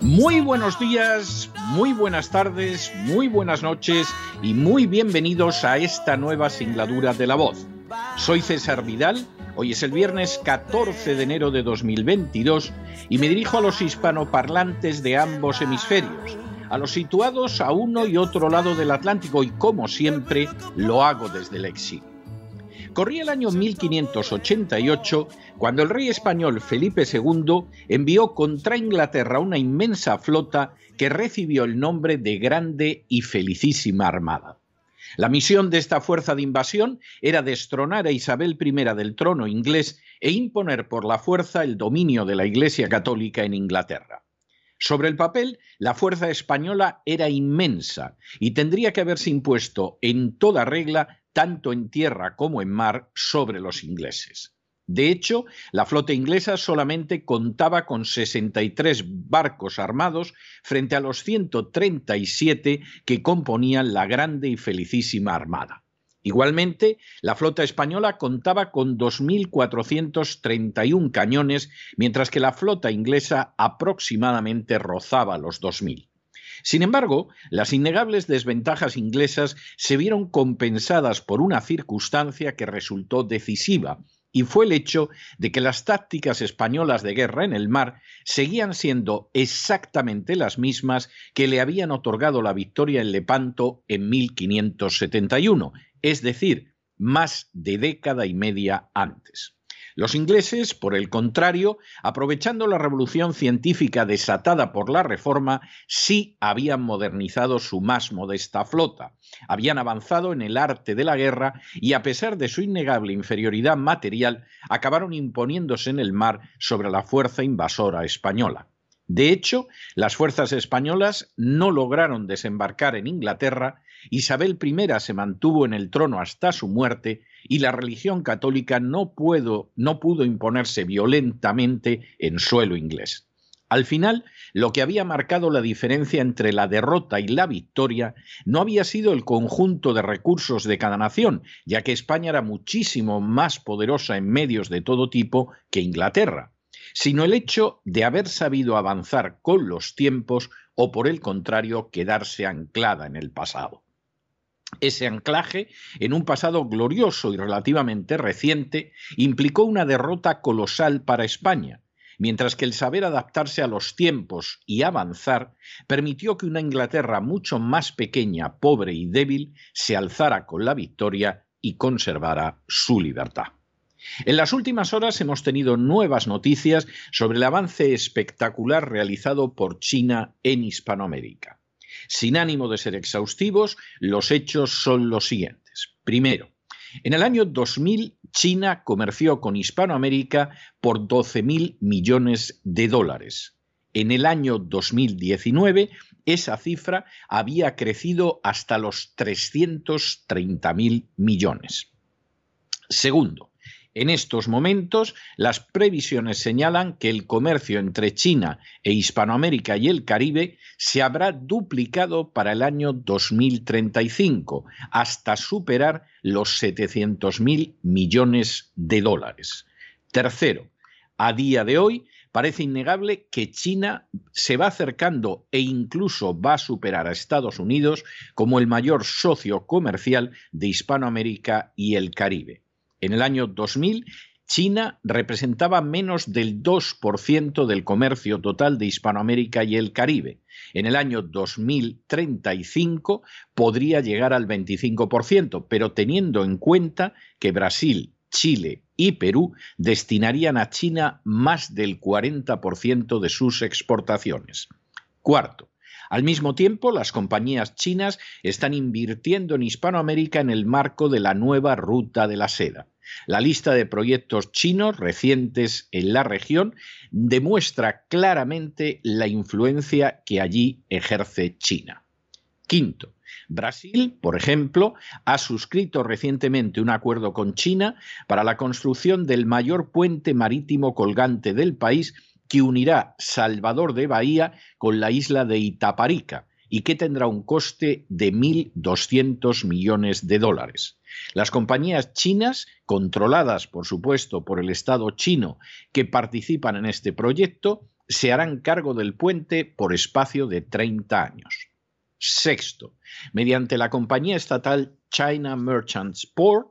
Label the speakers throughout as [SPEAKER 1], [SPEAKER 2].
[SPEAKER 1] Muy buenos días, muy buenas tardes, muy buenas noches y muy bienvenidos a esta nueva singladura de La Voz. Soy César Vidal, hoy es el viernes 14 de enero de 2022 y me dirijo a los hispanoparlantes de ambos hemisferios, a los situados a uno y otro lado del Atlántico y como siempre lo hago desde el exilio. Corría el año 1588 cuando el rey español Felipe II envió contra Inglaterra una inmensa flota que recibió el nombre de Grande y Felicísima Armada. La misión de esta fuerza de invasión era destronar a Isabel I del trono inglés e imponer por la fuerza el dominio de la Iglesia Católica en Inglaterra. Sobre el papel, la fuerza española era inmensa y tendría que haberse impuesto en toda regla tanto en tierra como en mar, sobre los ingleses. De hecho, la flota inglesa solamente contaba con 63 barcos armados frente a los 137 que componían la grande y felicísima armada. Igualmente, la flota española contaba con 2.431 cañones, mientras que la flota inglesa aproximadamente rozaba los 2.000. Sin embargo, las innegables desventajas inglesas se vieron compensadas por una circunstancia que resultó decisiva, y fue el hecho de que las tácticas españolas de guerra en el mar seguían siendo exactamente las mismas que le habían otorgado la victoria en Lepanto en 1571, es decir, más de década y media antes. Los ingleses, por el contrario, aprovechando la revolución científica desatada por la Reforma, sí habían modernizado su más modesta flota, habían avanzado en el arte de la guerra y, a pesar de su innegable inferioridad material, acabaron imponiéndose en el mar sobre la fuerza invasora española. De hecho, las fuerzas españolas no lograron desembarcar en Inglaterra, Isabel I se mantuvo en el trono hasta su muerte y la religión católica no, no pudo imponerse violentamente en suelo inglés. Al final, lo que había marcado la diferencia entre la derrota y la victoria no había sido el conjunto de recursos de cada nación, ya que España era muchísimo más poderosa en medios de todo tipo que Inglaterra, sino el hecho de haber sabido avanzar con los tiempos o por el contrario quedarse anclada en el pasado. Ese anclaje, en un pasado glorioso y relativamente reciente, implicó una derrota colosal para España, mientras que el saber adaptarse a los tiempos y avanzar permitió que una Inglaterra mucho más pequeña, pobre y débil se alzara con la victoria y conservara su libertad. En las últimas horas hemos tenido nuevas noticias sobre el avance espectacular realizado por China en Hispanoamérica. Sin ánimo de ser exhaustivos, los hechos son los siguientes. Primero, en el año 2000, China comerció con Hispanoamérica por 12.000 millones de dólares. En el año 2019, esa cifra había crecido hasta los 330.000 millones. Segundo, en estos momentos, las previsiones señalan que el comercio entre China e Hispanoamérica y el Caribe se habrá duplicado para el año 2035, hasta superar los 700.000 millones de dólares. Tercero, a día de hoy parece innegable que China se va acercando e incluso va a superar a Estados Unidos como el mayor socio comercial de Hispanoamérica y el Caribe. En el año 2000, China representaba menos del 2% del comercio total de Hispanoamérica y el Caribe. En el año 2035 podría llegar al 25%, pero teniendo en cuenta que Brasil, Chile y Perú destinarían a China más del 40% de sus exportaciones. Cuarto, al mismo tiempo, las compañías chinas están invirtiendo en Hispanoamérica en el marco de la nueva ruta de la seda. La lista de proyectos chinos recientes en la región demuestra claramente la influencia que allí ejerce China. Quinto, Brasil, por ejemplo, ha suscrito recientemente un acuerdo con China para la construcción del mayor puente marítimo colgante del país que unirá Salvador de Bahía con la isla de Itaparica y que tendrá un coste de 1.200 millones de dólares. Las compañías chinas, controladas por supuesto por el Estado chino que participan en este proyecto, se harán cargo del puente por espacio de 30 años. Sexto, mediante la compañía estatal China Merchants Port,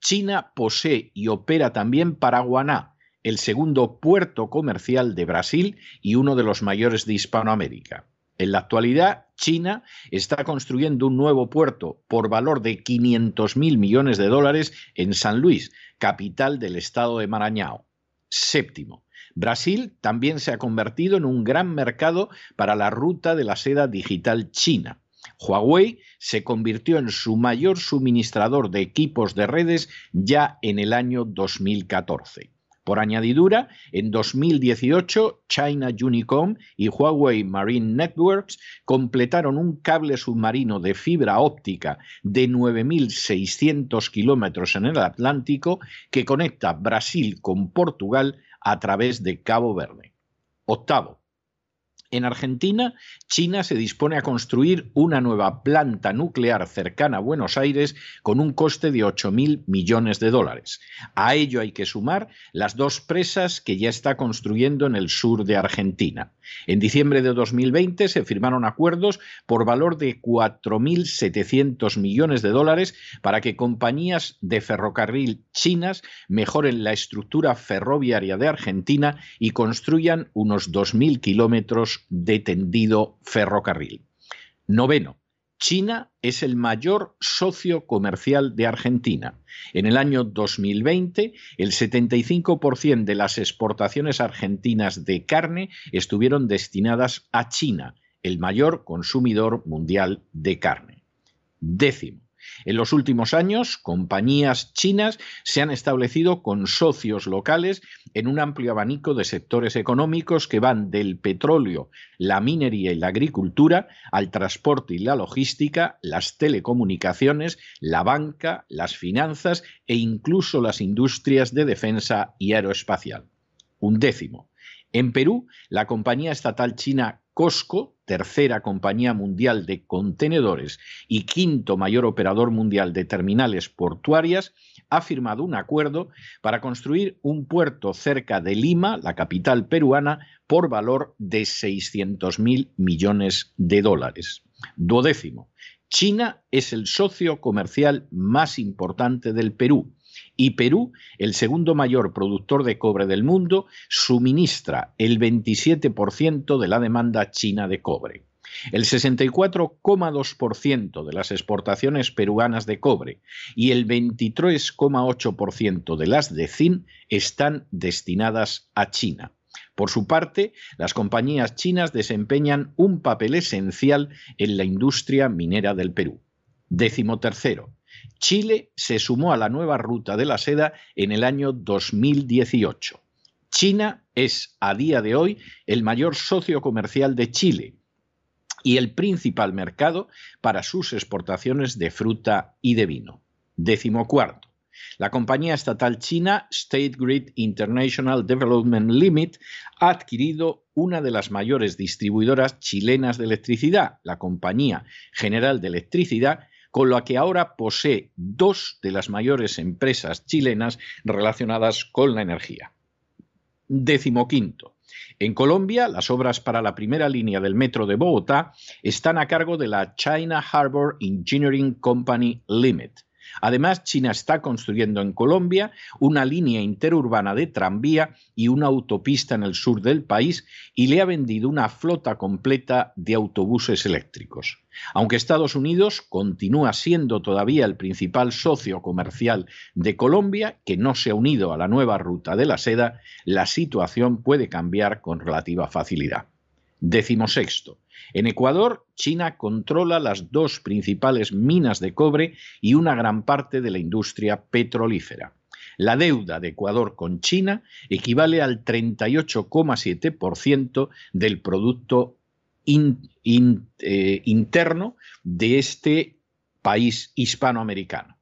[SPEAKER 1] China posee y opera también Paraguaná, el segundo puerto comercial de Brasil y uno de los mayores de Hispanoamérica. En la actualidad, China está construyendo un nuevo puerto por valor de 500 mil millones de dólares en San Luis, capital del estado de Maranhão. Séptimo, Brasil también se ha convertido en un gran mercado para la ruta de la seda digital china. Huawei se convirtió en su mayor suministrador de equipos de redes ya en el año 2014. Por añadidura, en 2018, China Unicom y Huawei Marine Networks completaron un cable submarino de fibra óptica de 9.600 kilómetros en el Atlántico que conecta Brasil con Portugal a través de Cabo Verde. Octavo, en Argentina, China se dispone a construir una nueva planta nuclear cercana a Buenos Aires con un coste de 8.000 millones de dólares. A ello hay que sumar las dos presas que ya está construyendo en el sur de Argentina. En diciembre de 2020 se firmaron acuerdos por valor de 4.700 millones de dólares para que compañías de ferrocarril chinas mejoren la estructura ferroviaria de Argentina y construyan unos 2.000 kilómetros de tendido ferrocarril. Noveno, China es el mayor socio comercial de Argentina. En el año 2020, el 75% de las exportaciones argentinas de carne estuvieron destinadas a China, el mayor consumidor mundial de carne. Décimo, en los últimos años, compañías chinas se han establecido con socios locales en un amplio abanico de sectores económicos que van del petróleo, la minería y la agricultura al transporte y la logística, las telecomunicaciones, la banca, las finanzas e incluso las industrias de defensa y aeroespacial. Un décimo. En Perú, la compañía estatal china Costco, tercera compañía mundial de contenedores y quinto mayor operador mundial de terminales portuarias, ha firmado un acuerdo para construir un puerto cerca de Lima, la capital peruana, por valor de 600 mil millones de dólares. Duodécimo. China es el socio comercial más importante del Perú y Perú, el segundo mayor productor de cobre del mundo, suministra el 27% de la demanda china de cobre. El 64,2% de las exportaciones peruanas de cobre y el 23,8% de las de zinc están destinadas a China. Por su parte, las compañías chinas desempeñan un papel esencial en la industria minera del Perú. Décimo tercero, Chile se sumó a la nueva ruta de la seda en el año 2018. China es a día de hoy el mayor socio comercial de Chile y el principal mercado para sus exportaciones de fruta y de vino. Décimo cuarto. La compañía estatal china State Grid International Development Limit ha adquirido una de las mayores distribuidoras chilenas de electricidad, la Compañía General de Electricidad, con la que ahora posee dos de las mayores empresas chilenas relacionadas con la energía. Décimo quinto. En Colombia, las obras para la primera línea del metro de Bogotá están a cargo de la China Harbor Engineering Company Limited. Además, China está construyendo en Colombia una línea interurbana de tranvía y una autopista en el sur del país y le ha vendido una flota completa de autobuses eléctricos. Aunque Estados Unidos continúa siendo todavía el principal socio comercial de Colombia, que no se ha unido a la nueva ruta de la seda, la situación puede cambiar con relativa facilidad. Décimo sexto. En Ecuador, China controla las dos principales minas de cobre y una gran parte de la industria petrolífera. La deuda de Ecuador con China equivale al 38,7% del Producto eh, Interno de este país hispanoamericano.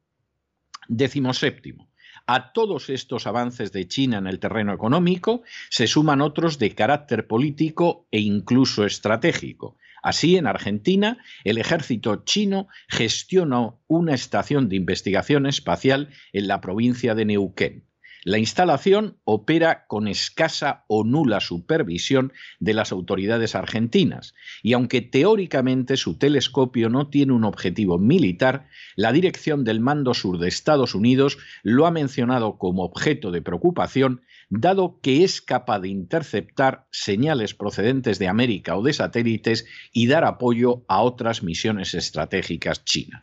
[SPEAKER 1] Décimo séptimo. A todos estos avances de China en el terreno económico se suman otros de carácter político e incluso estratégico. Así, en Argentina, el ejército chino gestionó una estación de investigación espacial en la provincia de Neuquén. La instalación opera con escasa o nula supervisión de las autoridades argentinas y aunque teóricamente su telescopio no tiene un objetivo militar, la dirección del Mando Sur de Estados Unidos lo ha mencionado como objeto de preocupación dado que es capaz de interceptar señales procedentes de América o de satélites y dar apoyo a otras misiones estratégicas chinas.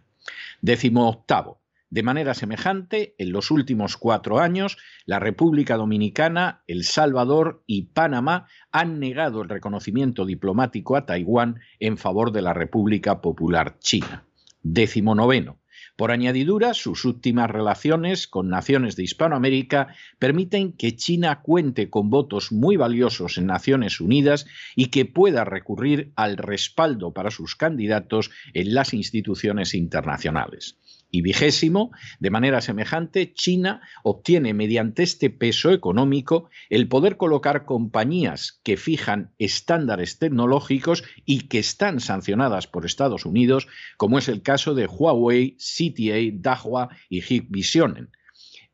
[SPEAKER 1] Décimo octavo. De manera semejante, en los últimos cuatro años, la República Dominicana, El Salvador y Panamá han negado el reconocimiento diplomático a Taiwán en favor de la República Popular China. Décimo noveno. Por añadidura, sus últimas relaciones con naciones de Hispanoamérica permiten que China cuente con votos muy valiosos en Naciones Unidas y que pueda recurrir al respaldo para sus candidatos en las instituciones internacionales. Y vigésimo, de manera semejante, China obtiene mediante este peso económico el poder colocar compañías que fijan estándares tecnológicos y que están sancionadas por Estados Unidos, como es el caso de Huawei, CTA, Dahua y Hikvision.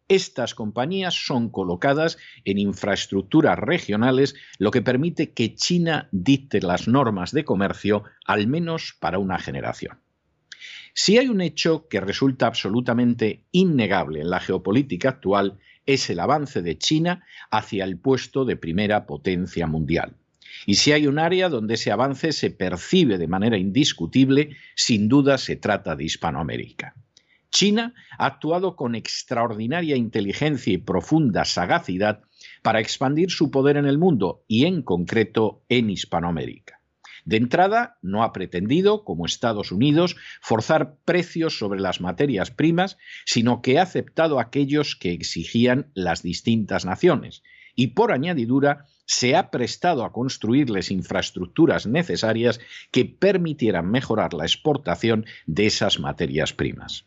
[SPEAKER 1] Estas compañías son colocadas en infraestructuras regionales, lo que permite que China dicte las normas de comercio al menos para una generación. Si hay un hecho que resulta absolutamente innegable en la geopolítica actual, es el avance de China hacia el puesto de primera potencia mundial. Y si hay un área donde ese avance se percibe de manera indiscutible, sin duda se trata de Hispanoamérica. China ha actuado con extraordinaria inteligencia y profunda sagacidad para expandir su poder en el mundo y en concreto en Hispanoamérica. De entrada, no ha pretendido, como Estados Unidos, forzar precios sobre las materias primas, sino que ha aceptado aquellos que exigían las distintas naciones. Y por añadidura, se ha prestado a construirles infraestructuras necesarias que permitieran mejorar la exportación de esas materias primas.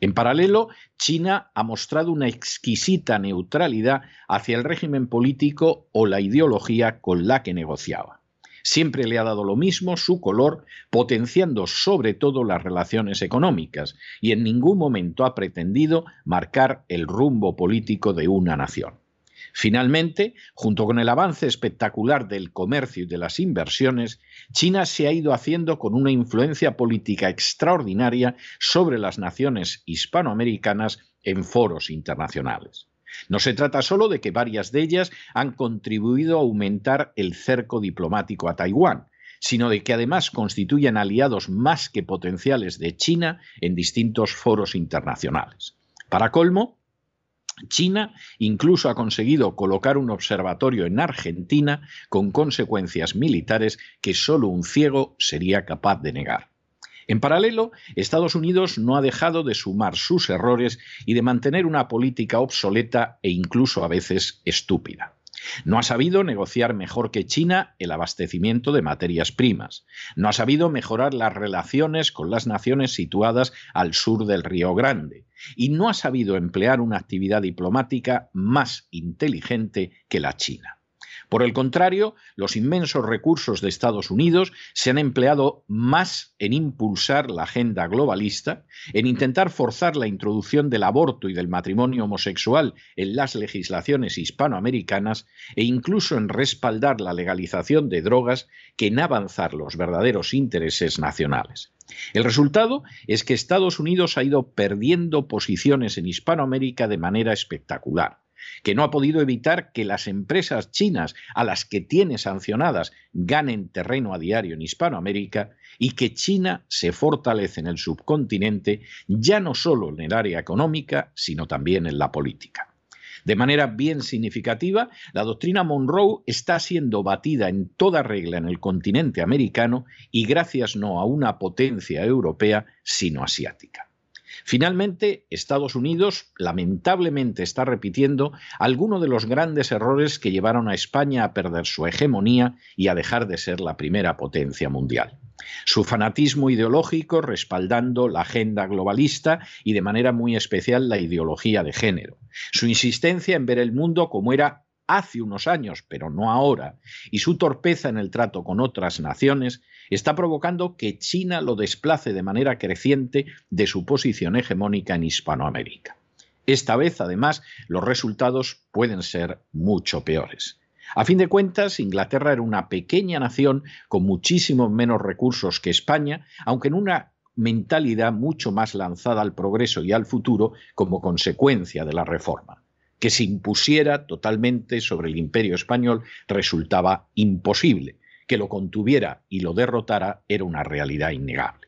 [SPEAKER 1] En paralelo, China ha mostrado una exquisita neutralidad hacia el régimen político o la ideología con la que negociaba. Siempre le ha dado lo mismo su color, potenciando sobre todo las relaciones económicas, y en ningún momento ha pretendido marcar el rumbo político de una nación. Finalmente, junto con el avance espectacular del comercio y de las inversiones, China se ha ido haciendo con una influencia política extraordinaria sobre las naciones hispanoamericanas en foros internacionales. No se trata solo de que varias de ellas han contribuido a aumentar el cerco diplomático a Taiwán, sino de que además constituyen aliados más que potenciales de China en distintos foros internacionales. Para colmo, China incluso ha conseguido colocar un observatorio en Argentina con consecuencias militares que solo un ciego sería capaz de negar. En paralelo, Estados Unidos no ha dejado de sumar sus errores y de mantener una política obsoleta e incluso a veces estúpida. No ha sabido negociar mejor que China el abastecimiento de materias primas. No ha sabido mejorar las relaciones con las naciones situadas al sur del Río Grande. Y no ha sabido emplear una actividad diplomática más inteligente que la China. Por el contrario, los inmensos recursos de Estados Unidos se han empleado más en impulsar la agenda globalista, en intentar forzar la introducción del aborto y del matrimonio homosexual en las legislaciones hispanoamericanas e incluso en respaldar la legalización de drogas que en avanzar los verdaderos intereses nacionales. El resultado es que Estados Unidos ha ido perdiendo posiciones en Hispanoamérica de manera espectacular que no ha podido evitar que las empresas chinas a las que tiene sancionadas ganen terreno a diario en Hispanoamérica y que China se fortalece en el subcontinente ya no solo en el área económica, sino también en la política. De manera bien significativa, la doctrina Monroe está siendo batida en toda regla en el continente americano y gracias no a una potencia europea, sino asiática. Finalmente, Estados Unidos lamentablemente está repitiendo algunos de los grandes errores que llevaron a España a perder su hegemonía y a dejar de ser la primera potencia mundial. Su fanatismo ideológico respaldando la agenda globalista y de manera muy especial la ideología de género. Su insistencia en ver el mundo como era hace unos años, pero no ahora, y su torpeza en el trato con otras naciones está provocando que China lo desplace de manera creciente de su posición hegemónica en Hispanoamérica. Esta vez, además, los resultados pueden ser mucho peores. A fin de cuentas, Inglaterra era una pequeña nación con muchísimos menos recursos que España, aunque en una mentalidad mucho más lanzada al progreso y al futuro como consecuencia de la reforma. Que se impusiera totalmente sobre el imperio español resultaba imposible, que lo contuviera y lo derrotara era una realidad innegable.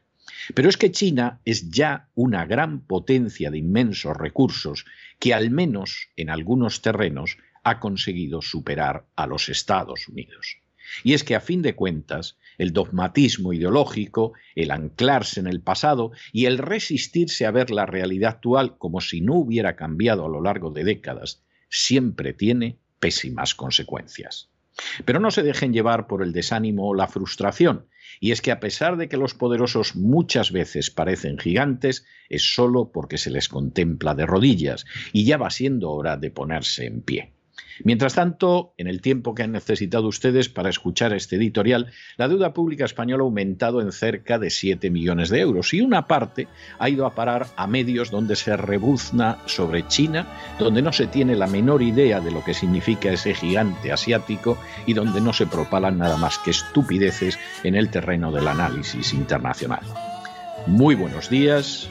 [SPEAKER 1] Pero es que China es ya una gran potencia de inmensos recursos que al menos en algunos terrenos ha conseguido superar a los Estados Unidos. Y es que a fin de cuentas, el dogmatismo ideológico, el anclarse en el pasado y el resistirse a ver la realidad actual como si no hubiera cambiado a lo largo de décadas, siempre tiene pésimas consecuencias. Pero no se dejen llevar por el desánimo o la frustración, y es que a pesar de que los poderosos muchas veces parecen gigantes, es solo porque se les contempla de rodillas, y ya va siendo hora de ponerse en pie. Mientras tanto, en el tiempo que han necesitado ustedes para escuchar este editorial, la deuda pública española ha aumentado en cerca de 7 millones de euros y una parte ha ido a parar a medios donde se rebuzna sobre China, donde no se tiene la menor idea de lo que significa ese gigante asiático y donde no se propalan nada más que estupideces en el terreno del análisis internacional. Muy buenos días,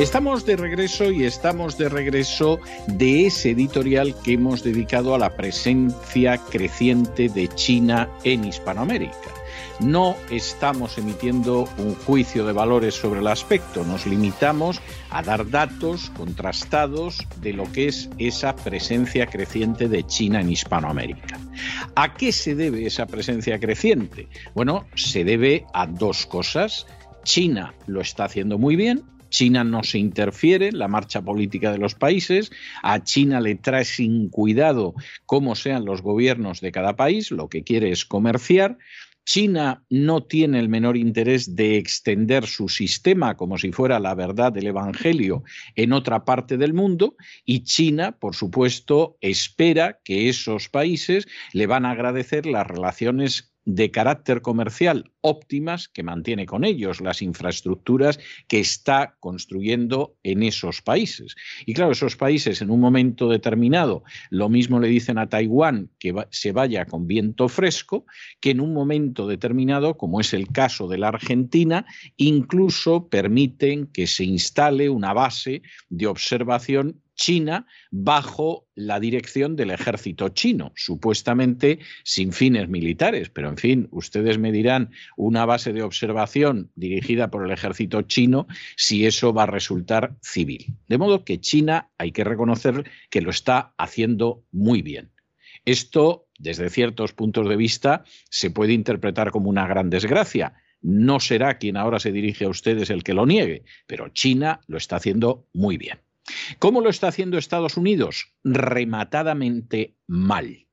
[SPEAKER 1] Estamos de regreso y estamos de regreso de ese editorial que hemos dedicado a la presencia creciente de China en Hispanoamérica. No estamos emitiendo un juicio de valores sobre el aspecto, nos limitamos a dar datos contrastados de lo que es esa presencia creciente de China en Hispanoamérica. ¿A qué se debe esa presencia creciente? Bueno, se debe a dos cosas. China lo está haciendo muy bien, China no se interfiere en la marcha política de los países, a China le trae sin cuidado cómo sean los gobiernos de cada país, lo que quiere es comerciar. China no tiene el menor interés de extender su sistema como si fuera la verdad del Evangelio en otra parte del mundo y China, por supuesto, espera que esos países le van a agradecer las relaciones de carácter comercial óptimas que mantiene con ellos, las infraestructuras que está construyendo en esos países. Y claro, esos países en un momento determinado lo mismo le dicen a Taiwán que se vaya con viento fresco, que en un momento determinado, como es el caso de la Argentina, incluso permiten que se instale una base de observación China bajo la dirección del ejército chino, supuestamente sin fines militares, pero en fin, ustedes me dirán una base de observación dirigida por el ejército chino si eso va a resultar civil. De modo que China hay que reconocer que lo está haciendo muy bien. Esto, desde ciertos puntos de vista, se puede interpretar como una gran desgracia. No será quien ahora se dirige a ustedes el que lo niegue, pero China lo está haciendo muy bien. ¿Cómo lo está haciendo Estados Unidos? Rematadamente mal.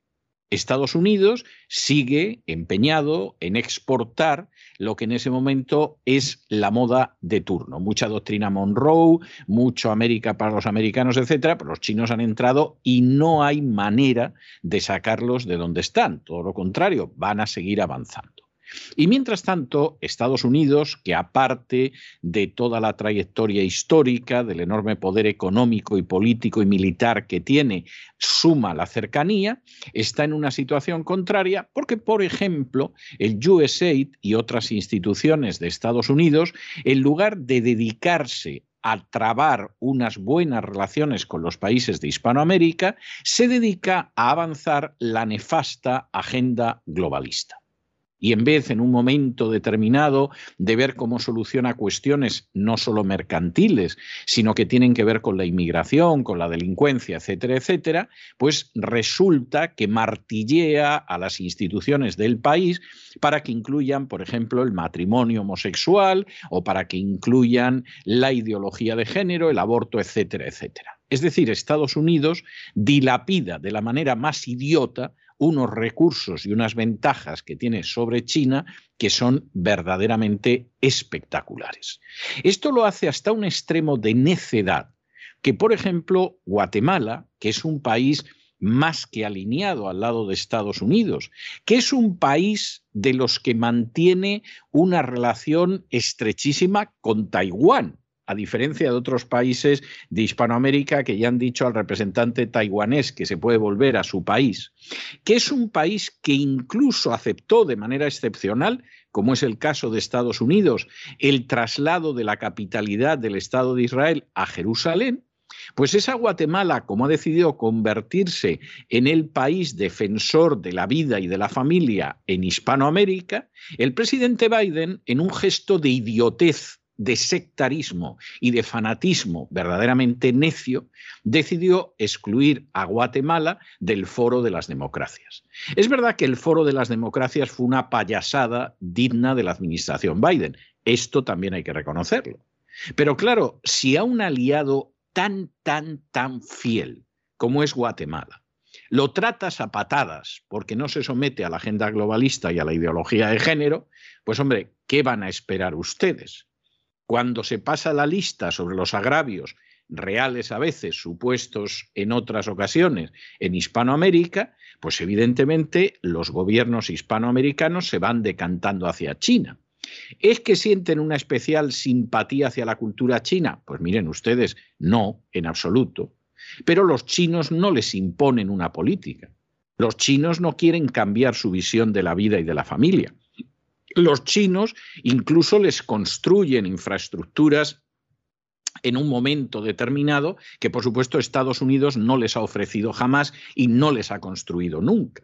[SPEAKER 1] Estados Unidos sigue empeñado en exportar lo que en ese momento es la moda de turno. Mucha doctrina Monroe, mucho América para los americanos, etcétera, pero los chinos han entrado y no hay manera de sacarlos de donde están. Todo lo contrario, van a seguir avanzando. Y mientras tanto, Estados Unidos, que aparte de toda la trayectoria histórica, del enorme poder económico y político y militar que tiene, suma la cercanía, está en una situación contraria porque, por ejemplo, el USAID y otras instituciones de Estados Unidos, en lugar de dedicarse a trabar unas buenas relaciones con los países de Hispanoamérica, se dedica a avanzar la nefasta agenda globalista y en vez en un momento determinado de ver cómo soluciona cuestiones no solo mercantiles, sino que tienen que ver con la inmigración, con la delincuencia, etcétera, etcétera, pues resulta que martillea a las instituciones del país para que incluyan, por ejemplo, el matrimonio homosexual o para que incluyan la ideología de género, el aborto, etcétera, etcétera. Es decir, Estados Unidos dilapida de la manera más idiota unos recursos y unas ventajas que tiene sobre China que son verdaderamente espectaculares. Esto lo hace hasta un extremo de necedad, que por ejemplo Guatemala, que es un país más que alineado al lado de Estados Unidos, que es un país de los que mantiene una relación estrechísima con Taiwán a diferencia de otros países de Hispanoamérica que ya han dicho al representante taiwanés que se puede volver a su país, que es un país que incluso aceptó de manera excepcional, como es el caso de Estados Unidos, el traslado de la capitalidad del Estado de Israel a Jerusalén, pues esa Guatemala, como ha decidido convertirse en el país defensor de la vida y de la familia en Hispanoamérica, el presidente Biden, en un gesto de idiotez de sectarismo y de fanatismo verdaderamente necio, decidió excluir a Guatemala del foro de las democracias. Es verdad que el foro de las democracias fue una payasada digna de la administración Biden. Esto también hay que reconocerlo. Pero claro, si a un aliado tan, tan, tan fiel como es Guatemala, lo tratas a patadas porque no se somete a la agenda globalista y a la ideología de género, pues hombre, ¿qué van a esperar ustedes? Cuando se pasa la lista sobre los agravios reales a veces, supuestos en otras ocasiones en Hispanoamérica, pues evidentemente los gobiernos hispanoamericanos se van decantando hacia China. ¿Es que sienten una especial simpatía hacia la cultura china? Pues miren ustedes, no, en absoluto. Pero los chinos no les imponen una política. Los chinos no quieren cambiar su visión de la vida y de la familia. Los chinos incluso les construyen infraestructuras en un momento determinado que por supuesto Estados Unidos no les ha ofrecido jamás y no les ha construido nunca.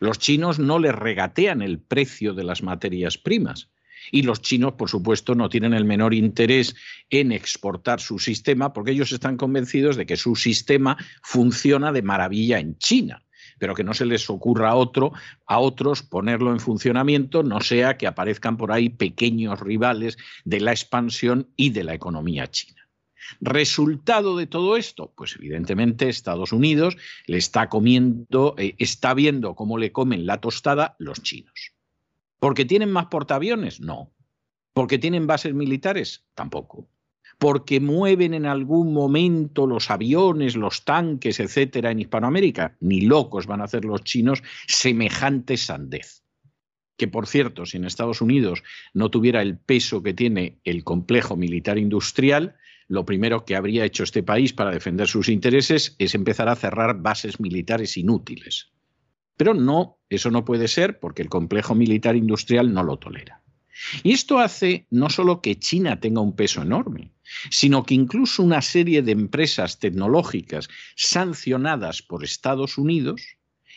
[SPEAKER 1] Los chinos no les regatean el precio de las materias primas. Y los chinos, por supuesto, no tienen el menor interés en exportar su sistema porque ellos están convencidos de que su sistema funciona de maravilla en China pero que no se les ocurra a, otro, a otros ponerlo en funcionamiento, no sea que aparezcan por ahí pequeños rivales de la expansión y de la economía china. Resultado de todo esto, pues evidentemente Estados Unidos le está comiendo, eh, está viendo cómo le comen la tostada los chinos. ¿Porque tienen más portaaviones? No. ¿Porque tienen bases militares? Tampoco porque mueven en algún momento los aviones, los tanques, etcétera, en Hispanoamérica. Ni locos van a hacer los chinos semejante sandez. Que por cierto, si en Estados Unidos no tuviera el peso que tiene el complejo militar industrial, lo primero que habría hecho este país para defender sus intereses es empezar a cerrar bases militares inútiles. Pero no, eso no puede ser porque el complejo militar industrial no lo tolera. Y esto hace no solo que China tenga un peso enorme, sino que incluso una serie de empresas tecnológicas sancionadas por Estados Unidos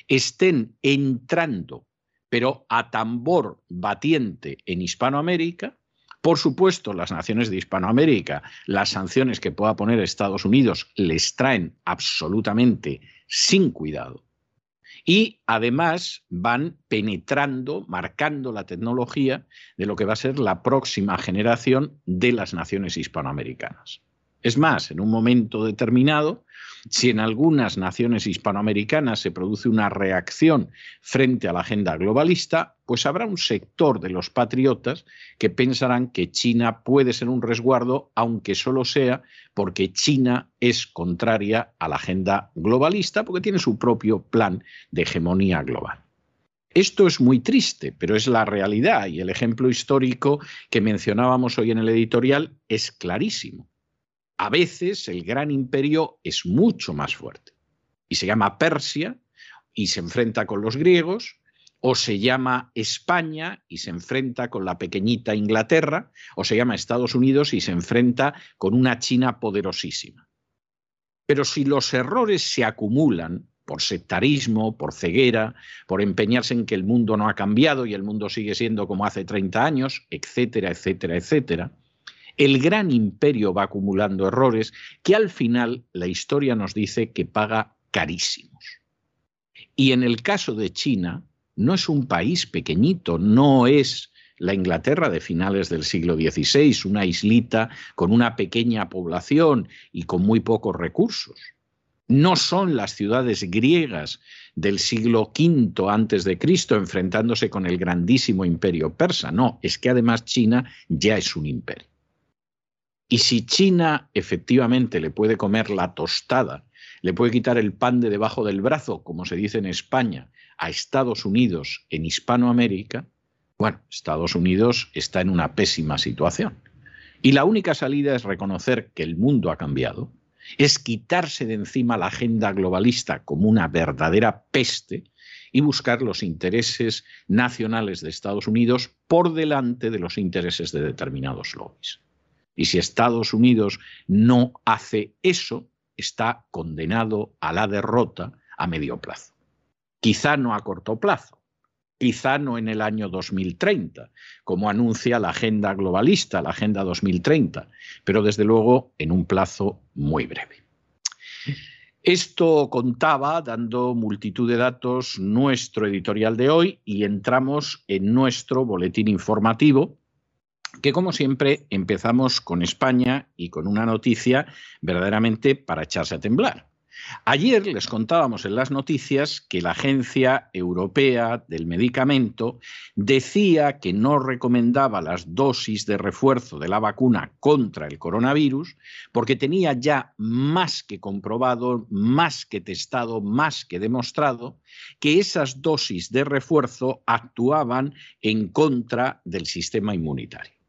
[SPEAKER 1] estén entrando, pero a tambor batiente en Hispanoamérica. Por supuesto, las naciones de Hispanoamérica, las sanciones que pueda poner Estados Unidos les traen absolutamente sin cuidado y además van penetrando, marcando la tecnología de lo que va a ser la próxima generación de las naciones hispanoamericanas. Es más, en un momento determinado, si en algunas naciones hispanoamericanas se produce una reacción frente a la agenda globalista, pues habrá un sector de los patriotas que pensarán que China puede ser un resguardo, aunque solo sea porque China es contraria a la agenda globalista, porque tiene su propio plan de hegemonía global. Esto es muy triste, pero es la realidad y el ejemplo histórico que mencionábamos hoy en el editorial es clarísimo. A veces el gran imperio es mucho más fuerte y se llama Persia y se enfrenta con los griegos, o se llama España y se enfrenta con la pequeñita Inglaterra, o se llama Estados Unidos y se enfrenta con una China poderosísima. Pero si los errores se acumulan, por sectarismo, por ceguera, por empeñarse en que el mundo no ha cambiado y el mundo sigue siendo como hace 30 años, etcétera, etcétera, etcétera, el gran imperio va acumulando errores que al final la historia nos dice que paga carísimos. Y en el caso de China, no es un país pequeñito, no es la Inglaterra de finales del siglo XVI, una islita con una pequeña población y con muy pocos recursos no son las ciudades griegas del siglo V antes de Cristo enfrentándose con el grandísimo imperio persa, no, es que además China ya es un imperio. Y si China efectivamente le puede comer la tostada, le puede quitar el pan de debajo del brazo, como se dice en España, a Estados Unidos en Hispanoamérica, bueno, Estados Unidos está en una pésima situación. Y la única salida es reconocer que el mundo ha cambiado, es quitarse de encima la agenda globalista como una verdadera peste y buscar los intereses nacionales de Estados Unidos por delante de los intereses de determinados lobbies. Y si Estados Unidos no hace eso, está condenado a la derrota a medio plazo. Quizá no a corto plazo, quizá no en el año 2030, como anuncia la agenda globalista, la Agenda 2030, pero desde luego en un plazo muy breve. Esto contaba, dando multitud de datos, nuestro editorial de hoy y entramos en nuestro boletín informativo, que como siempre empezamos con España y con una noticia verdaderamente para echarse a temblar. Ayer les contábamos en las noticias que la Agencia Europea del Medicamento decía que no recomendaba las dosis de refuerzo de la vacuna contra el coronavirus porque tenía ya más que comprobado, más que testado, más que demostrado que esas dosis de refuerzo actuaban en contra del sistema inmunitario.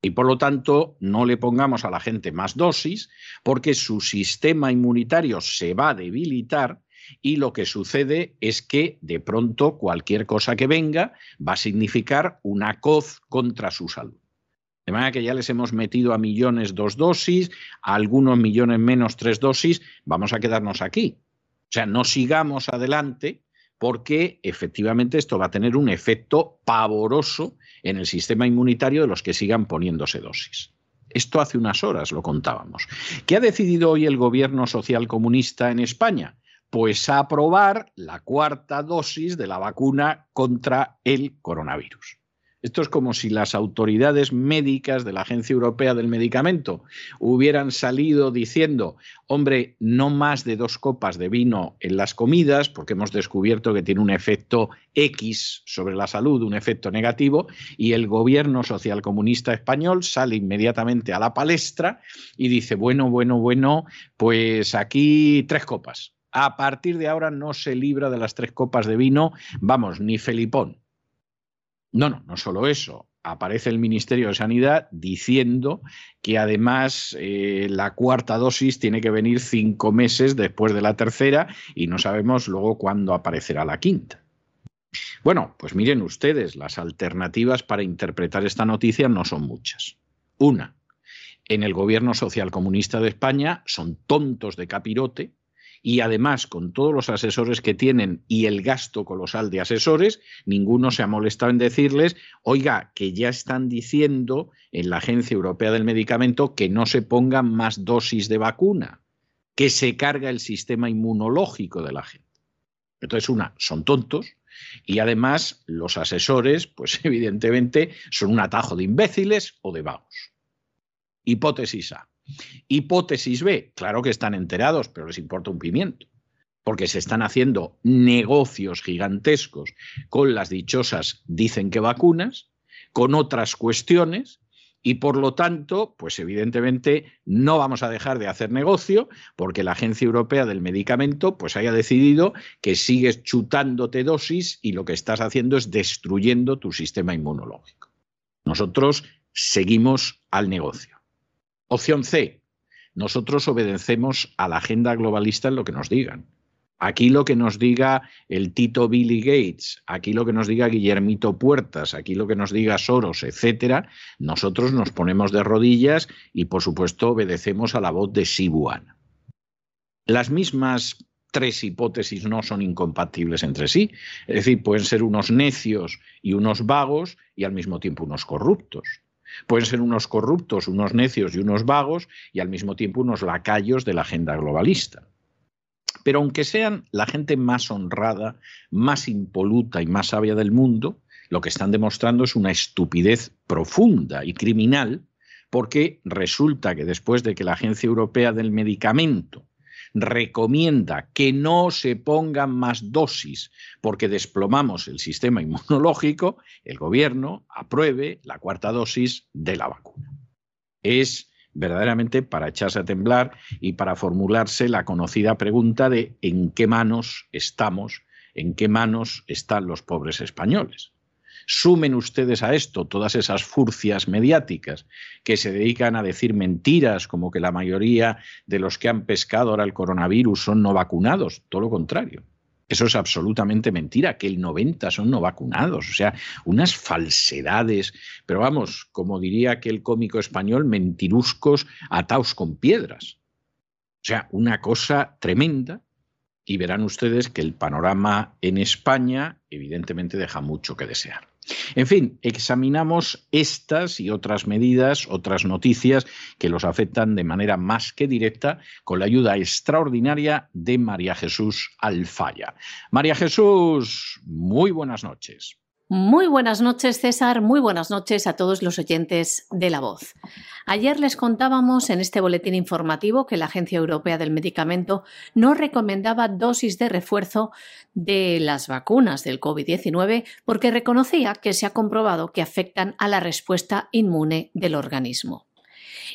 [SPEAKER 1] Y por lo tanto, no le pongamos a la gente más dosis porque su sistema inmunitario se va a debilitar y lo que sucede es que de pronto cualquier cosa que venga va a significar una coz contra su salud. De manera que ya les hemos metido a millones dos dosis, a algunos millones menos tres dosis, vamos a quedarnos aquí. O sea, no sigamos adelante porque efectivamente esto va a tener un efecto pavoroso en el sistema inmunitario de los que sigan poniéndose dosis. Esto hace unas horas lo contábamos. ¿Qué ha decidido hoy el gobierno socialcomunista en España? Pues aprobar la cuarta dosis de la vacuna contra el coronavirus. Esto es como si las autoridades médicas de la Agencia Europea del Medicamento hubieran salido diciendo, hombre, no más de dos copas de vino en las comidas, porque hemos descubierto que tiene un efecto X sobre la salud, un efecto negativo, y el gobierno socialcomunista español sale inmediatamente a la palestra y dice, bueno, bueno, bueno, pues aquí tres copas. A partir de ahora no se libra de las tres copas de vino, vamos, ni Felipón. No, no, no solo eso. Aparece el Ministerio de Sanidad diciendo que además eh, la cuarta dosis tiene que venir cinco meses después de la tercera y no sabemos luego cuándo aparecerá la quinta. Bueno, pues miren ustedes, las alternativas para interpretar esta noticia no son muchas. Una, en el gobierno social comunista de España son tontos de capirote y además con todos los asesores que tienen y el gasto colosal de asesores, ninguno se ha molestado en decirles, oiga, que ya están diciendo en la Agencia Europea del Medicamento que no se pongan más dosis de vacuna, que se carga el sistema inmunológico de la gente. Entonces, una, son tontos y además los asesores, pues evidentemente, son un atajo de imbéciles o de vagos. Hipótesis A. Hipótesis B, claro que están enterados, pero les importa un pimiento, porque se están haciendo negocios gigantescos con las dichosas dicen que vacunas, con otras cuestiones, y por lo tanto, pues evidentemente no vamos a dejar de hacer negocio porque la Agencia Europea del Medicamento pues haya decidido que sigues chutándote dosis y lo que estás haciendo es destruyendo tu sistema inmunológico. Nosotros seguimos al negocio. Opción C. Nosotros obedecemos a la agenda globalista en lo que nos digan. Aquí lo que nos diga el Tito Billy Gates, aquí lo que nos diga Guillermito Puertas, aquí lo que nos diga Soros, etcétera, nosotros nos ponemos de rodillas y por supuesto obedecemos a la voz de Sibuan. Las mismas tres hipótesis no son incompatibles entre sí, es decir, pueden ser unos necios y unos vagos y al mismo tiempo unos corruptos. Pueden ser unos corruptos, unos necios y unos vagos y al mismo tiempo unos lacayos de la agenda globalista. Pero aunque sean la gente más honrada, más impoluta y más sabia del mundo, lo que están demostrando es una estupidez profunda y criminal, porque resulta que después de que la Agencia Europea del Medicamento recomienda que no se pongan más dosis porque desplomamos el sistema inmunológico, el gobierno apruebe la cuarta dosis de la vacuna. Es verdaderamente para echarse a temblar y para formularse la conocida pregunta de en qué manos estamos, en qué manos están los pobres españoles. Sumen ustedes a esto todas esas furcias mediáticas que se dedican a decir mentiras como que la mayoría de los que han pescado ahora el coronavirus son no vacunados, todo lo contrario. Eso es absolutamente mentira, que el 90 son no vacunados, o sea, unas falsedades, pero vamos, como diría aquel cómico español, mentiruscos ataos con piedras. O sea, una cosa tremenda y verán ustedes que el panorama en España evidentemente deja mucho que desear. En fin, examinamos estas y otras medidas, otras noticias que los afectan de manera más que directa con la ayuda extraordinaria de María Jesús Alfaya. María Jesús, muy buenas noches.
[SPEAKER 2] Muy buenas noches, César. Muy buenas noches a todos los oyentes de La Voz. Ayer les contábamos en este boletín informativo que la Agencia Europea del Medicamento no recomendaba dosis de refuerzo de las vacunas del COVID-19 porque reconocía que se ha comprobado que afectan a la respuesta inmune del organismo.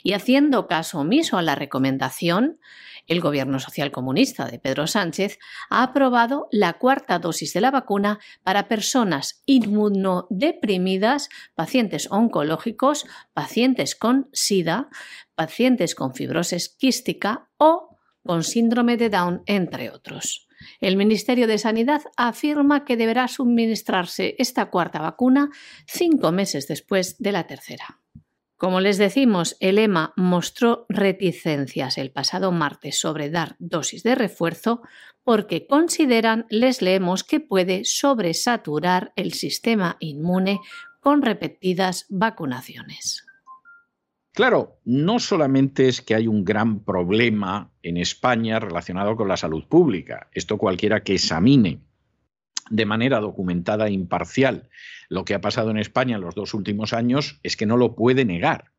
[SPEAKER 2] Y haciendo caso omiso a la recomendación, el gobierno social comunista de Pedro Sánchez ha aprobado la cuarta dosis de la vacuna para personas inmunodeprimidas, pacientes oncológicos, pacientes con SIDA, pacientes con fibrosis quística o con síndrome de Down, entre otros. El Ministerio de Sanidad afirma que deberá suministrarse esta cuarta vacuna cinco meses después de la tercera. Como les decimos, el EMA mostró reticencias el pasado martes sobre dar dosis de refuerzo porque consideran, les leemos, que puede sobresaturar el sistema inmune con repetidas vacunaciones.
[SPEAKER 1] Claro, no solamente es que hay un gran problema en España relacionado con la salud pública, esto cualquiera que examine de manera documentada e imparcial lo que ha pasado en España en los dos últimos años es que no lo puede negar.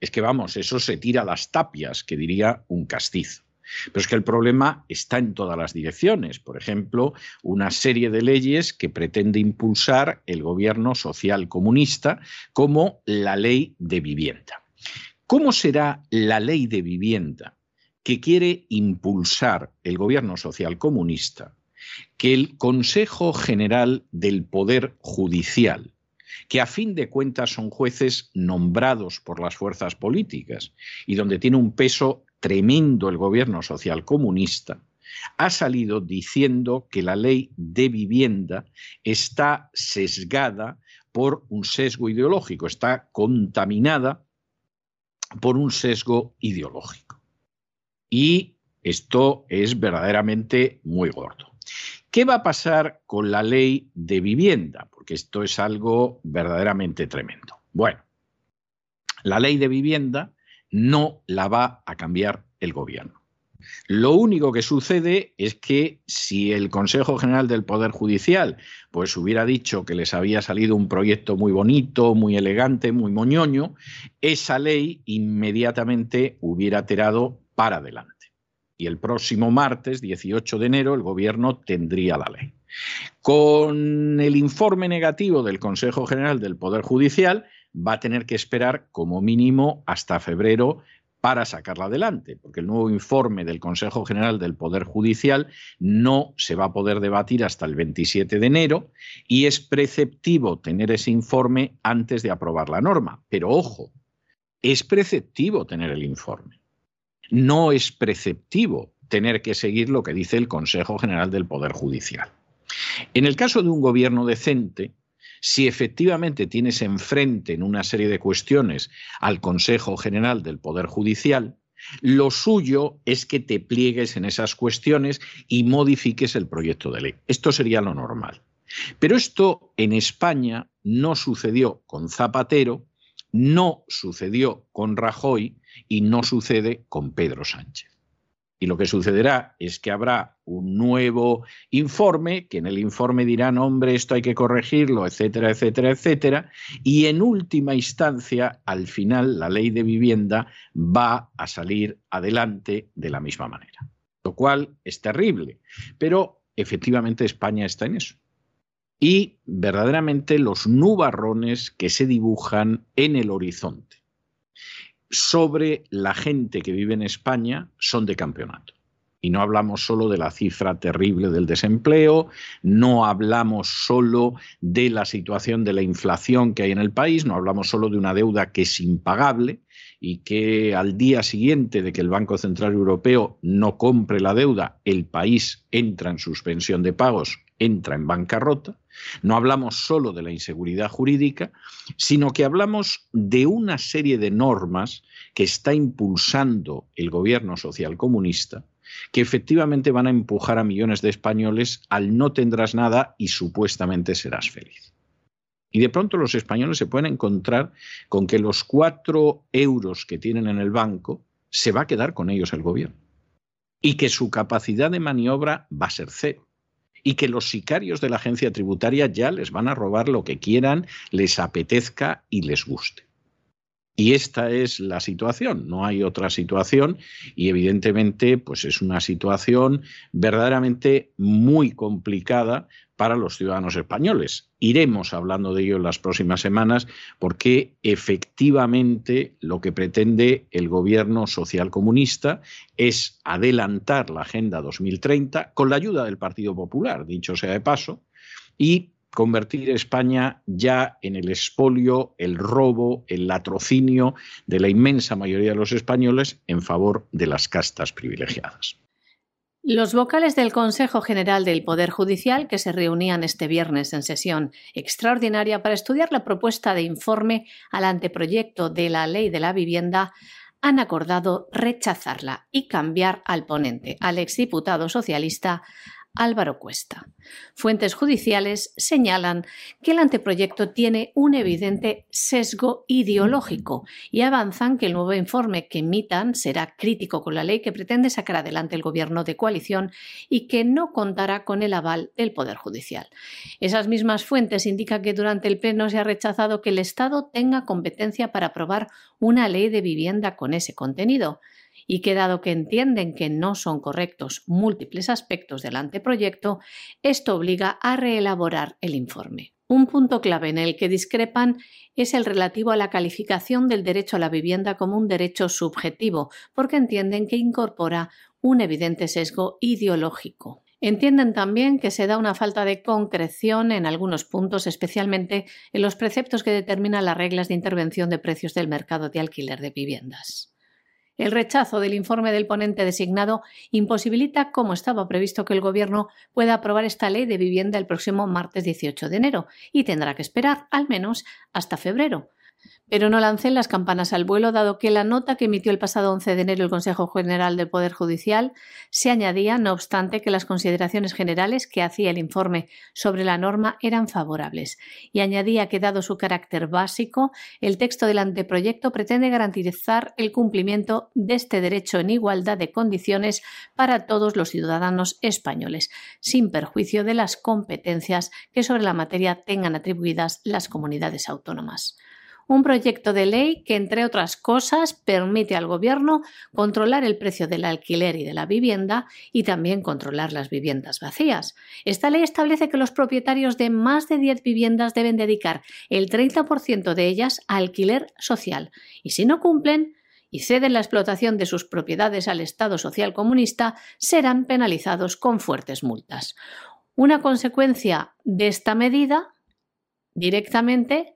[SPEAKER 1] Es que vamos, eso se tira las tapias, que diría un castizo. Pero es que el problema está en todas las direcciones. Por ejemplo, una serie de leyes que pretende impulsar el gobierno social comunista, como la ley de vivienda. ¿Cómo será la ley de vivienda que quiere impulsar el gobierno social comunista que el Consejo General del Poder Judicial, que a fin de cuentas son jueces nombrados por las fuerzas políticas y donde tiene un peso tremendo el gobierno social comunista, ha salido diciendo que la ley de vivienda está sesgada por un sesgo ideológico, está contaminada por un sesgo ideológico. Y esto es verdaderamente muy gordo. ¿Qué va a pasar con la ley de vivienda? Porque esto es algo verdaderamente tremendo. Bueno, la ley de vivienda no la va a cambiar el gobierno. Lo único que sucede es que si el Consejo General del Poder Judicial pues hubiera dicho que les había salido un proyecto muy bonito, muy elegante, muy moñoño, esa ley inmediatamente hubiera tirado para adelante y el próximo martes, 18 de enero, el Gobierno tendría la ley. Con el informe negativo del Consejo General del Poder Judicial, va a tener que esperar como mínimo hasta febrero para sacarla adelante, porque el nuevo informe del Consejo General del Poder Judicial no se va a poder debatir hasta el 27 de enero y es preceptivo tener ese informe antes de aprobar la norma. Pero ojo, es preceptivo tener el informe. No es preceptivo tener que seguir lo que dice el Consejo General del Poder Judicial. En el caso de un gobierno decente, si efectivamente tienes enfrente en una serie de cuestiones al Consejo General del Poder Judicial, lo suyo es que te pliegues en esas cuestiones y modifiques el proyecto de ley. Esto sería lo normal. Pero esto en España no sucedió con Zapatero, no sucedió con Rajoy y no sucede con Pedro Sánchez. Y lo que sucederá es que habrá un nuevo informe, que en el informe dirán, hombre, esto hay que corregirlo, etcétera, etcétera, etcétera. Y en última instancia, al final, la ley de vivienda va a salir adelante de la misma manera. Lo cual es terrible. Pero efectivamente España está en eso. Y verdaderamente los nubarrones que se dibujan en el horizonte sobre la gente que vive en España son de campeonato. Y no hablamos solo de la cifra terrible del desempleo, no hablamos solo de la situación de la inflación que hay en el país, no hablamos solo de una deuda que es impagable y que al día siguiente de que el Banco Central Europeo no compre la deuda, el país entra en suspensión de pagos, entra en bancarrota. No hablamos solo de la inseguridad jurídica, sino que hablamos de una serie de normas que está impulsando el gobierno social comunista que efectivamente van a empujar a millones de españoles al no tendrás nada y supuestamente serás feliz. Y de pronto los españoles se pueden encontrar con que los cuatro euros que tienen en el banco se va a quedar con ellos el gobierno. Y que su capacidad de maniobra va a ser cero y que los sicarios de la agencia tributaria ya les van a robar lo que quieran, les apetezca y les guste. Y esta es la situación, no hay otra situación y evidentemente pues es una situación verdaderamente muy complicada para los ciudadanos españoles. Iremos hablando de ello en las próximas semanas porque efectivamente lo que pretende el gobierno social comunista es adelantar la Agenda 2030 con la ayuda del Partido Popular, dicho sea de paso, y convertir España ya en el expolio, el robo, el latrocinio de la inmensa mayoría de los españoles en favor de las castas privilegiadas.
[SPEAKER 2] Los vocales del Consejo General del Poder Judicial, que se reunían este viernes en sesión extraordinaria para estudiar la propuesta de informe al anteproyecto de la Ley de la Vivienda, han acordado rechazarla y cambiar al ponente, al exdiputado socialista Álvaro Cuesta. Fuentes judiciales señalan que el anteproyecto tiene un evidente sesgo ideológico y avanzan que el nuevo informe que emitan será crítico con la ley que pretende sacar adelante el gobierno de coalición y que no contará con el aval del Poder Judicial. Esas mismas fuentes indican que durante el Pleno se ha rechazado que el Estado tenga competencia para aprobar una ley de vivienda con ese contenido y que dado que entienden que no son correctos múltiples aspectos del anteproyecto, esto obliga a reelaborar el informe. Un punto clave en el que discrepan es el relativo a la calificación del derecho a la vivienda como un derecho subjetivo, porque entienden que incorpora un evidente sesgo ideológico. Entienden también que se da una falta de concreción en algunos puntos, especialmente en los preceptos que determinan las reglas de intervención de precios del mercado de alquiler de viviendas. El rechazo del informe del ponente designado imposibilita, como estaba previsto, que el Gobierno pueda aprobar esta ley de vivienda el próximo martes 18 de enero y tendrá que esperar al menos hasta febrero, pero no lancen las campanas al vuelo, dado que la nota que emitió el pasado 11 de enero el Consejo General del Poder Judicial se añadía, no obstante, que las consideraciones generales que hacía el informe sobre la norma eran favorables, y añadía que, dado su carácter básico, el texto del anteproyecto pretende garantizar el cumplimiento de este derecho en igualdad de condiciones para todos los ciudadanos españoles, sin perjuicio de las competencias que sobre la materia tengan atribuidas las comunidades autónomas un proyecto de ley que, entre otras cosas, permite al Gobierno controlar el precio del alquiler y de la vivienda y también controlar las viviendas vacías. Esta ley establece que los propietarios de más de 10 viviendas deben dedicar el 30% de ellas a alquiler social y si no cumplen, y ceden la explotación de sus propiedades al Estado social comunista, serán penalizados con fuertes multas. Una consecuencia de esta medida directamente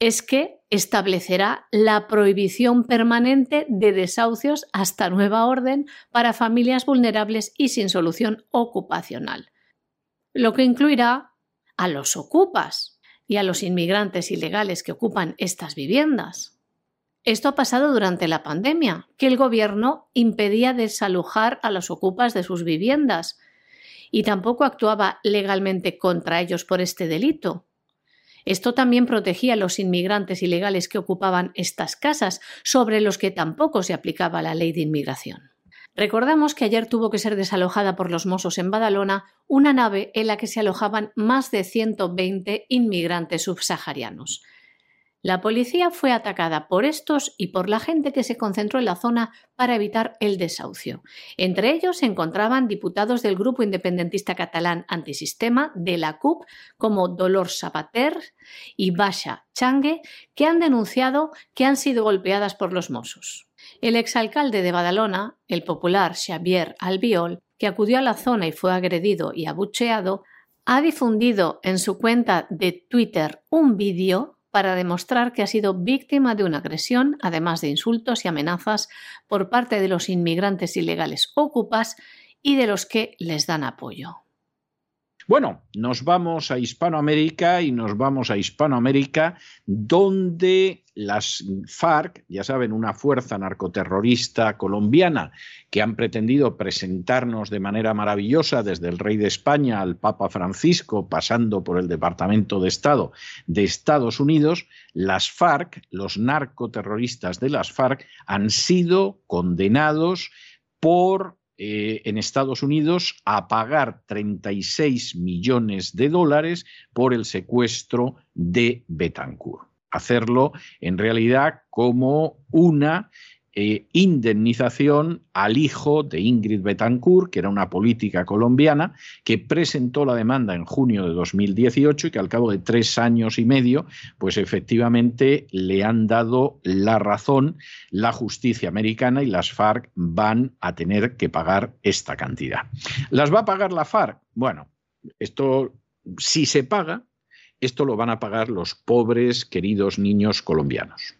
[SPEAKER 2] es que establecerá la prohibición permanente de desahucios hasta nueva orden para familias vulnerables y sin solución ocupacional, lo que incluirá a los ocupas y a los inmigrantes ilegales que ocupan estas viviendas. Esto ha pasado durante la pandemia, que el gobierno impedía desalojar a los ocupas de sus viviendas y tampoco actuaba legalmente contra ellos por este delito. Esto también protegía a los inmigrantes ilegales que ocupaban estas casas, sobre los que tampoco se aplicaba la ley de inmigración. Recordamos que ayer tuvo que ser desalojada por los Mossos en Badalona una nave en la que se alojaban más de 120 inmigrantes subsaharianos. La policía fue atacada por estos y por la gente que se concentró en la zona para evitar el desahucio. Entre ellos se encontraban diputados del grupo independentista catalán antisistema de la CUP como Dolor Sabater y Basha Changue, que han denunciado que han sido golpeadas por los Mossos. El exalcalde de Badalona, el popular Xavier Albiol, que acudió a la zona y fue agredido y abucheado, ha difundido en su cuenta de Twitter un vídeo para demostrar que ha sido víctima de una agresión, además de insultos y amenazas por parte de los inmigrantes ilegales ocupas y de los que les dan apoyo.
[SPEAKER 1] Bueno, nos vamos a Hispanoamérica y nos vamos a Hispanoamérica donde las FARC, ya saben, una fuerza narcoterrorista colombiana que han pretendido presentarnos de manera maravillosa desde el rey de España al Papa Francisco, pasando por el Departamento de Estado de Estados Unidos, las FARC, los narcoterroristas de las FARC, han sido condenados por eh, en Estados Unidos a pagar 36 millones de dólares por el secuestro de Betancourt. Hacerlo en realidad como una eh, indemnización al hijo de Ingrid Betancourt, que era una política colombiana, que presentó la demanda en junio de 2018 y que al cabo de tres años y medio, pues efectivamente le han dado la razón la justicia americana y las FARC van a tener que pagar esta cantidad. ¿Las va a pagar la FARC? Bueno, esto si se paga, esto lo van a pagar los pobres, queridos niños colombianos.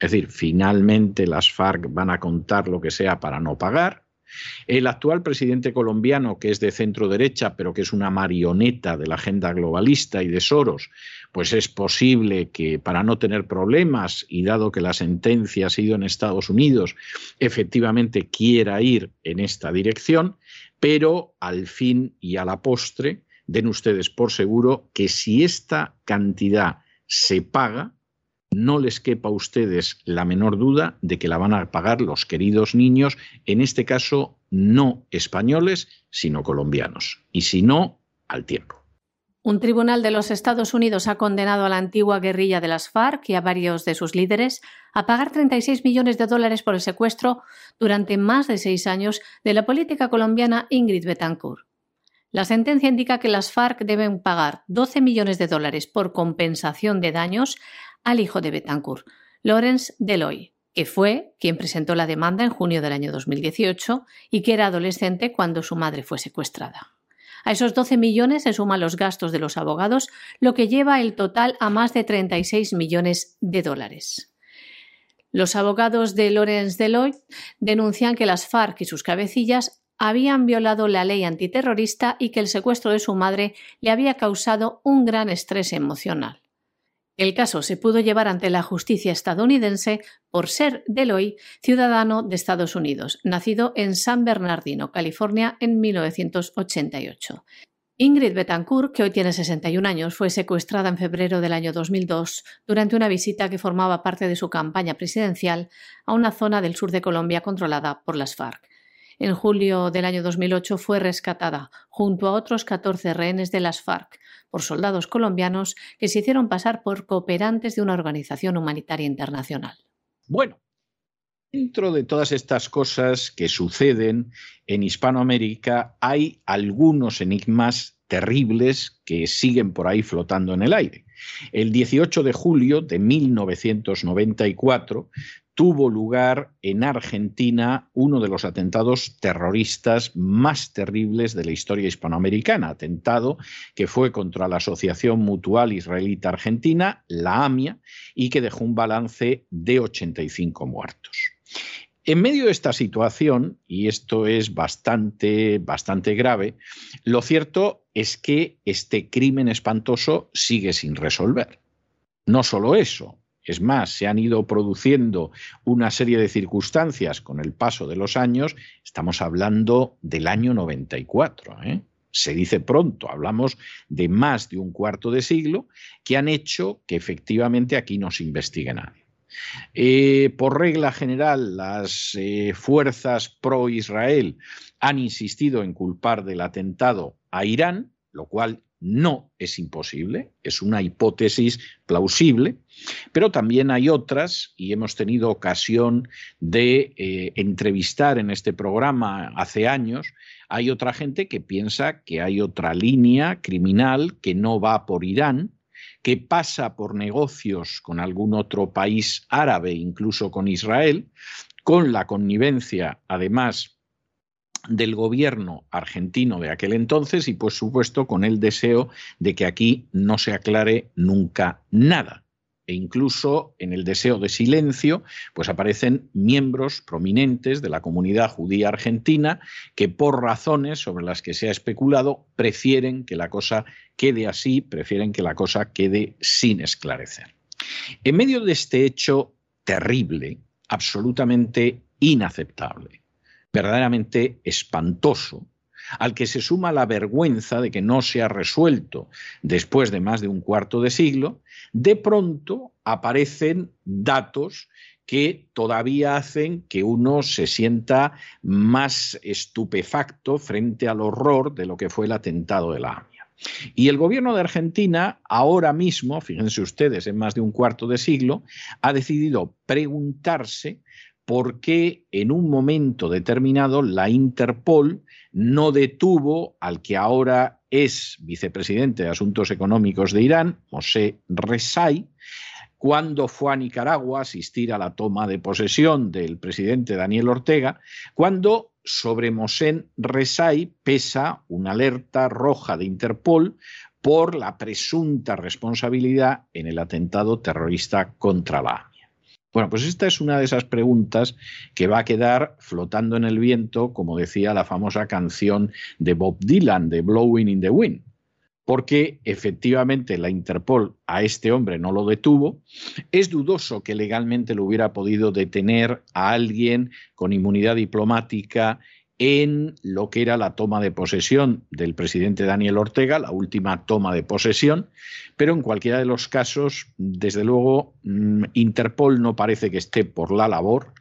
[SPEAKER 1] Es decir, finalmente las FARC van a contar lo que sea para no pagar. El actual presidente colombiano, que es de centro derecha, pero que es una marioneta de la agenda globalista y de Soros, pues es posible que para no tener problemas y dado que la sentencia ha sido en Estados Unidos, efectivamente quiera ir en esta dirección, pero al fin y a la postre, den ustedes por seguro que si esta cantidad se paga, no les quepa a ustedes la menor duda de que la van a pagar los queridos niños, en este caso no españoles, sino colombianos. Y si no, al tiempo.
[SPEAKER 2] Un tribunal de los Estados Unidos ha condenado a la antigua guerrilla de las FARC y a varios de sus líderes a pagar 36 millones de dólares por el secuestro durante más de seis años de la política colombiana Ingrid Betancourt. La sentencia indica que las FARC deben pagar 12 millones de dólares por compensación de daños al hijo de Betancourt, Lawrence Deloy, que fue quien presentó la demanda en junio del año 2018 y que era adolescente cuando su madre fue secuestrada. A esos 12 millones se suman los gastos de los abogados, lo que lleva el total a más de 36 millones de dólares. Los abogados de Lawrence Deloy denuncian que las FARC y sus cabecillas habían violado la ley antiterrorista y que el secuestro de su madre le había causado un gran estrés emocional. El caso se pudo llevar ante la justicia estadounidense por ser Deloy ciudadano de Estados Unidos, nacido en San Bernardino, California, en 1988. Ingrid Betancourt, que hoy tiene 61 años, fue secuestrada en febrero del año 2002 durante una visita que formaba parte de su campaña presidencial a una zona del sur de Colombia controlada por las FARC. En julio del año 2008 fue rescatada junto a otros 14 rehenes de las FARC por soldados colombianos que se hicieron pasar por cooperantes de una organización humanitaria internacional.
[SPEAKER 1] Bueno, Dentro de todas estas cosas que suceden en Hispanoamérica hay algunos enigmas terribles que siguen por ahí flotando en el aire. El 18 de julio de 1994 tuvo lugar en Argentina uno de los atentados terroristas más terribles de la historia hispanoamericana, atentado que fue contra la Asociación Mutual Israelita Argentina, la AMIA, y que dejó un balance de 85 muertos. En medio de esta situación, y esto es bastante, bastante grave, lo cierto es que este crimen espantoso sigue sin resolver. No solo eso, es más, se han ido produciendo una serie de circunstancias con el paso de los años. Estamos hablando del año 94. ¿eh? Se dice pronto, hablamos de más de un cuarto de siglo que han hecho que efectivamente aquí no se investigue nadie. Eh, por regla general, las eh, fuerzas pro-Israel han insistido en culpar del atentado a Irán, lo cual no es imposible, es una hipótesis plausible, pero también hay otras, y hemos tenido ocasión de eh, entrevistar en este programa hace años, hay otra gente que piensa que hay otra línea criminal que no va por Irán, que pasa por negocios con algún otro país árabe, incluso con Israel, con la connivencia, además, del gobierno argentino de aquel entonces y, por supuesto, con el deseo de que aquí no se aclare nunca nada. E incluso en el deseo de silencio, pues aparecen miembros prominentes de la comunidad judía argentina que, por razones sobre las que se ha especulado, prefieren que la cosa quede así, prefieren que la cosa quede sin esclarecer. En medio de este hecho terrible, absolutamente inaceptable, verdaderamente espantoso, al que se suma la vergüenza de que no se ha resuelto después de más de un cuarto de siglo, de pronto aparecen datos que todavía hacen que uno se sienta más estupefacto frente al horror de lo que fue el atentado de la AMIA. Y el gobierno de Argentina, ahora mismo, fíjense ustedes, en más de un cuarto de siglo, ha decidido preguntarse por qué en un momento determinado la Interpol no detuvo al que ahora es vicepresidente de Asuntos Económicos de Irán, Mosé Rezai, cuando fue a Nicaragua a asistir a la toma de posesión del presidente Daniel Ortega, cuando sobre Mosén Rezai pesa una alerta roja de Interpol por la presunta responsabilidad en el atentado terrorista contra la bueno, pues esta es una de esas preguntas que va a quedar flotando en el viento, como decía la famosa canción de Bob Dylan, de Blowing in the Wind, porque efectivamente la Interpol a este hombre no lo detuvo. Es dudoso que legalmente lo hubiera podido detener a alguien con inmunidad diplomática en lo que era la toma de posesión del presidente Daniel Ortega, la última toma de posesión, pero en cualquiera de los casos, desde luego, mm, Interpol no parece que esté por la labor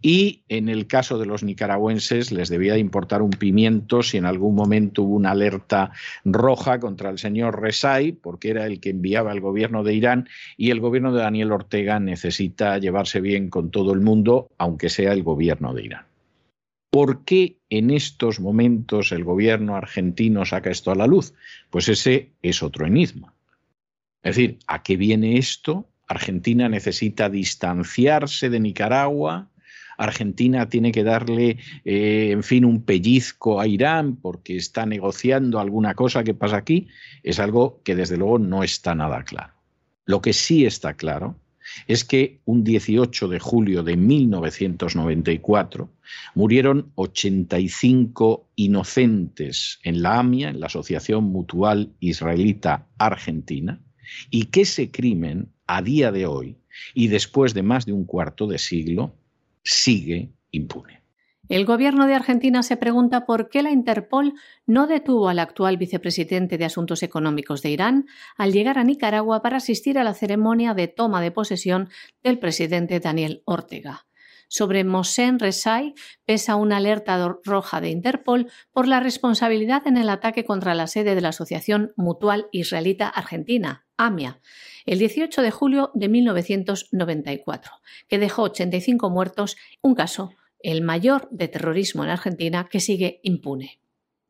[SPEAKER 1] y en el caso de los nicaragüenses les debía de importar un pimiento si en algún momento hubo una alerta roja contra el señor Resai, porque era el que enviaba al gobierno de Irán y el gobierno de Daniel Ortega necesita llevarse bien con todo el mundo, aunque sea el gobierno de Irán. ¿Por qué en estos momentos el gobierno argentino saca esto a la luz? Pues ese es otro enigma. Es decir, ¿a qué viene esto? Argentina necesita distanciarse de Nicaragua. Argentina tiene que darle, eh, en fin, un pellizco a Irán porque está negociando alguna cosa que pasa aquí. Es algo que desde luego no está nada claro. Lo que sí está claro es que un 18 de julio de 1994 murieron 85 inocentes en la AMIA, en la Asociación Mutual Israelita Argentina, y que ese crimen a día de hoy y después de más de un cuarto de siglo sigue impune.
[SPEAKER 2] El gobierno de Argentina se pregunta por qué la Interpol no detuvo al actual vicepresidente de Asuntos Económicos de Irán al llegar a Nicaragua para asistir a la ceremonia de toma de posesión del presidente Daniel Ortega. sobre Mohsen Resai pesa una alerta roja de Interpol por la responsabilidad en el ataque contra la sede de la Asociación Mutual Israelita Argentina, AMIA, el 18 de julio de 1994, que dejó 85 muertos, un caso, el mayor de terrorismo en Argentina, que sigue impune.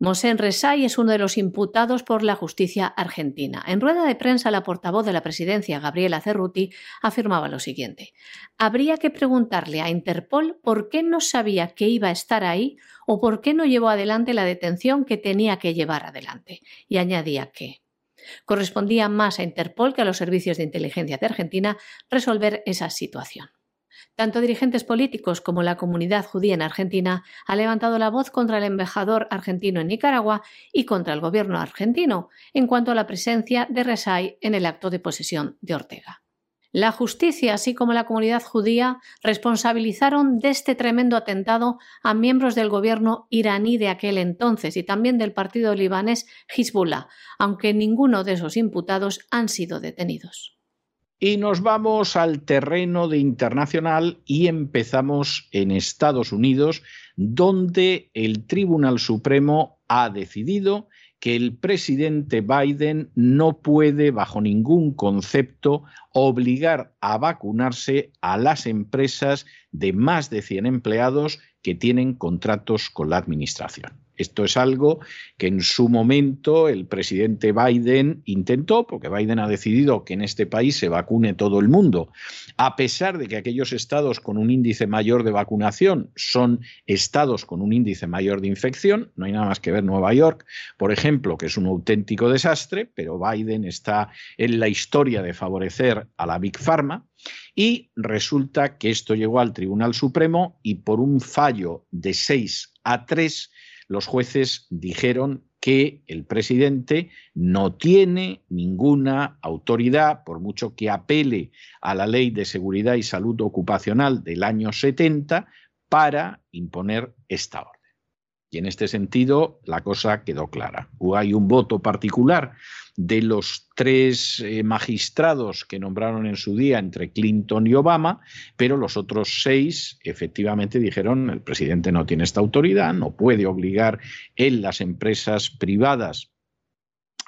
[SPEAKER 2] Mosén Resay es uno de los imputados por la justicia argentina. En rueda de prensa, la portavoz de la presidencia, Gabriela Cerruti, afirmaba lo siguiente. Habría que preguntarle a Interpol por qué no sabía que iba a estar ahí o por qué no llevó adelante la detención que tenía que llevar adelante. Y añadía que correspondía más a Interpol que a los servicios de inteligencia de Argentina resolver esa situación. Tanto dirigentes políticos como la comunidad judía en Argentina ha levantado la voz contra el embajador argentino en Nicaragua y contra el gobierno argentino en cuanto a la presencia de Resay en el acto de posesión de Ortega. La justicia, así como la comunidad judía, responsabilizaron de este tremendo atentado a miembros del gobierno iraní de aquel entonces y también del partido libanés Hezbollah, aunque ninguno de esos imputados han sido detenidos.
[SPEAKER 1] Y nos vamos al terreno de internacional y empezamos en Estados Unidos, donde el Tribunal Supremo ha decidido que el presidente Biden no puede, bajo ningún concepto, obligar a vacunarse a las empresas de más de 100 empleados que tienen contratos con la Administración. Esto es algo que en su momento el presidente Biden intentó, porque Biden ha decidido que en este país se vacune todo el mundo, a pesar de que aquellos estados con un índice mayor de vacunación son estados con un índice mayor de infección. No hay nada más que ver Nueva York, por ejemplo, que es un auténtico desastre, pero Biden está en la historia de favorecer a la Big Pharma. Y resulta que esto llegó al Tribunal Supremo y por un fallo de 6 a 3 los jueces dijeron que el presidente no tiene ninguna autoridad, por mucho que apele a la ley de seguridad y salud ocupacional del año 70, para imponer esta orden. Y en este sentido, la cosa quedó clara. Hay un voto particular de los tres eh, magistrados que nombraron en su día entre Clinton y Obama, pero los otros seis efectivamente dijeron el presidente no tiene esta autoridad, no puede obligar en las empresas privadas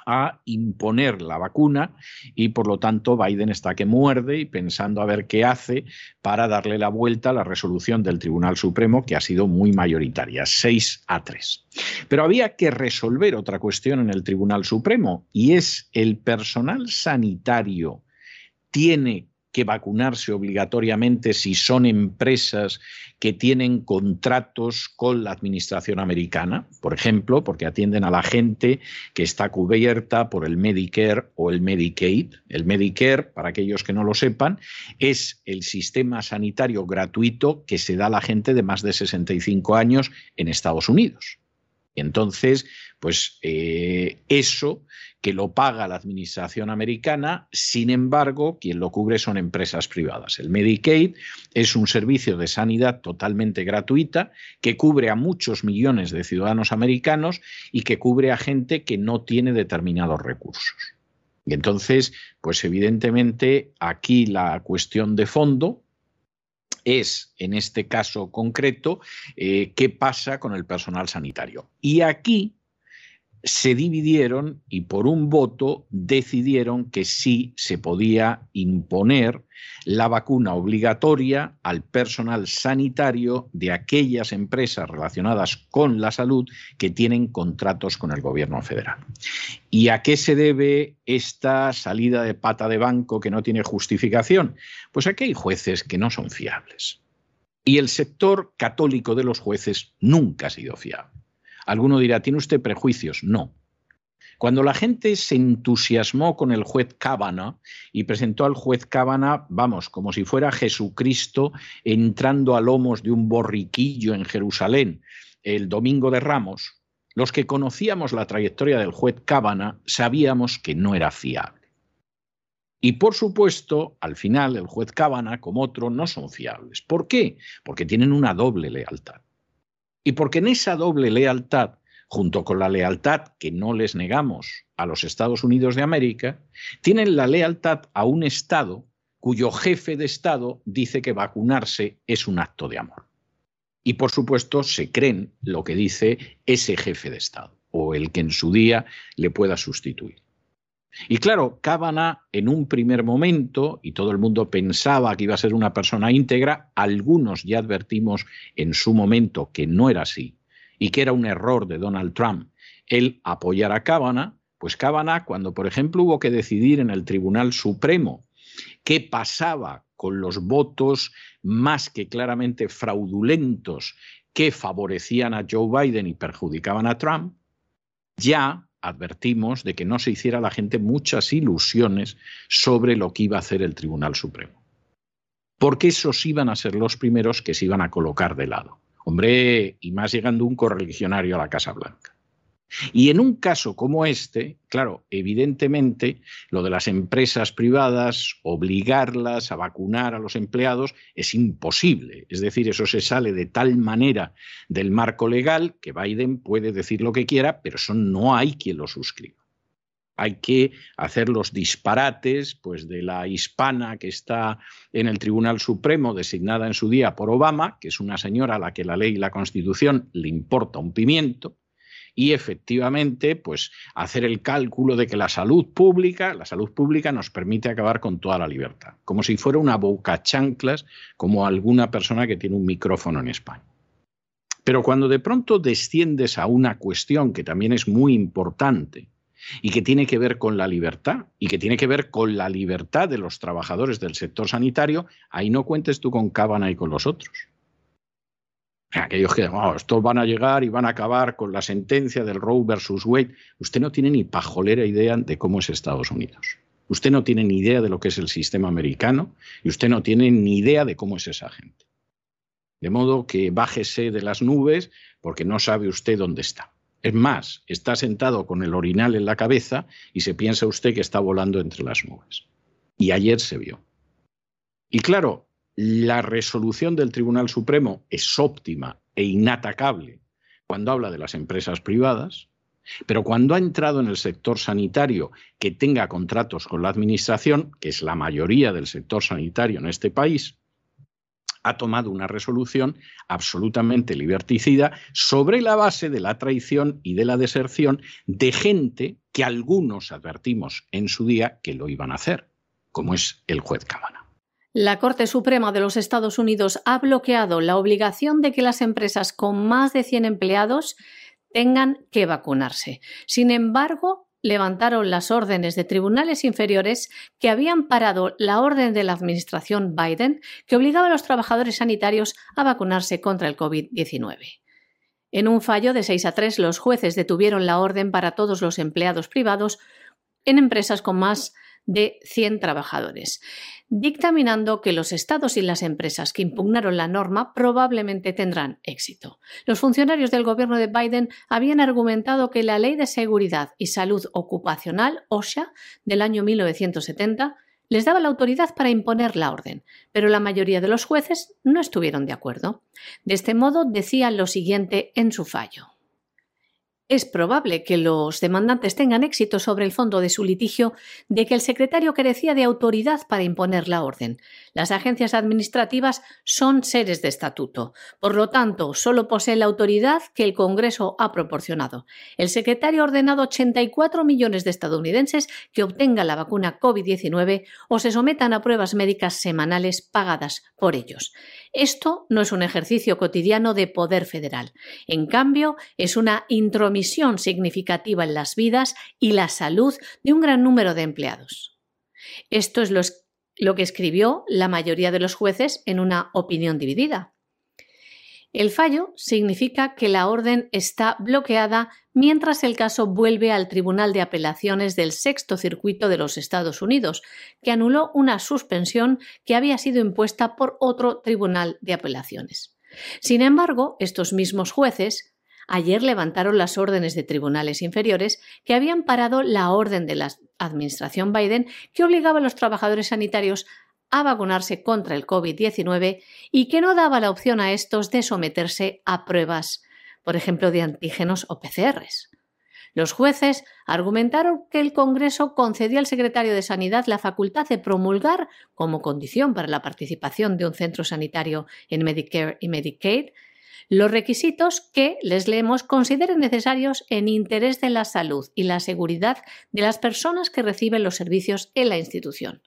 [SPEAKER 1] a imponer la vacuna y por lo tanto Biden está que muerde y pensando a ver qué hace para darle la vuelta a la resolución del Tribunal Supremo que ha sido muy mayoritaria, 6 a 3. Pero había que resolver otra cuestión en el Tribunal Supremo y es el personal sanitario tiene que vacunarse obligatoriamente si son empresas que tienen contratos con la administración americana, por ejemplo, porque atienden a la gente que está cubierta por el Medicare o el Medicaid. El Medicare, para aquellos que no lo sepan, es el sistema sanitario gratuito que se da a la gente de más de 65 años en Estados Unidos. Entonces, pues eh, eso que lo paga la administración americana, sin embargo, quien lo cubre son empresas privadas. El Medicaid es un servicio de sanidad totalmente gratuita que cubre a muchos millones de ciudadanos americanos y que cubre a gente que no tiene determinados recursos. Y entonces, pues evidentemente aquí la cuestión de fondo es, en este caso concreto, eh, qué pasa con el personal sanitario. Y aquí se dividieron y por un voto decidieron que sí se podía imponer la vacuna obligatoria al personal sanitario de aquellas empresas relacionadas con la salud que tienen contratos con el gobierno federal. ¿Y a qué se debe esta salida de pata de banco que no tiene justificación? Pues aquí hay jueces que no son fiables. Y el sector católico de los jueces nunca ha sido fiable. Alguno dirá, ¿tiene usted prejuicios? No. Cuando la gente se entusiasmó con el juez Cábana y presentó al juez Cábana, vamos, como si fuera Jesucristo entrando a lomos de un borriquillo en Jerusalén el domingo de Ramos, los que conocíamos la trayectoria del juez Cábana sabíamos que no era fiable. Y por supuesto, al final, el juez Cábana, como otro, no son fiables. ¿Por qué? Porque tienen una doble lealtad. Y porque en esa doble lealtad, junto con la lealtad que no les negamos a los Estados Unidos de América, tienen la lealtad a un Estado cuyo jefe de Estado dice que vacunarse es un acto de amor. Y por supuesto se creen lo que dice ese jefe de Estado o el que en su día le pueda sustituir. Y claro, Cábana en un primer momento, y todo el mundo pensaba que iba a ser una persona íntegra, algunos ya advertimos en su momento que no era así y que era un error de Donald Trump el apoyar a Cábana, pues Cábana, cuando por ejemplo hubo que decidir en el Tribunal Supremo qué pasaba con los votos más que claramente fraudulentos que favorecían a Joe Biden y perjudicaban a Trump, ya advertimos de que no se hiciera a la gente muchas ilusiones sobre lo que iba a hacer el Tribunal Supremo. Porque esos iban a ser los primeros que se iban a colocar de lado. Hombre, y más llegando un correligionario a la Casa Blanca. Y en un caso como este, claro, evidentemente lo de las empresas privadas, obligarlas a vacunar a los empleados es imposible. Es decir, eso se sale de tal manera del marco legal que Biden puede decir lo que quiera, pero eso no hay quien lo suscriba. Hay que hacer los disparates pues, de la hispana que está en el Tribunal Supremo, designada en su día por Obama, que es una señora a la que la ley y la Constitución le importa un pimiento, y efectivamente, pues hacer el cálculo de que la salud pública, la salud pública nos permite acabar con toda la libertad, como si fuera una boca chanclas, como alguna persona que tiene un micrófono en España. Pero cuando de pronto desciendes a una cuestión que también es muy importante y que tiene que ver con la libertad y que tiene que ver con la libertad de los trabajadores del sector sanitario, ahí no cuentes tú con Cábana y con los otros. Aquellos que estos van a llegar y van a acabar con la sentencia del Roe versus Wade. Usted no tiene ni pajolera idea de cómo es Estados Unidos. Usted no tiene ni idea de lo que es el sistema americano y usted no tiene ni idea de cómo es esa gente. De modo que bájese de las nubes porque no sabe usted dónde está. Es más, está sentado con el orinal en la cabeza y se piensa usted que está volando entre las nubes. Y ayer se vio. Y claro, la resolución del Tribunal Supremo es óptima e inatacable cuando habla de las empresas privadas, pero cuando ha entrado en el sector sanitario que tenga contratos con la Administración, que es la mayoría del sector sanitario en este país, ha tomado una resolución absolutamente liberticida sobre la base de la traición y de la deserción de gente que algunos advertimos en su día que lo iban a hacer, como es el juez Cámara.
[SPEAKER 2] La Corte Suprema de los Estados Unidos ha bloqueado la obligación de que las empresas con más de 100 empleados tengan que vacunarse. Sin embargo, levantaron las órdenes de tribunales inferiores que habían parado la orden de la administración Biden que obligaba a los trabajadores sanitarios a vacunarse contra el COVID-19. En un fallo de 6 a 3, los jueces detuvieron la orden para todos los empleados privados en empresas con más de 100 trabajadores dictaminando que los estados y las empresas que impugnaron la norma probablemente tendrán éxito. Los funcionarios del gobierno de Biden habían argumentado que la Ley de Seguridad y Salud Ocupacional, OSHA, del año 1970, les daba la autoridad para imponer la orden, pero la mayoría de los jueces no estuvieron de acuerdo. De este modo, decían lo siguiente en su fallo. Es probable que los demandantes tengan éxito sobre el fondo de su litigio de que el secretario carecía de autoridad para imponer la orden. Las agencias administrativas son seres de estatuto. Por lo tanto, solo posee la autoridad que el Congreso ha proporcionado. El secretario ha ordenado 84 millones de estadounidenses que obtengan la vacuna COVID-19 o se sometan a pruebas médicas semanales pagadas por ellos. Esto no es un ejercicio cotidiano de poder federal. En cambio, es una intromisión significativa en las vidas y la salud de un gran número de empleados. Esto es lo, que escribió la mayoría de los jueces en una opinión dividida. El fallo significa que la orden está bloqueada mientras el caso vuelve al Tribunal de Apelaciones del Sexto Circuito de los Estados Unidos, que anuló una suspensión que había sido impuesta por otro Tribunal de Apelaciones. Sin embargo, estos mismos jueces ayer levantaron las órdenes de tribunales inferiores que habían parado la orden de la administración Biden que obligaba a los trabajadores sanitarios a vacunarse contra el COVID-19 y que no daba la opción a estos de someterse a pruebas, por ejemplo, de antígenos o PCRs. Los jueces argumentaron que el Congreso concedía al secretario de Sanidad la facultad de promulgar, como condición para la participación de un centro sanitario en Medicare y Medicaid, los requisitos que, les leemos, consideren necesarios en interés de la salud y la seguridad de las personas que reciben los servicios en la institución.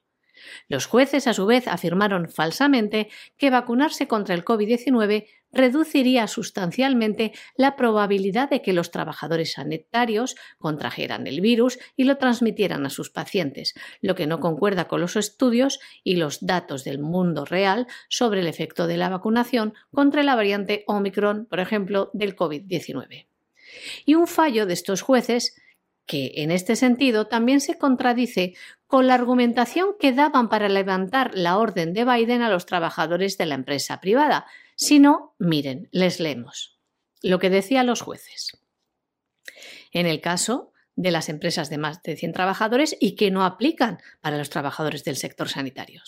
[SPEAKER 2] Los jueces, a su vez, afirmaron falsamente que vacunarse contra el COVID-19 reduciría sustancialmente la probabilidad de que los trabajadores sanitarios contrajeran el virus y lo transmitieran a sus pacientes, lo que no concuerda con los estudios y los datos del mundo real sobre el efecto de la vacunación contra la variante Omicron, por ejemplo, del COVID-19. Y un fallo de estos jueces que en este sentido también se contradice con la argumentación que daban para levantar la orden de Biden a los trabajadores de la empresa privada. Si no, miren, les leemos lo que decían los jueces. En el caso de las empresas de más de 100 trabajadores y que no aplican para los trabajadores del sector sanitario.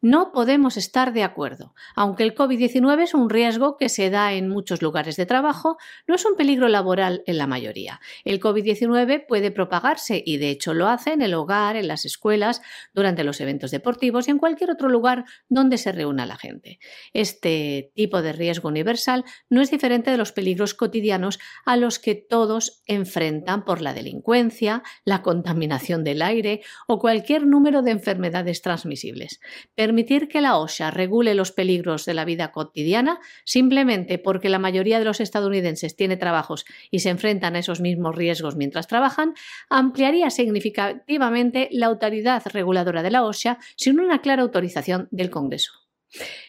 [SPEAKER 2] No podemos estar de acuerdo. Aunque el COVID-19 es un riesgo que se da en muchos lugares de trabajo, no es un peligro laboral en la mayoría. El COVID-19 puede propagarse y de hecho lo hace en el hogar, en las escuelas, durante los eventos deportivos y en cualquier otro lugar donde se reúna la gente. Este tipo de riesgo universal no es diferente de los peligros cotidianos a los que todos enfrentan por la delincuencia, la contaminación del aire o cualquier número de enfermedades transmisibles permitir que la OSHA regule los peligros de la vida cotidiana simplemente porque la mayoría de los estadounidenses tiene trabajos y se enfrentan a esos mismos riesgos mientras trabajan, ampliaría significativamente la autoridad reguladora de la OSHA sin una clara autorización del Congreso.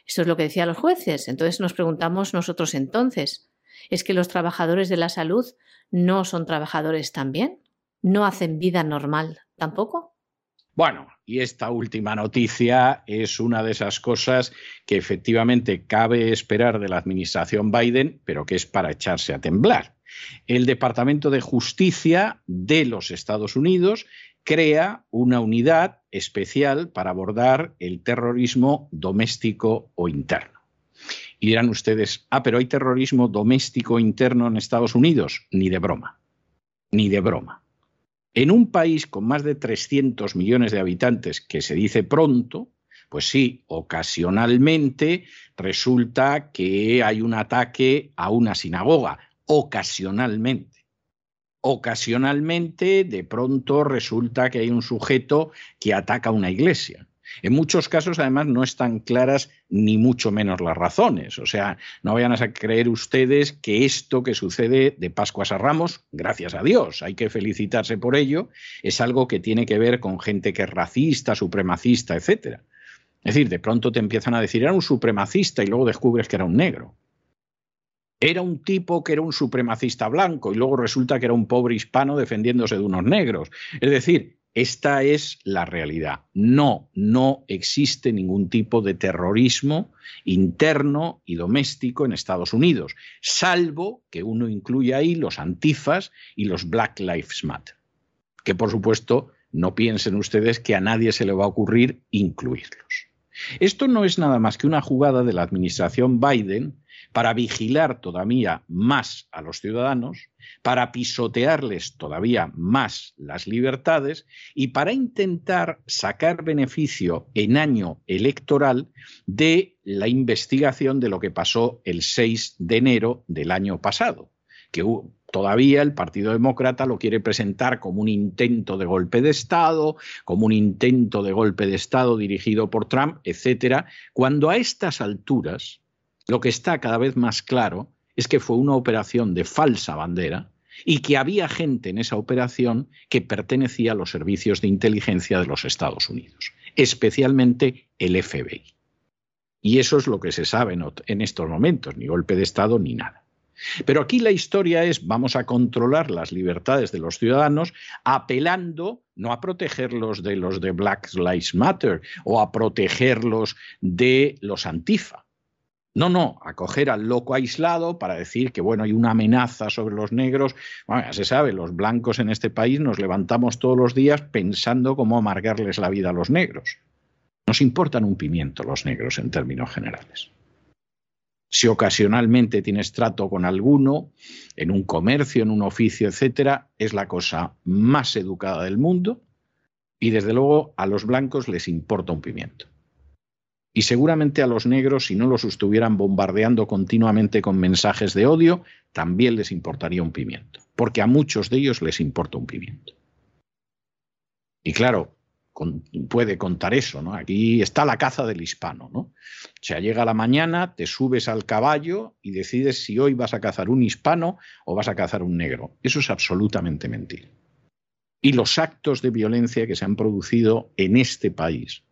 [SPEAKER 2] Esto es lo que decían los jueces. Entonces nos preguntamos nosotros entonces, ¿es que los trabajadores de la salud no son trabajadores también? ¿No hacen vida normal tampoco?
[SPEAKER 1] Bueno, y esta última noticia es una de esas cosas que efectivamente cabe esperar de la administración Biden, pero que es para echarse a temblar. El Departamento de Justicia de los Estados Unidos crea una unidad especial para abordar el terrorismo doméstico o interno. Y dirán ustedes, ah, pero hay terrorismo doméstico interno en Estados Unidos. Ni de broma, ni de broma. En un país con más de 300 millones de habitantes, que se dice pronto, pues sí, ocasionalmente resulta que hay un ataque a una sinagoga, ocasionalmente. Ocasionalmente, de pronto resulta que hay un sujeto que ataca a una iglesia. En muchos casos, además, no están claras ni mucho menos las razones. O sea, no vayan a creer ustedes que esto que sucede de Pascuas a Ramos, gracias a Dios, hay que felicitarse por ello, es algo que tiene que ver con gente que es racista, supremacista, etc. Es decir, de pronto te empiezan a decir, era un supremacista y luego descubres que era un negro. Era un tipo que era un supremacista blanco y luego resulta que era un pobre hispano defendiéndose de unos negros. Es decir, esta es la realidad. No, no existe ningún tipo de terrorismo interno y doméstico en Estados Unidos, salvo que uno incluya ahí los antifas y los Black Lives Matter, que por supuesto no piensen ustedes que a nadie se le va a ocurrir incluirlos. Esto no es nada más que una jugada de la administración Biden para vigilar todavía más a los ciudadanos, para pisotearles todavía más las libertades y para intentar sacar beneficio en año electoral de la investigación de lo que pasó el 6 de enero del año pasado, que todavía el Partido Demócrata lo quiere presentar como un intento de golpe de Estado, como un intento de golpe de Estado dirigido por Trump, etcétera, cuando a estas alturas lo que está cada vez más claro es que fue una operación de falsa bandera y que había gente en esa operación que pertenecía a los servicios de inteligencia de los Estados Unidos, especialmente el FBI. Y eso es lo que se sabe en estos momentos, ni golpe de Estado ni nada. Pero aquí la historia es vamos a controlar las libertades de los ciudadanos apelando no a protegerlos de los de Black Lives Matter o a protegerlos de los antifa, no, no, acoger al loco aislado para decir que, bueno, hay una amenaza sobre los negros. Bueno, ya se sabe, los blancos en este país nos levantamos todos los días pensando cómo amargarles la vida a los negros. Nos importan un pimiento los negros en términos generales. Si ocasionalmente tienes trato con alguno, en un comercio, en un oficio, etcétera, es la cosa más educada del mundo y desde luego a los blancos les importa un pimiento. Y seguramente a los negros, si no los estuvieran bombardeando continuamente con mensajes de odio, también les importaría un pimiento, porque a muchos de ellos les importa un pimiento. Y claro, puede contar eso, ¿no? Aquí está la caza del hispano, ¿no? O sea, llega la mañana, te subes al caballo y decides si hoy vas a cazar un hispano o vas a cazar un negro. Eso es absolutamente mentira. Y los actos de violencia que se han producido en este país,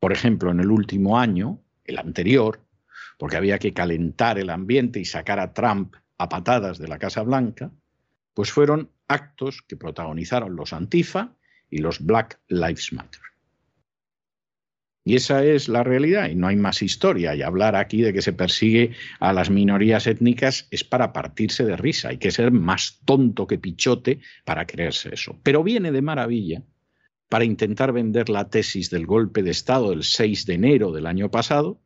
[SPEAKER 1] por ejemplo, en el último año, el anterior, porque había que calentar el ambiente y sacar a Trump a patadas de la Casa Blanca, pues fueron actos que protagonizaron los Antifa y los Black Lives Matter. Y esa es la realidad y no hay más historia. Y hablar aquí de que se persigue a las minorías étnicas es para partirse de risa. Hay que ser más tonto que pichote para creerse eso. Pero viene de maravilla para intentar vender la tesis del golpe de Estado del 6 de enero del año pasado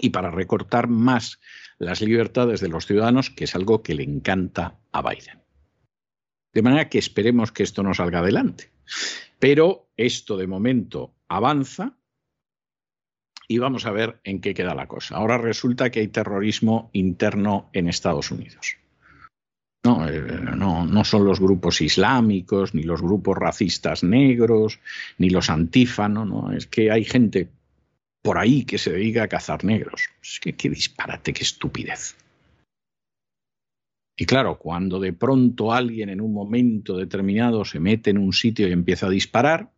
[SPEAKER 1] y para recortar más las libertades de los ciudadanos, que es algo que le encanta a Biden. De manera que esperemos que esto no salga adelante. Pero esto de momento avanza y vamos a ver en qué queda la cosa. Ahora resulta que hay terrorismo interno en Estados Unidos. No, eh, no, no, son los grupos islámicos, ni los grupos racistas negros, ni los antífanos, no, es que hay gente por ahí que se dedica a cazar negros. Es que qué disparate, qué estupidez. Y claro, cuando de pronto alguien en un momento determinado se mete en un sitio y empieza a disparar,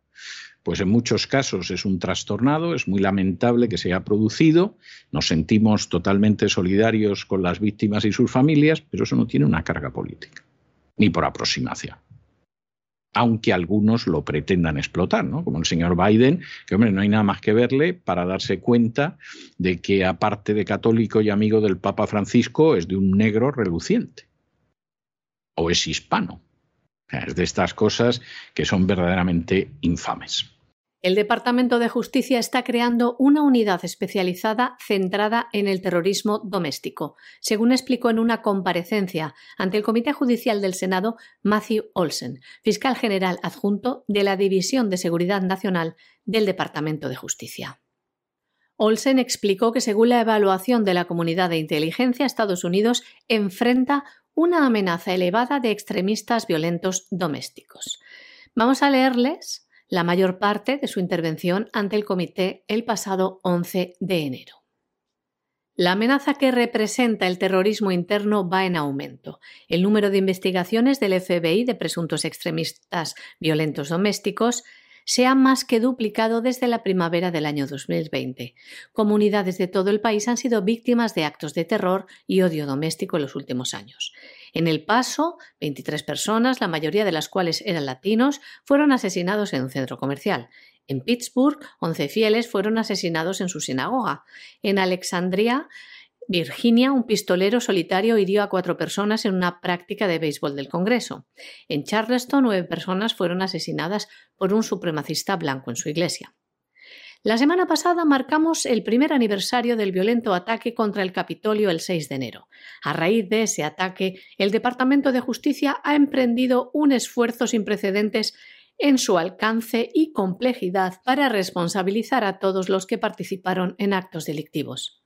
[SPEAKER 1] pues en muchos casos es un trastornado, es muy lamentable que se haya producido, nos sentimos totalmente solidarios con las víctimas y sus familias, pero eso no tiene una carga política, ni por aproximación. Aunque algunos lo pretendan explotar, ¿no? Como el señor Biden, que hombre, no hay nada más que verle para darse cuenta de que, aparte de católico y amigo del Papa Francisco, es de un negro reluciente o es hispano. Es de estas cosas que son verdaderamente infames.
[SPEAKER 2] El Departamento de Justicia está creando una unidad especializada centrada en el terrorismo doméstico, según explicó en una comparecencia ante el Comité Judicial del Senado Matthew Olsen, fiscal general adjunto de la División de Seguridad Nacional del Departamento de Justicia. Olsen explicó que según la evaluación de la comunidad de inteligencia, Estados Unidos enfrenta una amenaza elevada de extremistas violentos domésticos. Vamos a leerles la mayor parte de su intervención ante el comité el pasado 11 de enero. La amenaza que representa el terrorismo interno va en aumento. El número de investigaciones del FBI de presuntos extremistas violentos domésticos se ha más que duplicado desde la primavera del año 2020. Comunidades de todo el país han sido víctimas de actos de terror y odio doméstico en los últimos años. En El Paso, 23 personas, la mayoría de las cuales eran latinos, fueron asesinados en un centro comercial. En Pittsburgh, 11 fieles fueron asesinados en su sinagoga. En Alexandria, Virginia, un pistolero solitario hirió a cuatro personas en una práctica de béisbol del Congreso. En Charleston, nueve personas fueron asesinadas por un supremacista blanco en su iglesia. La semana pasada marcamos el primer aniversario del violento ataque contra el Capitolio el 6 de enero. A raíz de ese ataque, el Departamento de Justicia ha emprendido un esfuerzo sin precedentes en su alcance y complejidad para responsabilizar a todos los que participaron en actos delictivos.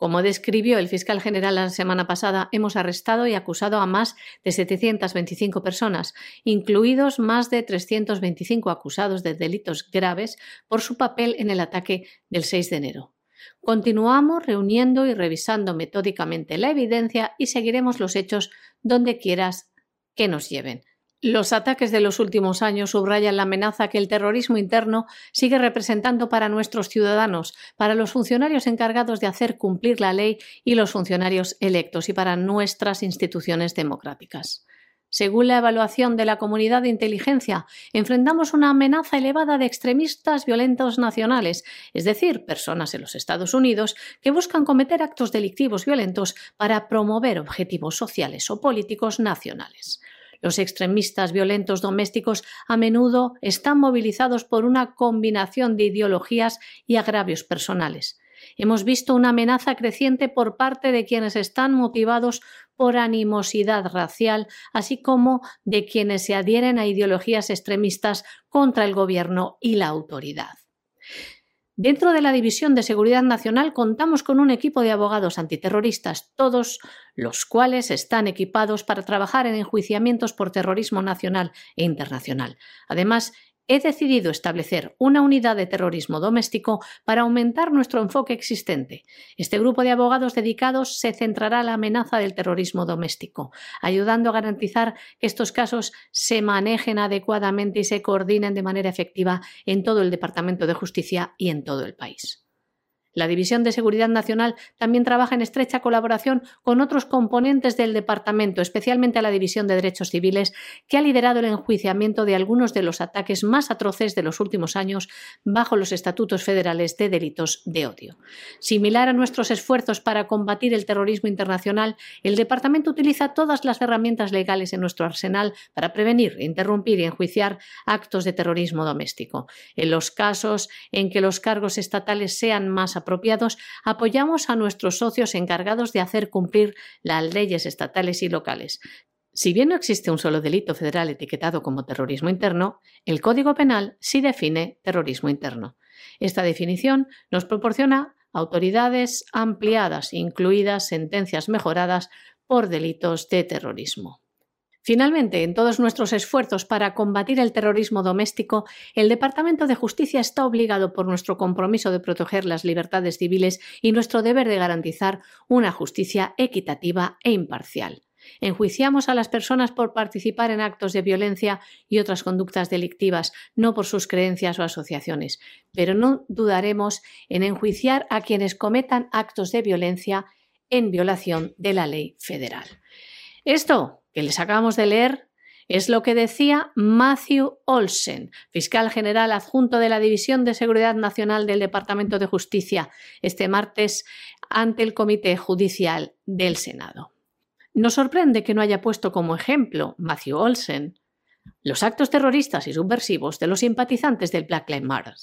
[SPEAKER 2] Como describió el fiscal general la semana pasada, hemos arrestado y acusado a más de 725 personas, incluidos más de 325 acusados de delitos graves por su papel en el ataque del 6 de enero. Continuamos reuniendo y revisando metódicamente la evidencia y seguiremos los hechos donde quieras que nos lleven. Los ataques de los últimos años subrayan la amenaza que el terrorismo interno sigue representando para nuestros ciudadanos, para los funcionarios encargados de hacer cumplir la ley y los funcionarios electos y para nuestras instituciones democráticas. Según la evaluación de la comunidad de inteligencia, enfrentamos una amenaza elevada de extremistas violentos nacionales, es decir, personas en los Estados Unidos que buscan cometer actos delictivos violentos para promover objetivos sociales o políticos nacionales. Los extremistas violentos domésticos a menudo están movilizados por una combinación de ideologías y agravios personales. Hemos visto una amenaza creciente por parte de quienes están motivados por animosidad racial, así como de quienes se adhieren a ideologías extremistas contra el gobierno y la autoridad. Dentro de la División de Seguridad Nacional contamos con un equipo de abogados antiterroristas, todos los cuales están equipados para trabajar en enjuiciamientos por terrorismo nacional e internacional. Además, he decidido establecer una unidad de terrorismo doméstico para aumentar nuestro enfoque existente. Este grupo de abogados dedicados se centrará en la amenaza del terrorismo doméstico, ayudando a garantizar que estos casos se manejen adecuadamente y se coordinen de manera efectiva en todo el Departamento de Justicia y en todo el país. La División de Seguridad Nacional también trabaja en estrecha colaboración con otros componentes del Departamento, especialmente la División de Derechos Civiles, que ha liderado el enjuiciamiento de algunos de los ataques más atroces de los últimos años bajo los estatutos federales de delitos de odio. Similar a nuestros esfuerzos para combatir el terrorismo internacional, el Departamento utiliza todas las herramientas legales en nuestro arsenal para prevenir, interrumpir y enjuiciar actos de terrorismo doméstico. En los casos en que los cargos estatales sean más apropiados, apoyamos a nuestros socios encargados de hacer cumplir las leyes estatales y locales. Si bien no existe un solo delito federal etiquetado como terrorismo interno, el Código Penal sí define terrorismo interno. Esta definición nos proporciona autoridades ampliadas, incluidas sentencias mejoradas por delitos de terrorismo. Finalmente, en todos nuestros esfuerzos para combatir el terrorismo doméstico, el Departamento de Justicia está obligado por nuestro compromiso de proteger las libertades civiles y nuestro deber de garantizar una justicia equitativa e imparcial. Enjuiciamos a las personas por participar en actos de violencia y otras conductas delictivas, no por sus creencias o asociaciones, pero no dudaremos en enjuiciar a quienes cometan actos de violencia en violación de la ley federal. Esto que les acabamos de leer es lo que decía Matthew Olsen, fiscal general adjunto de la División de Seguridad Nacional del Departamento de Justicia, este martes ante el Comité Judicial del Senado. Nos sorprende que no haya puesto como ejemplo Matthew Olsen los actos terroristas y subversivos de los simpatizantes del Black Lives Matter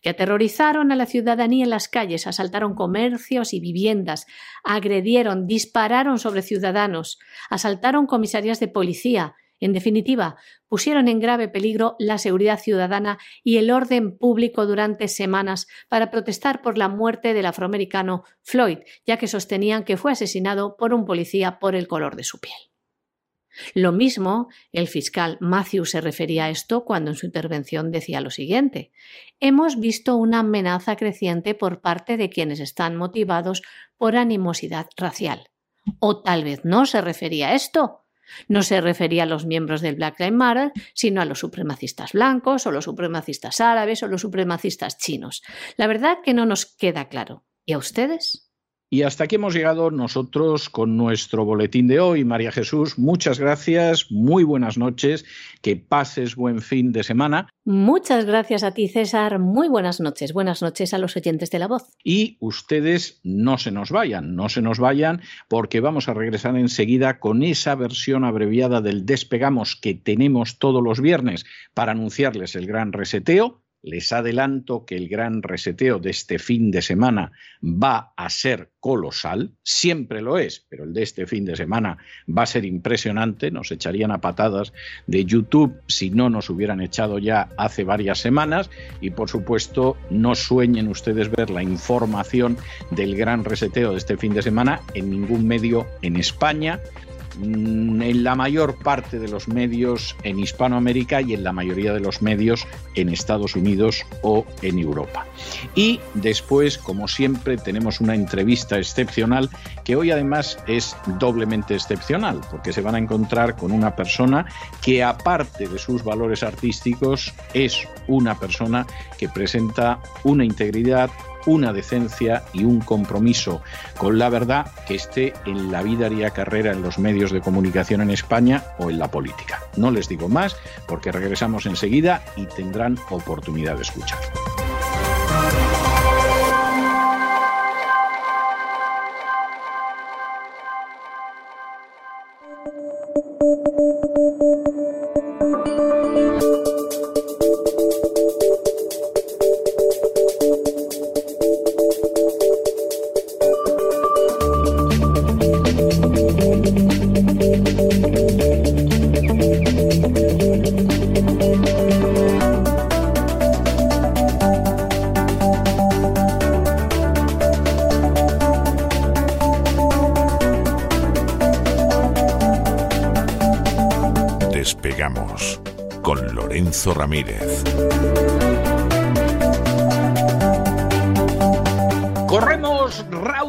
[SPEAKER 2] que aterrorizaron a la ciudadanía en las calles, asaltaron comercios y viviendas, agredieron, dispararon sobre ciudadanos, asaltaron comisarías de policía, en definitiva, pusieron en grave peligro la seguridad ciudadana y el orden público durante semanas para protestar por la muerte del afroamericano Floyd, ya que sostenían que fue asesinado por un policía por el color de su piel. Lo mismo, el fiscal Matthew se refería a esto cuando en su intervención decía lo siguiente. Hemos visto una amenaza creciente por parte de quienes están motivados por animosidad racial. O tal vez no se refería a esto. No se refería a los miembros del Black Lives Matter, sino a los supremacistas blancos o los supremacistas árabes o los supremacistas chinos. La verdad que no nos queda claro. ¿Y a ustedes?
[SPEAKER 1] Y hasta aquí hemos llegado nosotros con nuestro boletín de hoy. María Jesús, muchas gracias, muy buenas noches, que pases buen fin de semana.
[SPEAKER 2] Muchas gracias a ti, César. Muy buenas noches. Buenas noches a los oyentes de la voz.
[SPEAKER 1] Y ustedes no se nos vayan, no se nos vayan, porque vamos a regresar enseguida con esa versión abreviada del despegamos que tenemos todos los viernes para anunciarles el gran reseteo les adelanto que el gran reseteo de este fin de semana va a ser colosal, siempre lo es, pero el de este fin de semana va a ser impresionante, nos echarían a patadas de YouTube si no nos hubieran echado ya hace varias semanas y por supuesto no sueñen ustedes ver la información del gran reseteo de este fin de semana en ningún medio en España en la mayor parte de los medios en Hispanoamérica y en la mayoría de los medios en Estados Unidos o en Europa. Y después, como siempre, tenemos una entrevista excepcional que hoy además es doblemente excepcional porque se van a encontrar con una persona que aparte de sus valores artísticos es una persona que presenta una integridad, una decencia y un compromiso con la verdad que esté en la vida y carrera en los medios de comunicación en España o en la política. No les digo más porque regresamos enseguida y tendrán oportunidad de escuchar.
[SPEAKER 3] Despegamos con
[SPEAKER 1] Lorenzo Ramírez.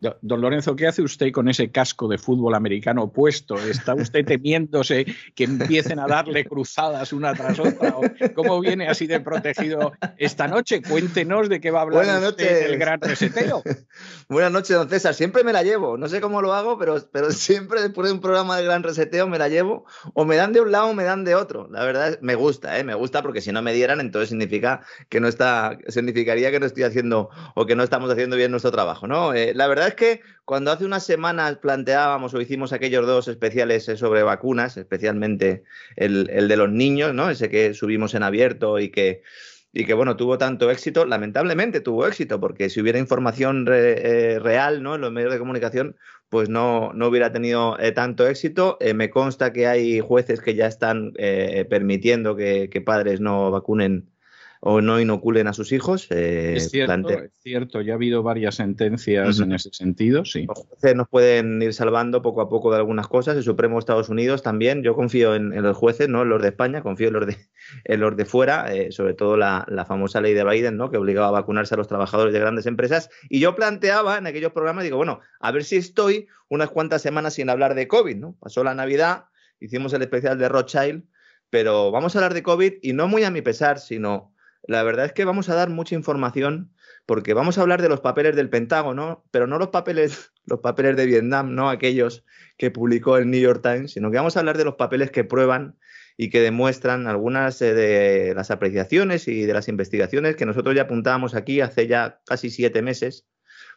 [SPEAKER 1] Don Lorenzo, ¿qué hace usted con ese casco de fútbol americano puesto? ¿Está usted temiéndose que empiecen a darle cruzadas una tras otra? ¿Cómo viene así de protegido esta noche? Cuéntenos de qué va a hablar
[SPEAKER 4] Buenas
[SPEAKER 1] usted del gran reseteo.
[SPEAKER 4] Buenas noches, don César. Siempre me la llevo. No sé cómo lo hago, pero, pero siempre después de un programa de gran reseteo me la llevo. O me dan de un lado o me dan de otro. La verdad me gusta, ¿eh? me gusta porque si no me dieran, entonces significa que no está, significaría que no estoy haciendo o que no estamos haciendo bien nuestro trabajo. ¿no? Eh, la verdad es que cuando hace unas semanas planteábamos o hicimos aquellos dos especiales eh, sobre vacunas, especialmente el, de los niños, ¿no? Ese que subimos en abierto y que y que bueno, tuvo tanto éxito, lamentablemente tuvo éxito, porque si hubiera información eh, real ¿no? en los medios de comunicación, pues no, no hubiera tenido eh, tanto éxito. me consta que hay jueces que ya están permitiendo que, que, padres no vacunen o no inoculen a sus hijos.
[SPEAKER 1] Eh, es, cierto, ya ha habido varias sentencias en ese sentido, sí.
[SPEAKER 4] Los jueces nos pueden ir salvando poco a poco de algunas cosas, el Supremo de Estados Unidos también. Yo confío en, los jueces, no en los de España, confío en los de, en los de fuera, eh, sobre todo la, famosa ley de Biden, ¿no? que obligaba a vacunarse a los trabajadores de grandes empresas. Y yo planteaba en aquellos programas, digo, bueno, a ver si estoy unas cuantas semanas sin hablar de COVID, ¿no? Pasó la Navidad, hicimos el especial de Rothschild, pero vamos a hablar de COVID y no muy a mi pesar, sino la verdad es que vamos a dar mucha información porque vamos a hablar de los papeles del Pentágono, pero no los papeles, los papeles de Vietnam, no aquellos que publicó el New York Times, sino que vamos a hablar de los papeles que prueban y que demuestran algunas eh, de las apreciaciones y de las investigaciones que nosotros ya apuntábamos aquí hace ya casi siete meses,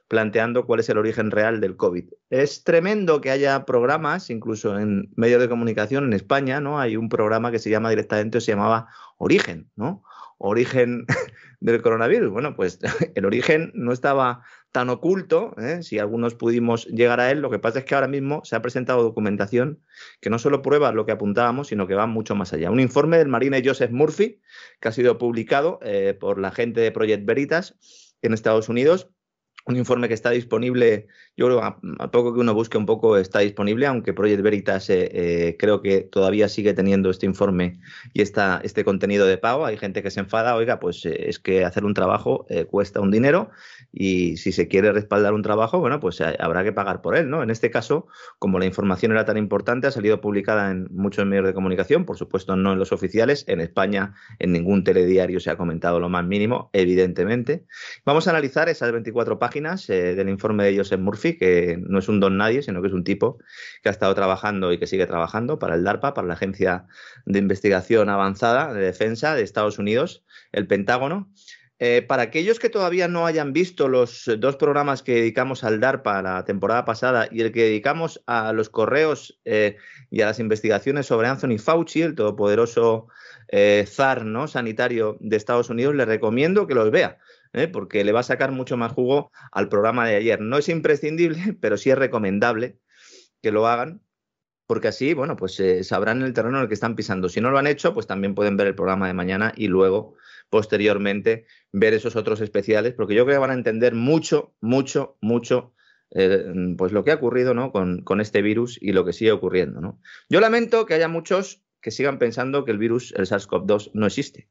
[SPEAKER 4] planteando cuál es el origen real del COVID. Es tremendo que haya programas, incluso en medios de comunicación en España, ¿no? Hay un programa que se llama directamente, o se llamaba Origen, ¿no? Origen del coronavirus. Bueno, pues el origen no estaba tan oculto, ¿eh? si algunos pudimos llegar a él, lo que pasa es que ahora mismo se ha presentado documentación que no solo prueba lo que apuntábamos, sino que va mucho más allá. Un informe del marine Joseph Murphy, que ha sido publicado eh, por la gente de Project Veritas en Estados Unidos, un informe que está disponible, yo creo, a, poco que uno busque un poco, está disponible, aunque Project Veritas eh, eh, creo que todavía sigue teniendo este informe y esta, este contenido de pago. Hay gente que se enfada, oiga, pues eh, es que hacer un trabajo cuesta un dinero y si se quiere respaldar un trabajo, bueno, pues habrá que pagar por él, ¿no? En este caso, como la información era tan importante, ha salido publicada en muchos medios de comunicación, por supuesto no en los oficiales, en España en ningún telediario se ha comentado lo más mínimo, evidentemente. Vamos a analizar esas 24 páginas eh, del informe de Joseph Murphy, que no es un don nadie, sino que es un tipo que ha estado trabajando y que sigue trabajando para el DARPA, para la Agencia de Investigación Avanzada de Defensa de Estados Unidos, el Pentágono. Eh, para aquellos que todavía no hayan visto los dos programas que dedicamos al DARPA la temporada pasada y el que dedicamos a los correos eh, y a las investigaciones sobre Anthony Fauci, el todopoderoso zar ¿no? sanitario de Estados Unidos, les recomiendo que los vea. ¿eh? porque le va a sacar mucho más jugo al programa de ayer. No es imprescindible, pero sí es recomendable que lo hagan, porque así, bueno, pues eh, sabrán el terreno en el que están pisando. Si no lo han hecho, pues también pueden ver el programa de mañana y luego, posteriormente, ver esos otros especiales, porque yo creo que van a entender mucho, mucho, mucho. Eh, pues lo que ha ocurrido ¿no? con, con, este virus y lo que sigue ocurriendo. ¿no? Yo lamento que haya muchos que sigan pensando que el virus, el SARS-CoV-2, no existe.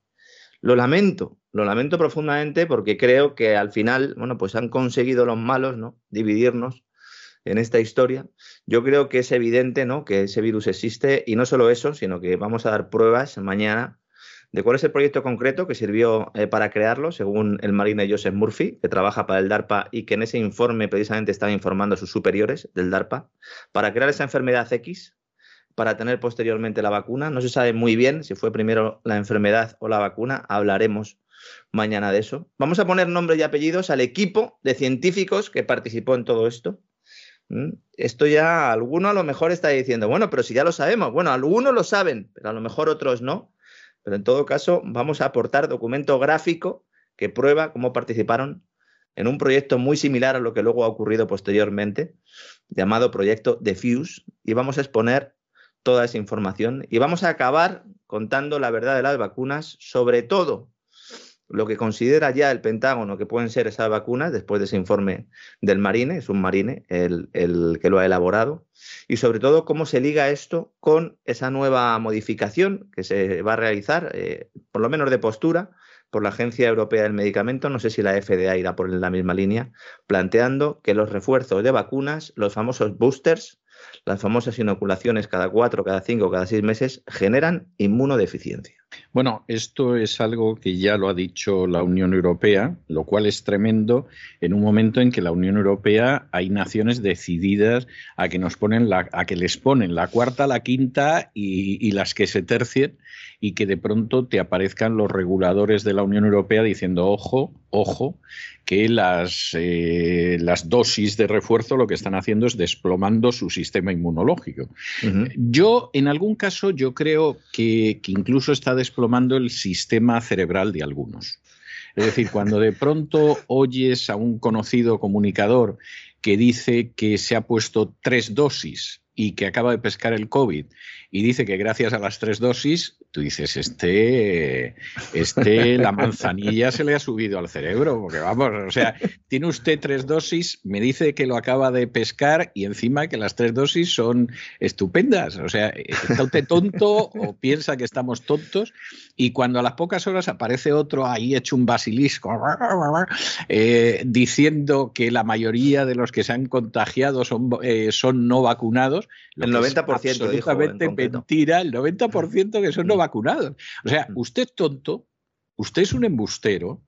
[SPEAKER 4] Lo lamento, lo lamento profundamente porque creo que al final, bueno, pues han conseguido los malos, ¿no? Dividirnos en esta historia. Yo creo que es evidente, ¿no? Que ese virus existe y no solo eso, sino que vamos a dar pruebas mañana de cuál es el proyecto concreto que sirvió eh, para crearlo, según el marine Joseph Murphy, que trabaja para el DARPA y que en ese informe precisamente estaba informando a sus superiores del DARPA, para crear esa enfermedad X, para tener posteriormente la vacuna. No se sabe muy bien si fue primero la enfermedad o la vacuna. Hablaremos mañana de eso. Vamos a poner nombres y apellidos al equipo de científicos que participó en todo esto. ¿Mm? Esto ya alguno a lo mejor está diciendo, bueno, pero si ya lo sabemos, bueno, algunos lo saben, pero a lo mejor otros no. Pero en todo caso, vamos a aportar documento gráfico que prueba cómo participaron en un proyecto muy similar a lo que luego ha ocurrido posteriormente, llamado Proyecto Defuse, y vamos a exponer toda esa información y vamos a acabar contando la verdad de las vacunas, sobre todo lo que considera ya el Pentágono que pueden ser esas vacunas, después de ese informe del Marine, es un Marine el, que lo ha elaborado, y sobre todo cómo se liga esto con esa nueva modificación que se va a realizar, eh, por lo menos de postura, por la Agencia Europea del Medicamento, no sé si la FDA irá por la misma línea, planteando que los refuerzos de vacunas, los famosos boosters, las famosas inoculaciones cada cuatro, cada cinco, cada seis meses, generan inmunodeficiencia.
[SPEAKER 1] Bueno, esto es algo que ya lo ha dicho la Unión Europea, lo cual es tremendo en un momento en que la Unión Europea hay naciones decididas a que nos ponen la, a que les ponen la cuarta, la quinta y, y las que se tercien y que de pronto te aparezcan los reguladores de la Unión Europea diciendo ojo, ojo, que las, eh, las dosis de refuerzo lo que están haciendo es desplomando su sistema inmunológico. Yo, en algún caso, yo creo que, que incluso está desplomando el sistema cerebral de algunos. Es decir, cuando de pronto oyes a un conocido comunicador que dice que se ha puesto tres dosis y que acaba de pescar el COVID y dice que gracias a las tres dosis, tú dices, este, este, la manzanilla se le ha subido al cerebro, porque vamos, o sea, tiene usted tres dosis, me dice que lo acaba de pescar y encima que las tres dosis son estupendas, o sea, está usted tonto o piensa que estamos tontos y cuando a las pocas horas aparece otro ahí hecho un basilisco eh, diciendo que la mayoría de los que se han contagiado son, eh, son no vacunados,
[SPEAKER 4] el 90%
[SPEAKER 1] es absolutamente mentira, el 90% que son no vacunados. O sea, usted es tonto, usted es un embustero,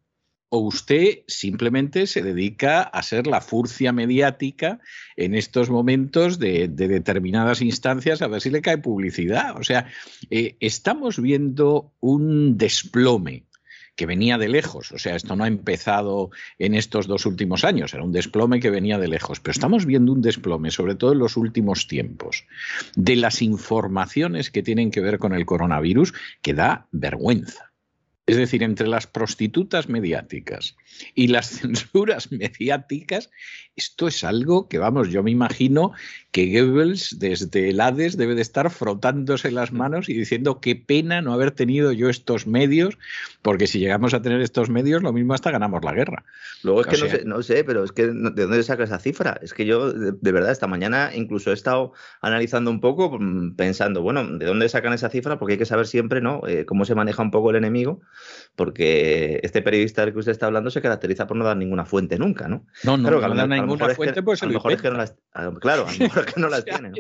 [SPEAKER 1] o usted simplemente se dedica a ser la furcia mediática en estos momentos de, determinadas instancias a ver si le cae publicidad. O sea, eh, estamos viendo un desplome que venía de lejos. O sea, esto no ha empezado en estos dos últimos años, era un desplome que venía de lejos. Pero estamos viendo un desplome, sobre todo en los últimos tiempos, de las informaciones que tienen que ver con el coronavirus, que da vergüenza. Es decir, entre las prostitutas mediáticas y las censuras mediáticas, esto es algo que, vamos, yo me imagino que Goebbels desde el Hades debe de estar frotándose las manos y diciendo qué pena no haber tenido yo estos medios, porque si llegamos a tener estos medios, lo mismo hasta ganamos la guerra.
[SPEAKER 4] Luego es que no sé, no sé, pero es que ¿de dónde saca esa cifra? Es que yo, de, verdad, esta mañana incluso he estado analizando un poco, mm, pensando, bueno, ¿de dónde sacan esa cifra? Porque hay que saber siempre, ¿no? Eh, cómo se maneja un poco el enemigo, porque este periodista del que usted está hablando se caracteriza por no dar ninguna fuente nunca, ¿no?
[SPEAKER 1] No, no, no, da ninguna fuente, pues
[SPEAKER 4] a lo mejor es que no las, claro, a lo mejor que no las tiene.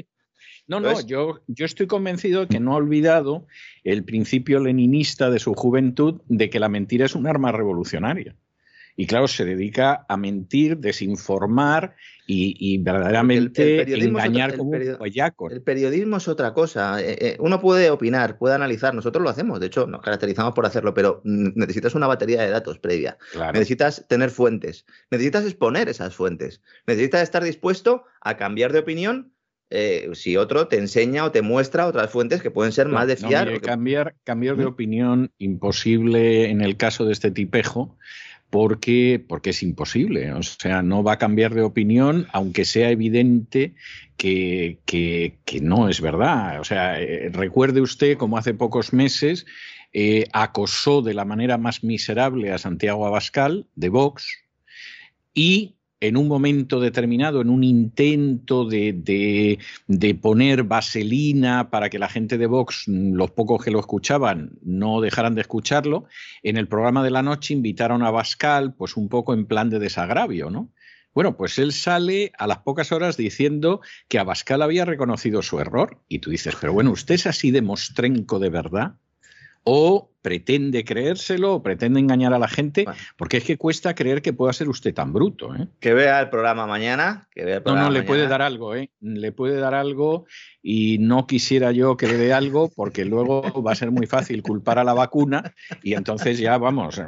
[SPEAKER 1] ¿no? No, yo, yo estoy convencido de que no ha olvidado el principio leninista de su juventud de que la mentira es un arma revolucionaria. Y claro, se dedica a mentir, desinformar y, verdaderamente engañar como un guayaco.
[SPEAKER 4] El periodismo es otra cosa. Eh, eh, uno puede opinar, puede analizar, nosotros lo hacemos, de hecho nos caracterizamos por hacerlo, pero necesitas una batería de datos previa. Necesitas tener fuentes, necesitas exponer esas fuentes, necesitas estar dispuesto a cambiar de opinión eh, si otro te enseña o te muestra otras fuentes que pueden ser más de fiar.
[SPEAKER 1] cambiar, cambiar de opinión imposible en el caso de este tipejo porque, porque es imposible. O sea, no va a cambiar de opinión, aunque sea evidente que, que, no es verdad. O sea, eh, recuerde usted como hace pocos meses eh, acosó de la manera más miserable a Santiago Abascal de Vox y en un momento determinado, en un intento de, poner vaselina para que la gente de Vox, los pocos que lo escuchaban, no dejaran de escucharlo, en el programa de la noche invitaron a Bascal, pues un poco en plan de desagravio, ¿no? Bueno, pues él sale a las pocas horas diciendo que Abascal había reconocido su error. Y tú dices, pero bueno, ¿usted es así de mostrenco de verdad? ¿O pretende creérselo o pretende engañar a la gente, porque es que cuesta creer que pueda ser usted tan bruto. ¿eh?
[SPEAKER 4] Que vea el programa mañana. Que vea el programa
[SPEAKER 1] no, no,
[SPEAKER 4] le
[SPEAKER 1] puede dar algo, ¿eh? le puede dar algo y no quisiera yo que le dé algo porque luego va a ser muy fácil culpar a la vacuna y entonces ya vamos,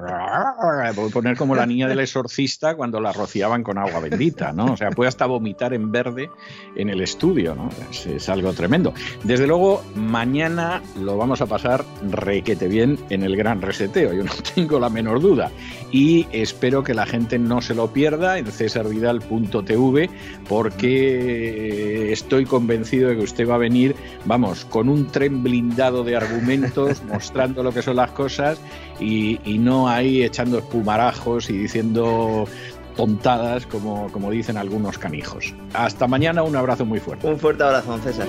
[SPEAKER 1] voy a poner como la niña del exorcista cuando la rociaban con agua bendita, ¿no? O sea, puede hasta vomitar en verde en el estudio, ¿no? Es, es algo tremendo. Desde luego, mañana lo vamos a pasar requete bien en el gran reseteo, yo no tengo la menor duda. Y espero que la gente no se lo pierda en cesarvidal.tv porque estoy convencido de que usted va a venir, vamos, con un tren blindado de argumentos, mostrando lo que son las cosas y, y no ahí echando espumarajos y diciendo tontadas, como, como dicen algunos canijos. Hasta mañana, un abrazo muy fuerte.
[SPEAKER 4] Un fuerte abrazo, César.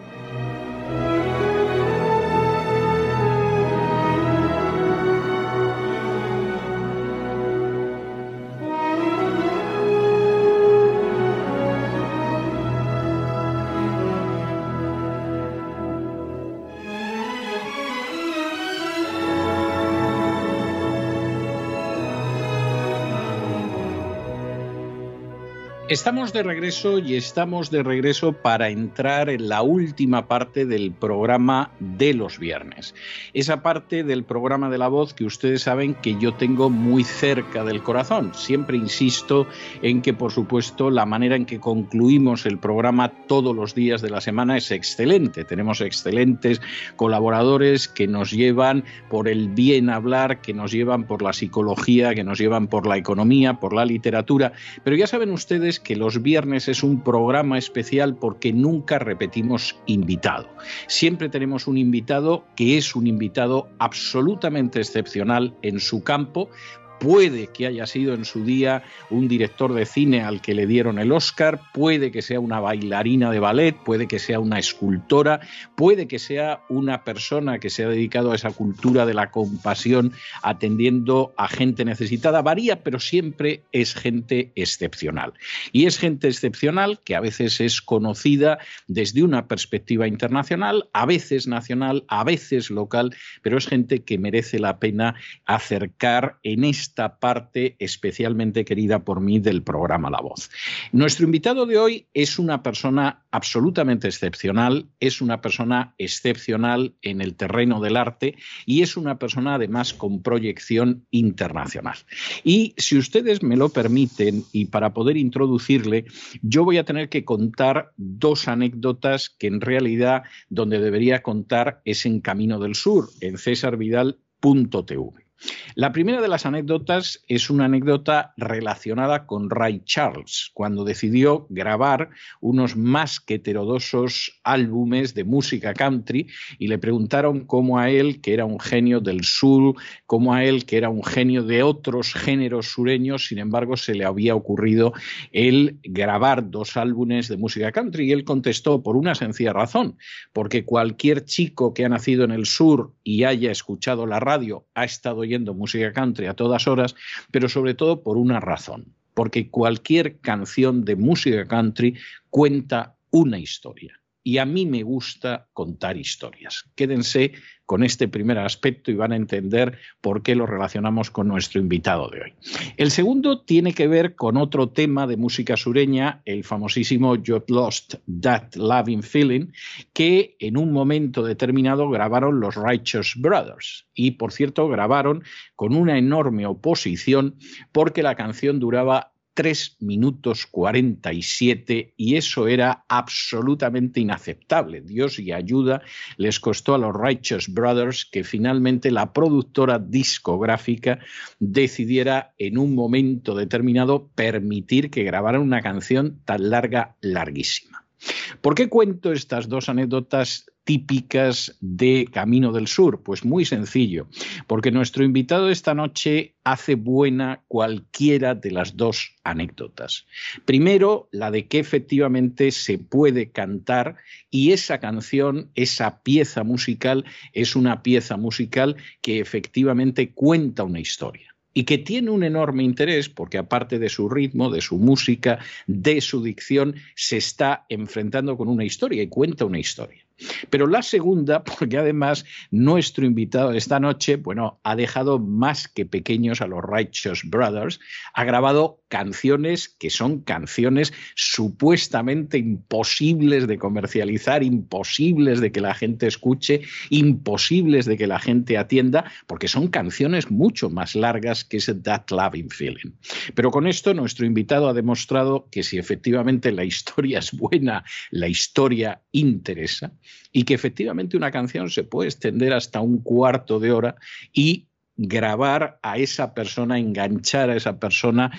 [SPEAKER 1] Estamos de regreso y estamos de regreso para entrar en la última parte del programa de los viernes. Esa parte del programa de la voz que ustedes saben que yo tengo muy cerca del corazón. Siempre insisto en que, por supuesto, la manera en que concluimos el programa todos los días de la semana es excelente. Tenemos excelentes colaboradores que nos llevan por el bien hablar, que nos llevan por la psicología, que nos llevan por la economía, por la literatura. Pero ya saben ustedes que los viernes es un programa especial porque nunca repetimos invitado. Siempre tenemos un invitado que es un invitado absolutamente excepcional en su campo, puede que haya sido en su día un director de cine al que le dieron el Oscar, puede que sea una bailarina de ballet, puede que sea una escultora, puede que sea una persona que se ha dedicado a esa cultura de la compasión atendiendo a gente necesitada, varía, pero siempre es gente excepcional. Y es gente excepcional que a veces es conocida desde una perspectiva internacional, a veces nacional, a veces local, pero es gente que merece la pena acercar en este esta parte especialmente querida por mí del programa La Voz. Nuestro invitado de hoy es una persona absolutamente excepcional, es una persona excepcional en el terreno del arte y es una persona además con proyección internacional. Y si ustedes me lo permiten y para poder introducirle, yo voy a tener que contar dos anécdotas que en realidad donde debería contar es en Camino del Sur, en cesarvidal.tv. La primera de las anécdotas es una anécdota relacionada con Ray Charles, cuando decidió grabar unos más que heterodosos álbumes de música country y le preguntaron cómo a él, que era un genio del sur, cómo a él, que era un genio de otros géneros sureños, sin embargo, se le había ocurrido el grabar dos álbumes de música country. Y él contestó por una sencilla razón, porque cualquier chico que ha nacido en el sur y haya escuchado la radio ha estado música country a todas horas, pero sobre todo por una razón, porque cualquier canción de música country cuenta una historia y a mí me gusta contar historias. Quédense con este primer aspecto y van a entender por qué lo relacionamos con nuestro invitado de hoy. El segundo tiene que ver con otro tema de música sureña, el famosísimo You Lost That Loving Feeling, que en un momento determinado grabaron los Righteous Brothers. Y por cierto, grabaron con una enorme oposición porque la canción duraba 3 minutos 47 y eso era absolutamente inaceptable. Dios y ayuda les costó a los Righteous Brothers que finalmente la productora discográfica decidiera en un momento determinado permitir que grabaran una canción tan larga, larguísima. ¿Por qué cuento estas dos anécdotas típicas de Camino del Sur? Pues muy sencillo, porque nuestro invitado esta noche hace buena cualquiera de las dos anécdotas. Primero, la de que efectivamente se puede cantar y esa canción, esa pieza musical, es una pieza musical que efectivamente cuenta una historia y que tiene un enorme interés porque aparte de su ritmo, de su música, de su dicción, se está enfrentando con una historia y cuenta una historia. Pero la segunda, porque además nuestro invitado de esta noche, bueno, ha dejado más que pequeños a los Righteous Brothers, ha grabado canciones que son canciones supuestamente imposibles de comercializar, imposibles de que la gente escuche, imposibles de que la gente atienda, porque son canciones mucho más largas que ese That Loving Feeling. Pero con esto nuestro invitado ha demostrado que si efectivamente la historia es buena, la historia interesa y que efectivamente una canción se puede extender hasta un cuarto de hora y grabar a esa persona, enganchar a esa persona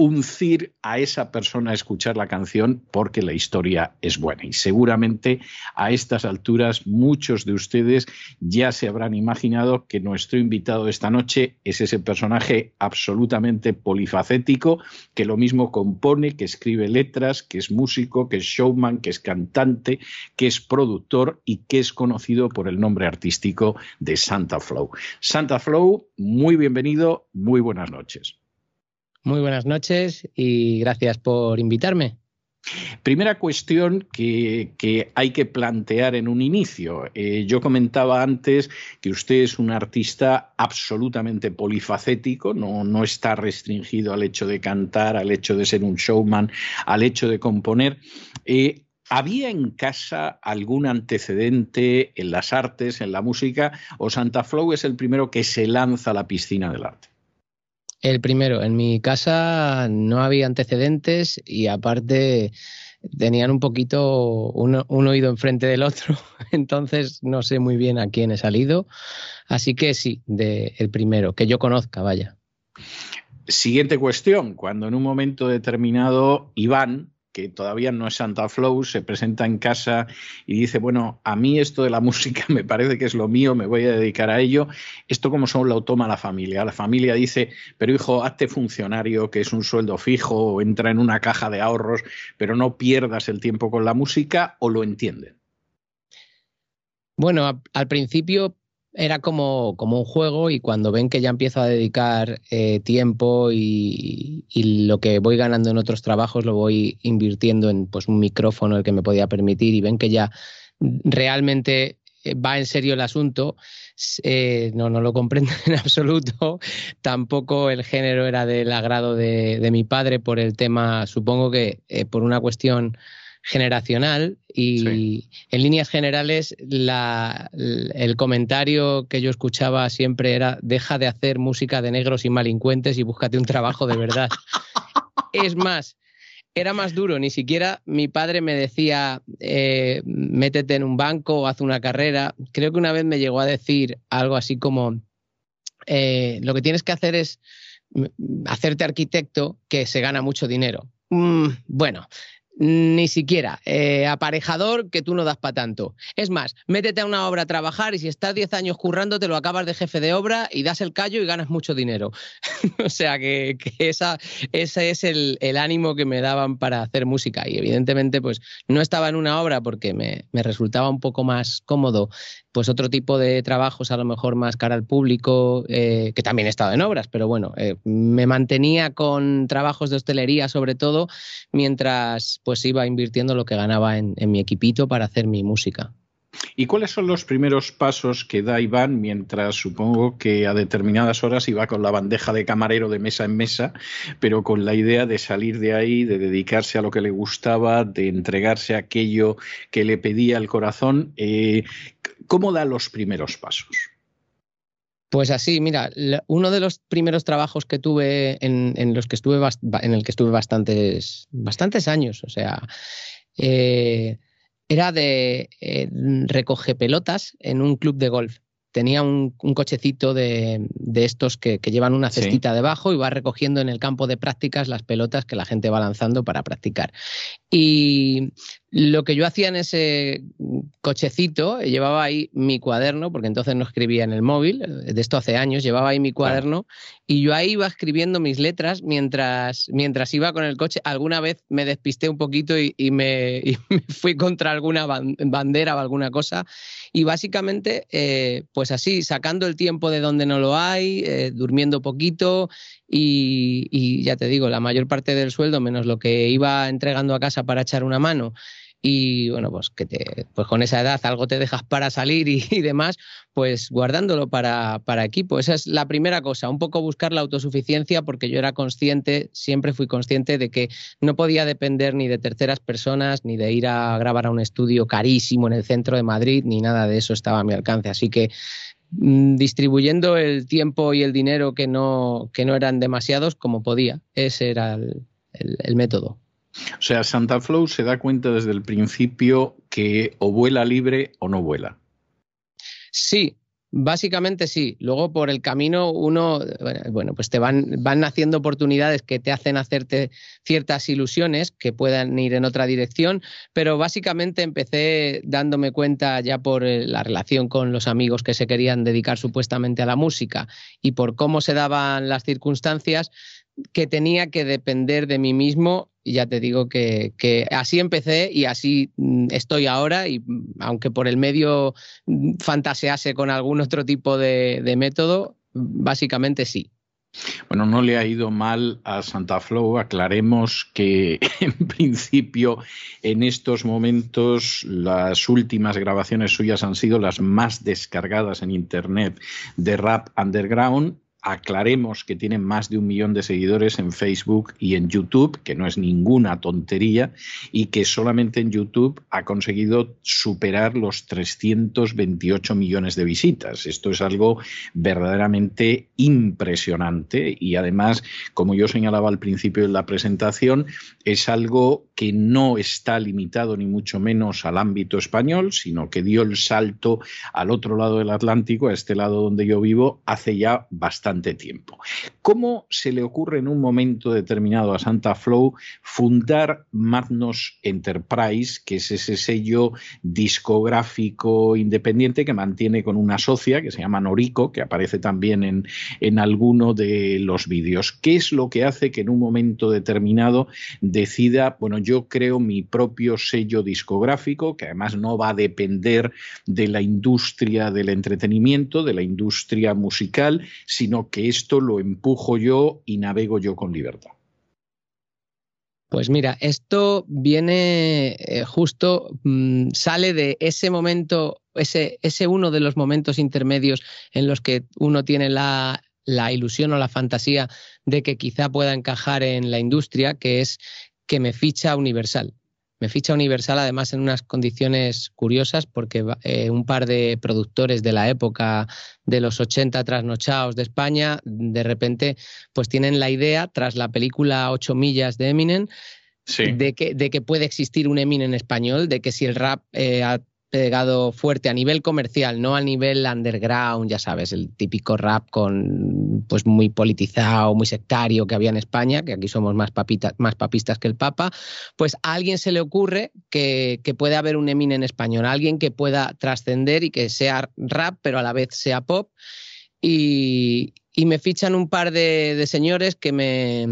[SPEAKER 1] uncir a esa persona a escuchar la canción porque la historia es buena. Y seguramente a estas alturas muchos de ustedes ya se habrán imaginado que nuestro invitado de esta noche es ese personaje absolutamente polifacético que lo mismo compone, que escribe letras, que es músico, que es showman, que es cantante, que es productor y que es conocido por el nombre artístico de Santa Flow. Santa Flow, muy bienvenido, muy buenas noches.
[SPEAKER 5] Muy buenas noches y gracias por invitarme.
[SPEAKER 1] Primera cuestión que, hay que plantear en un inicio. Eh, yo comentaba antes que usted es un artista absolutamente polifacético, no, no, está restringido al hecho de cantar, al hecho de ser un showman, al hecho de componer. Eh, ¿Había en casa algún antecedente en las artes, en la música, o Santa Flow es el primero que se lanza a la piscina del arte?
[SPEAKER 5] El primero, en mi casa no había antecedentes y aparte tenían un poquito un, oído enfrente del otro, entonces no sé muy bien a quién he salido. Así que sí, de el primero, que yo conozca, vaya.
[SPEAKER 1] Siguiente cuestión, cuando en un momento determinado Iván, que todavía no es Santa Flow, se presenta en casa y dice, bueno, a mí esto de la música me parece que es lo mío, me voy a dedicar a ello. Esto como son lo toma la familia. La familia dice, pero hijo, hazte funcionario, que es un sueldo fijo, o entra en una caja de ahorros, pero no pierdas el tiempo con la música, o lo entienden.
[SPEAKER 5] Bueno, al principio era como, como, un juego y cuando ven que ya empiezo a dedicar eh, tiempo y, lo que voy ganando en otros trabajos lo voy invirtiendo en pues, un micrófono el que me podía permitir y ven que ya realmente eh, va en serio el asunto, eh, no, no lo comprenden en absoluto. Tampoco el género era del agrado de, de mi padre por el tema, supongo que por una cuestión generacional y en líneas generales el comentario que yo escuchaba siempre era deja de hacer música de negros y malincuentes y búscate un trabajo de verdad. es más, era más duro, ni siquiera mi padre me decía eh, métete en un banco o haz una carrera. Creo que una vez me llegó a decir algo así como eh, lo que tienes que hacer es mm, hacerte arquitecto que se gana mucho dinero. Mm, bueno, ni siquiera. Eh, aparejador que tú no das para tanto. Es más, métete a una obra a trabajar y si estás 10 años currando, te lo acabas de jefe de obra y das el callo y ganas mucho dinero. o sea que, esa, ese es el, ánimo que me daban para hacer música. Y evidentemente, pues no estaba en una obra porque me, resultaba un poco más cómodo, pues otro tipo de trabajos, a lo mejor más cara al público, eh, que también he estado en obras, pero bueno, eh, me mantenía con trabajos de hostelería sobre todo, mientras pues iba invirtiendo lo que ganaba en, mi equipito para hacer mi música.
[SPEAKER 1] ¿Y cuáles son los primeros pasos que da Iván mientras supongo que a determinadas horas iba con la bandeja de camarero de mesa en mesa, pero con la idea de salir de ahí, de dedicarse a lo que le gustaba, de entregarse a aquello que le pedía el corazón? Eh, ¿Cómo da los primeros pasos?
[SPEAKER 5] Pues así, mira, uno de los primeros trabajos que tuve en, los que estuve en el que estuve bastantes, bastantes años, o sea, eh, era de eh, recoge pelotas en un club de golf tenía un, cochecito de, estos que, llevan una cestita debajo y va recogiendo en el campo de prácticas las pelotas que la gente va lanzando para practicar. Y lo que yo hacía en ese cochecito, llevaba ahí mi cuaderno, porque entonces no escribía en el móvil, de esto hace años, llevaba ahí mi cuaderno y yo ahí iba escribiendo mis letras mientras, mientras iba con el coche. Alguna vez me despisté un poquito y, me, fui contra alguna bandera o alguna cosa. Y básicamente, eh, pues así, sacando el tiempo de donde no lo hay, eh, durmiendo poquito y, ya te digo, la mayor parte del sueldo, menos lo que iba entregando a casa para echar una mano, y bueno, pues que te, pues con esa edad algo te dejas para salir y, demás, pues guardándolo para, para, equipo. Esa es la primera cosa, un poco buscar la autosuficiencia porque yo era consciente, siempre fui consciente de que no podía depender ni de terceras personas, ni de ir a grabar a un estudio carísimo en el centro de Madrid, ni nada de eso estaba a mi alcance. Así que mm, distribuyendo el tiempo y el dinero que no, que no eran demasiados como podía. Ese era el método.
[SPEAKER 1] O sea, Santa Flow se da cuenta desde el principio que o vuela libre o no vuela.
[SPEAKER 5] Sí, Básicamente sí. Luego por el camino uno, bueno, pues te van, van naciendo oportunidades que te hacen hacerte ciertas ilusiones que puedan ir en otra dirección, pero básicamente empecé dándome cuenta ya por eh, la relación con los amigos que se querían dedicar supuestamente a la música y por cómo se daban las circunstancias que tenía que depender de mí mismo y ya te digo que, así empecé y así mm, estoy ahora y mm, aunque por el medio mm, fantasease con algún otro tipo de, método, básicamente sí.
[SPEAKER 1] Bueno, no le ha ido mal a Santa Flow. Aclaremos que en principio en estos momentos las últimas grabaciones suyas han sido las más descargadas en Internet de rap underground aclaremos que tiene más de un millón de seguidores en Facebook y en YouTube, que no es ninguna tontería, y que solamente en YouTube ha conseguido superar los 328 millones de visitas. Esto es algo verdaderamente impresionante y además, como yo señalaba al principio de la presentación, es algo que no está limitado ni mucho menos al ámbito español, sino que dio el salto al otro lado del Atlántico, a este lado donde yo vivo, hace ya bastante tiempo. ¿Cómo se le ocurre en un momento determinado a Santa Flow fundar Magnos Enterprise, que es ese sello discográfico independiente que mantiene con una socia que se llama Norico, que aparece también en, en alguno de los vídeos? ¿Qué es lo que hace que en un momento determinado decida, bueno, yo creo mi propio sello discográfico, que además no va a depender de la industria del entretenimiento, de la industria musical, sino que esto lo empujo yo y navego yo con libertad.
[SPEAKER 5] Pues mira, esto viene eh, justo, mm, sale de ese momento, ese, ese uno de los momentos intermedios en los que uno tiene la, la ilusión o la fantasía de que quizá pueda encajar en la industria, que es que me ficha Universal. Me ficha Universal además en unas condiciones curiosas porque eh, un par de productores de la época de los 80 trasnochados de España de repente pues tienen la idea tras la película Ocho millas de Eminem de, que, de que puede existir un Eminem español, de que si el rap eh, pegado fuerte a nivel comercial, no a nivel underground, ya sabes, el típico rap con pues muy politizado, muy sectario que había en España, que aquí somos más, más papistas que el Papa, pues a alguien se le ocurre que, puede haber un Eminem en español, alguien que pueda trascender y que sea rap, pero a la vez sea pop. Y, me fichan un par de, de señores que me,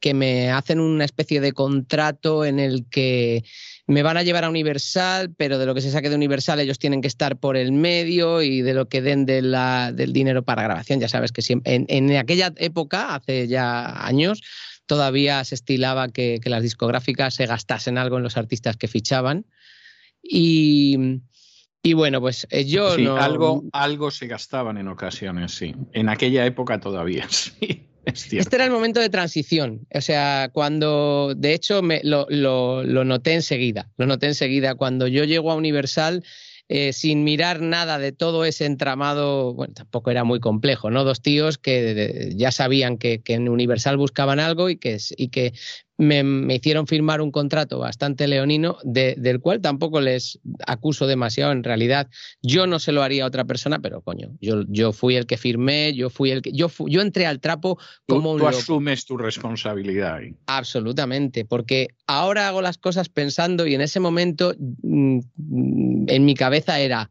[SPEAKER 5] que me hacen una especie de contrato en el que me van a llevar a Universal, pero de lo que se saque de Universal ellos tienen que estar por el medio y de lo que den de la, del dinero para grabación. Ya sabes que siempre, en, aquella época, hace ya años, todavía se estilaba que, las discográficas se gastasen algo en los artistas que fichaban. Y, bueno, pues eh, yo
[SPEAKER 1] sí, Algo, algo se gastaban en ocasiones, sí. En aquella época todavía, sí.
[SPEAKER 5] Este era el momento de transición. O sea, cuando, de hecho, me, lo, lo, lo noté enseguida. Lo noté enseguida. Cuando yo llego a Universal, eh, sin mirar nada de todo ese entramado, bueno, tampoco era muy complejo, ¿no? Dos tíos que ya sabían que, en Universal buscaban algo y que, y que me, hicieron firmar un contrato bastante leonino, del cual tampoco les acuso demasiado. En realidad, yo no se lo haría a otra persona, pero coño, yo, yo fui el que firmé, yo fui el que. Yo, yo entré al trapo como
[SPEAKER 1] tú, Tú asumes tu responsabilidad.
[SPEAKER 5] Absolutamente, porque ahora hago las cosas pensando y en ese momento mm, en mi cabeza era,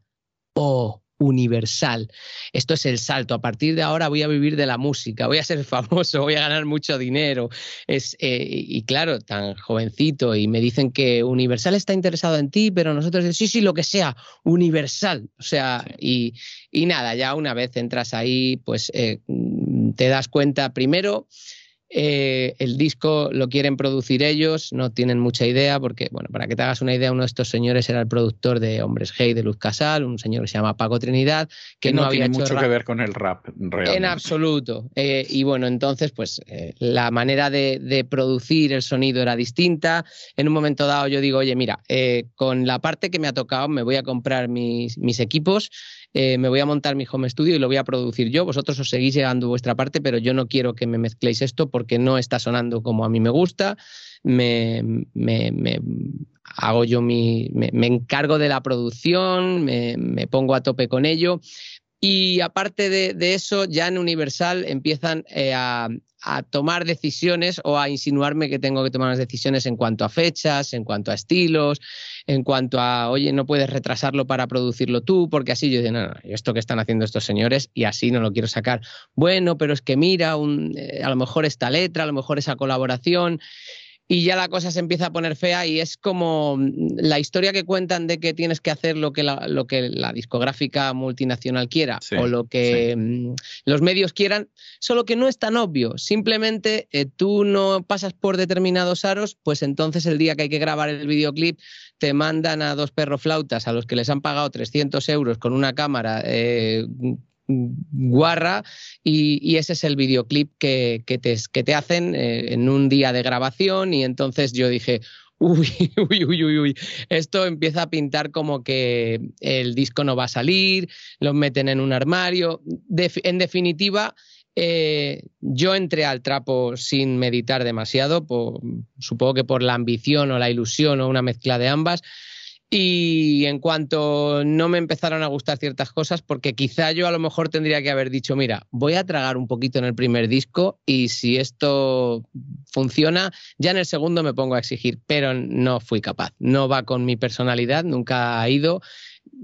[SPEAKER 5] oh, universal. Esto es el salto. A partir de ahora voy a vivir de la música, voy a ser famoso, voy a ganar mucho dinero. Es, eh, y claro, tan jovencito y me dicen que Universal está interesado en ti, pero nosotros sí, sí, lo que sea, Universal. O sea, y, y nada, ya una vez entras ahí, pues eh, te das cuenta primero Eh, el disco lo quieren producir ellos, no tienen mucha idea, porque, bueno, para que te hagas una idea, uno de estos señores era el productor de Hombres Hey de Luz Casal, un señor que se llama Paco Trinidad, que, no, había
[SPEAKER 1] tiene mucho que ver con el rap, realmente.
[SPEAKER 5] En absoluto. Eh, y bueno, entonces, pues eh, la manera de, de, producir el sonido era distinta. En un momento dado, yo digo, oye, mira, con la parte que me ha tocado, me voy a comprar mis, mis equipos eh, me voy a montar mi home studio y lo voy a producir yo. Vosotros os seguís llegando vuestra parte, pero yo no quiero que me mezcléis esto porque no está sonando como a mí me gusta. Me, hago yo mi. Me, encargo de la producción, me, pongo a tope con ello. Y aparte de, eso, ya en Universal empiezan eh, a, tomar decisiones o a insinuarme que tengo que tomar unas decisiones en cuanto a fechas, en cuanto a estilos, en cuanto a, oye, no puedes retrasarlo para producirlo tú, porque así yo digo, no, no, esto que están haciendo estos señores y así no lo quiero sacar. Bueno, pero es que mira, un, eh, a lo mejor esta letra, a lo mejor esa colaboración y ya la cosa se empieza a poner fea y es como mm, la historia que cuentan de que tienes que hacer lo que la, lo que la discográfica multinacional quiera o lo que mm, los medios quieran, solo que no es tan obvio. Simplemente eh, tú no pasas por determinados aros, pues entonces el día que hay que grabar el videoclip te mandan a dos perroflautas a los que les han pagado 300 euros con una cámara eh, guarra y, ese es el videoclip que, te, te, hacen eh, en un día de grabación y entonces yo dije, uy, uy, uy, uy, esto empieza a pintar como que el disco no va a salir, lo meten en un armario. en definitiva, eh, yo entré al trapo sin meditar demasiado, supongo que por la ambición o la ilusión o una mezcla de ambas. Y en cuanto no me empezaron a gustar ciertas cosas, porque quizá yo a lo mejor tendría que haber dicho, mira, voy a tragar un poquito en el primer disco y si esto funciona, ya en el segundo me pongo a exigir, pero no fui capaz. No va con mi personalidad, nunca ha ido.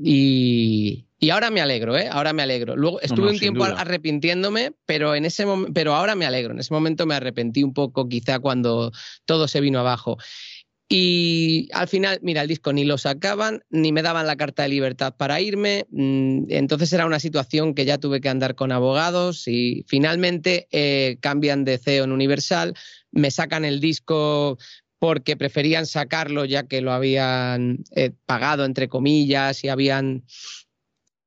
[SPEAKER 5] Y, ahora me alegro, ¿eh? Ahora me alegro. Luego estuve un tiempo arrepintiéndome, pero en ese pero ahora me alegro. En ese momento me arrepentí un poco, quizá cuando todo se vino abajo. Y al final, mira, el disco ni lo sacaban, ni me daban la carta de libertad para irme. Mm, entonces era una situación que ya tuve que andar con abogados y finalmente eh, cambian de CEO en Universal, me sacan el disco porque preferían sacarlo ya que lo habían eh, pagado, entre comillas, y habían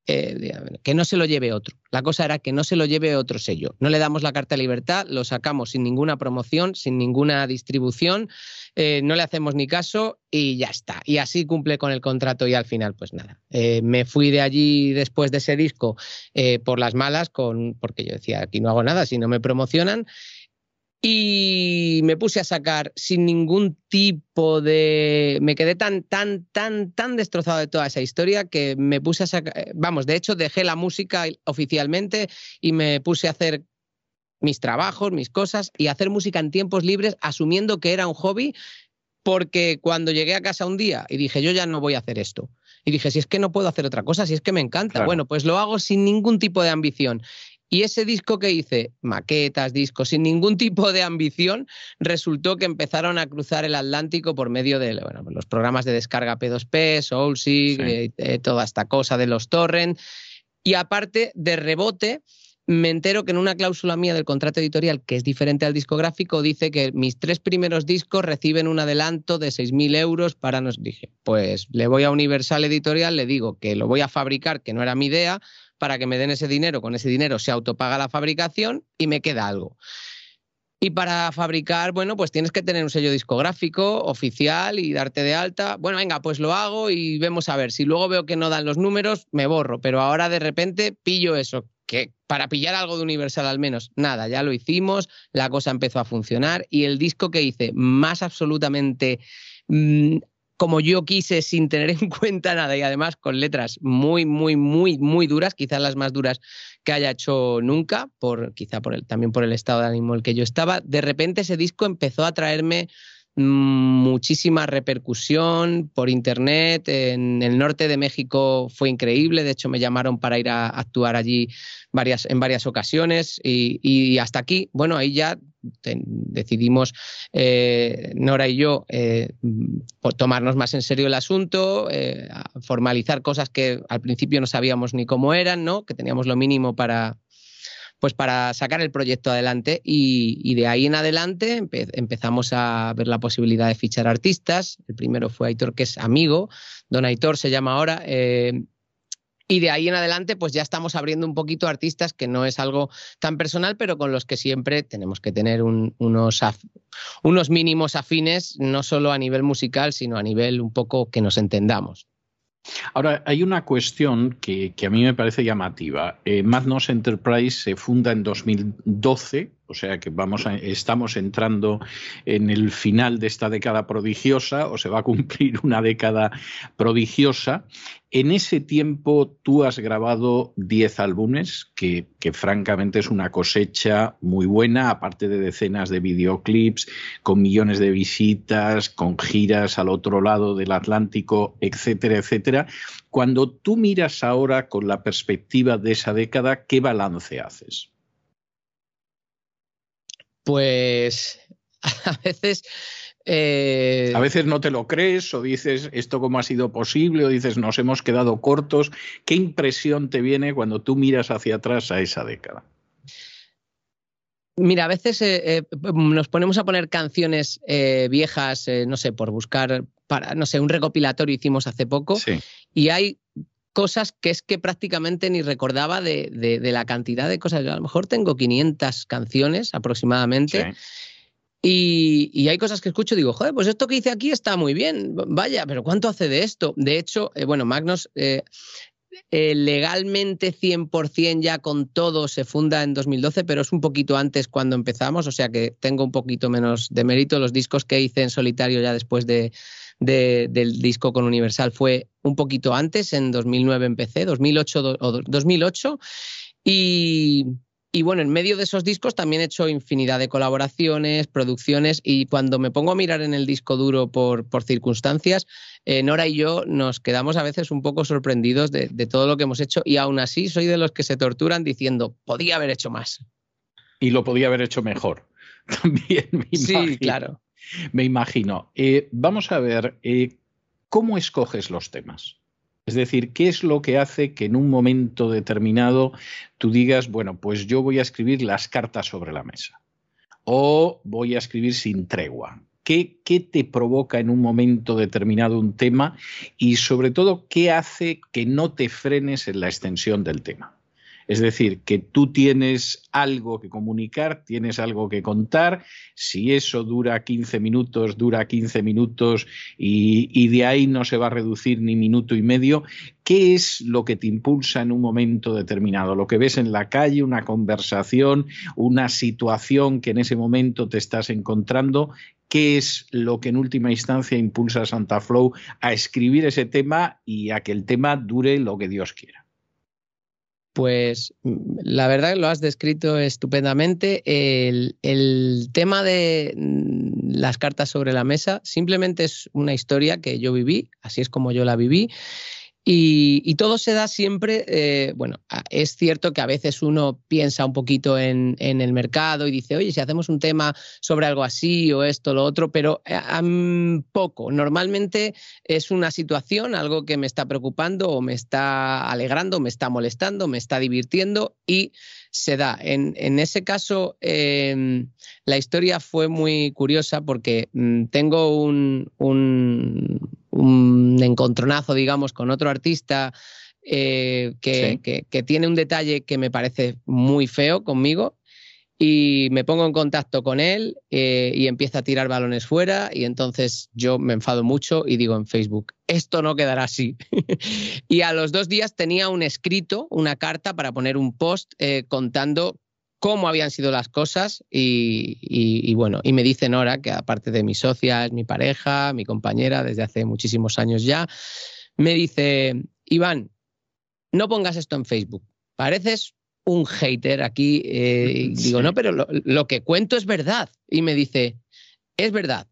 [SPEAKER 5] eh, que no se lo lleve otro. La cosa era que no se lo lleve otro sello. No le damos la carta de libertad, lo sacamos sin ninguna promoción, sin ninguna distribución, eh, no le hacemos ni caso y ya está. Y así cumple con el contrato y al final, pues nada. Eh, me fui de allí después de ese disco por las malas, con, porque yo decía, aquí no hago nada si no me promocionan. Y me puse a sacar sin ningún tipo de... Me quedé tan, tan, tan, tan destrozado de toda esa historia que me puse a sacar... Vamos, de hecho dejé la música oficialmente y me puse a hacer mis trabajos, mis cosas y hacer música en tiempos libres asumiendo que era un hobby porque cuando llegué a casa un día y dije, yo ya no voy a hacer esto. Y dije, si es que no puedo hacer otra cosa, si es que me encanta, bueno, pues lo hago sin ningún tipo de ambición. Y ese disco que hice, maquetas, discos, sin ningún tipo de ambición, resultó que empezaron a cruzar el Atlántico por medio de bueno, los programas de descarga P2P, Soulseek, eh, eh, toda esta cosa de los torrent. Y aparte, de rebote, me entero que en una cláusula mía del contrato editorial, que es diferente al discográfico, dice que mis tres primeros discos reciben un adelanto de 6.000 euros para nos. Dije, pues le voy a Universal Editorial, le digo que lo voy a fabricar, que no era mi idea, para que me den ese dinero. Con ese dinero se autopaga la fabricación y me queda algo. Y para fabricar, bueno, pues tienes que tener un sello discográfico oficial y darte de alta. Bueno, venga, pues lo hago y vemos a ver. Si luego veo que no dan los números, me borro. Pero ahora de repente pillo eso, que para pillar algo de Universal al menos, nada, ya lo hicimos, la cosa empezó a funcionar y el disco que hice más absolutamente mm, como yo quise sin tener en cuenta nada y además con letras muy, muy, muy, muy duras, quizás las más duras que haya hecho nunca, por, quizá por el, también por el estado de ánimo en el que yo estaba, de repente ese disco empezó a traerme muchísima repercusión por internet. En el norte de México fue increíble. De hecho, me llamaron para ir a actuar allí varias, en varias ocasiones. Y, hasta aquí, bueno, ahí ya decidimos eh, Nora y yo eh, tomarnos más en serio el asunto, eh, formalizar cosas que al principio no sabíamos ni cómo eran, ¿no? Que teníamos lo mínimo para pues para sacar el proyecto adelante y, de ahí en adelante empezamos a ver la posibilidad de fichar artistas. El primero fue Aitor, que es amigo, don Aitor se llama ahora. Eh, y de ahí en adelante, pues ya estamos abriendo un poquito artistas, que no es algo tan personal, pero con los que siempre tenemos que tener unos, unos mínimos afines, no solo a nivel musical, sino a nivel un poco que nos entendamos.
[SPEAKER 1] Ahora, hay una cuestión que, a mí me parece llamativa. Eh, Magnos Enterprise se funda en 2012, o sea que vamos estamos entrando en el final de esta década prodigiosa, o se va a cumplir una década prodigiosa. En ese tiempo tú has grabado 10 álbumes, que, que, francamente es una cosecha muy buena, aparte de decenas de videoclips, con millones de visitas, con giras al otro lado del Atlántico, etcétera, etcétera. Cuando tú miras ahora con la perspectiva de esa década, ¿qué balance haces?
[SPEAKER 5] Pues a veces...
[SPEAKER 1] Eh, a veces no te lo crees o dices esto cómo ha sido posible o dices nos hemos quedado cortos. ¿Qué impresión te viene cuando tú miras hacia atrás a esa década?
[SPEAKER 5] Mira, a veces eh, eh, nos ponemos a poner canciones viejas, no sé, por buscar, para, no sé, un recopilatorio hicimos hace poco, y hay cosas que es que prácticamente ni recordaba de, la cantidad de cosas. Yo a lo mejor tengo 500 canciones aproximadamente. Y, hay cosas que escucho y digo, joder, pues esto que hice aquí está muy bien, vaya, pero ¿cuánto hace de esto? De hecho, eh, bueno, Magnus eh, eh, legalmente 100% ya con todo se funda en 2012, pero es un poquito antes cuando empezamos, o sea que tengo un poquito menos de mérito. Los discos que hice en solitario ya después de, del disco con Universal fue un poquito antes, en 2009 empecé, 2008 o 2008. Y, y bueno, en medio de esos discos también he hecho infinidad de colaboraciones, producciones y cuando me pongo a mirar en el disco duro por, por circunstancias, eh, Nora y yo nos quedamos a veces un poco sorprendidos de, de, todo lo que hemos hecho y aún así soy de los que se torturan diciendo, podía haber hecho más.
[SPEAKER 1] Y lo podía haber hecho mejor. También, me
[SPEAKER 5] Sí, claro.
[SPEAKER 1] Me imagino. Eh, vamos a ver, eh, ¿cómo escoges los temas? Es decir, ¿qué es lo que hace que en un momento determinado tú digas, bueno, pues yo voy a escribir las cartas sobre la mesa? O voy a escribir sin tregua. ¿Qué, ¿Qué, te provoca en un momento determinado un tema? Y sobre todo, ¿qué hace que no te frenes en la extensión del tema? Es decir, que tú tienes algo que comunicar, tienes algo que contar, si eso dura 15 minutos, dura 15 minutos y, de ahí no se va a reducir ni minuto y medio, ¿qué es lo que te impulsa en un momento determinado? Lo que ves en la calle, una conversación, una situación que en ese momento te estás encontrando, ¿Qué es lo que en última instancia impulsa a Santa Flow a escribir ese tema y a que el tema dure lo que Dios quiera?
[SPEAKER 5] Pues la verdad lo has descrito estupendamente. El, tema de mm, las cartas sobre la mesa simplemente es una historia que yo viví, así es como yo la viví, y, todo se da siempre, eh, bueno, es cierto que a veces uno piensa un poquito en, el mercado y dice, oye, si hacemos un tema sobre algo así o esto, lo otro, pero eh, poco. Normalmente es una situación, algo que me está preocupando o me está alegrando, me está molestando, me está divirtiendo y se da. En, ese caso, em, la historia fue muy curiosa porque mm, tengo un encontronazo, digamos, con otro artista eh, que, tiene un detalle que me parece muy feo conmigo y me pongo en contacto con él eh, y empieza a tirar balones fuera y entonces yo me enfado mucho y digo en Facebook, esto no quedará así. y a los dos días tenía un escrito, una carta para poner un post eh, contando cómo habían sido las cosas y, bueno, y me dice Nora, que aparte de mi socia, es mi pareja, mi compañera desde hace muchísimos años ya, me dice, Iván, no pongas esto en Facebook, pareces un hater aquí. Eh, digo, no, pero lo, lo que cuento es verdad. Y me dice, es verdad,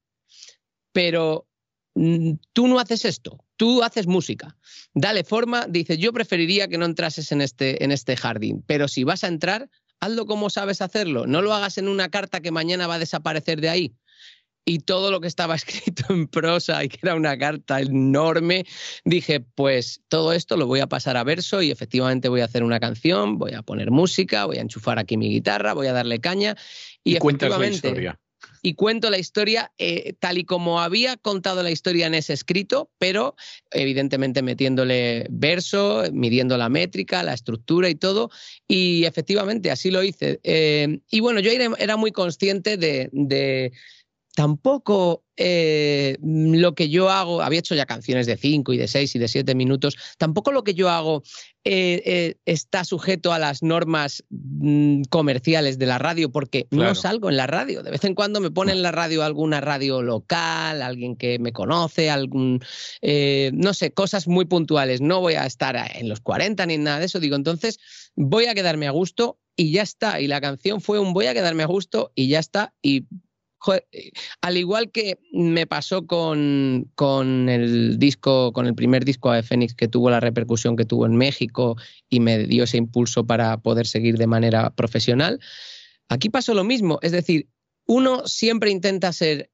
[SPEAKER 5] pero mm, tú no haces esto, tú haces música. Dale forma, dice, yo preferiría que no entrases en este, en este jardín, pero si vas a entrar, hazlo como sabes hacerlo, no lo hagas en una carta que mañana va a desaparecer de ahí. y todo lo que estaba escrito en prosa y que era una carta enorme, dije, pues todo esto lo voy a pasar a verso y efectivamente voy a hacer una canción, voy a poner música, voy a enchufar aquí mi guitarra, voy a darle caña. Y,
[SPEAKER 1] y cuentas la historia
[SPEAKER 5] y cuento la historia eh, tal y como había contado la historia en ese escrito, pero evidentemente metiéndole verso, midiendo la métrica, la estructura y todo. Y efectivamente así lo hice. Eh, y bueno, yo era muy consciente de, de tampoco eh, lo que yo hago, había hecho ya canciones de 5 y de 6 y de 7 minutos, tampoco lo que yo hago eh, eh, está sujeto a las normas mm, comerciales de la radio, porque no salgo en la radio. De vez en cuando me pone en la radio alguna radio local, alguien que me conoce, algún, no sé, cosas muy puntuales. No voy a estar en los 40 ni nada de eso. Digo, entonces voy a quedarme a gusto y ya está. Y la canción fue un voy a quedarme a gusto y ya está. Y al igual que me pasó con, con, el disco, con el primer disco de Fénix que tuvo la repercusión que tuvo en México y me dio ese impulso para poder seguir de manera profesional, aquí pasó lo mismo. Es decir, uno siempre intenta ser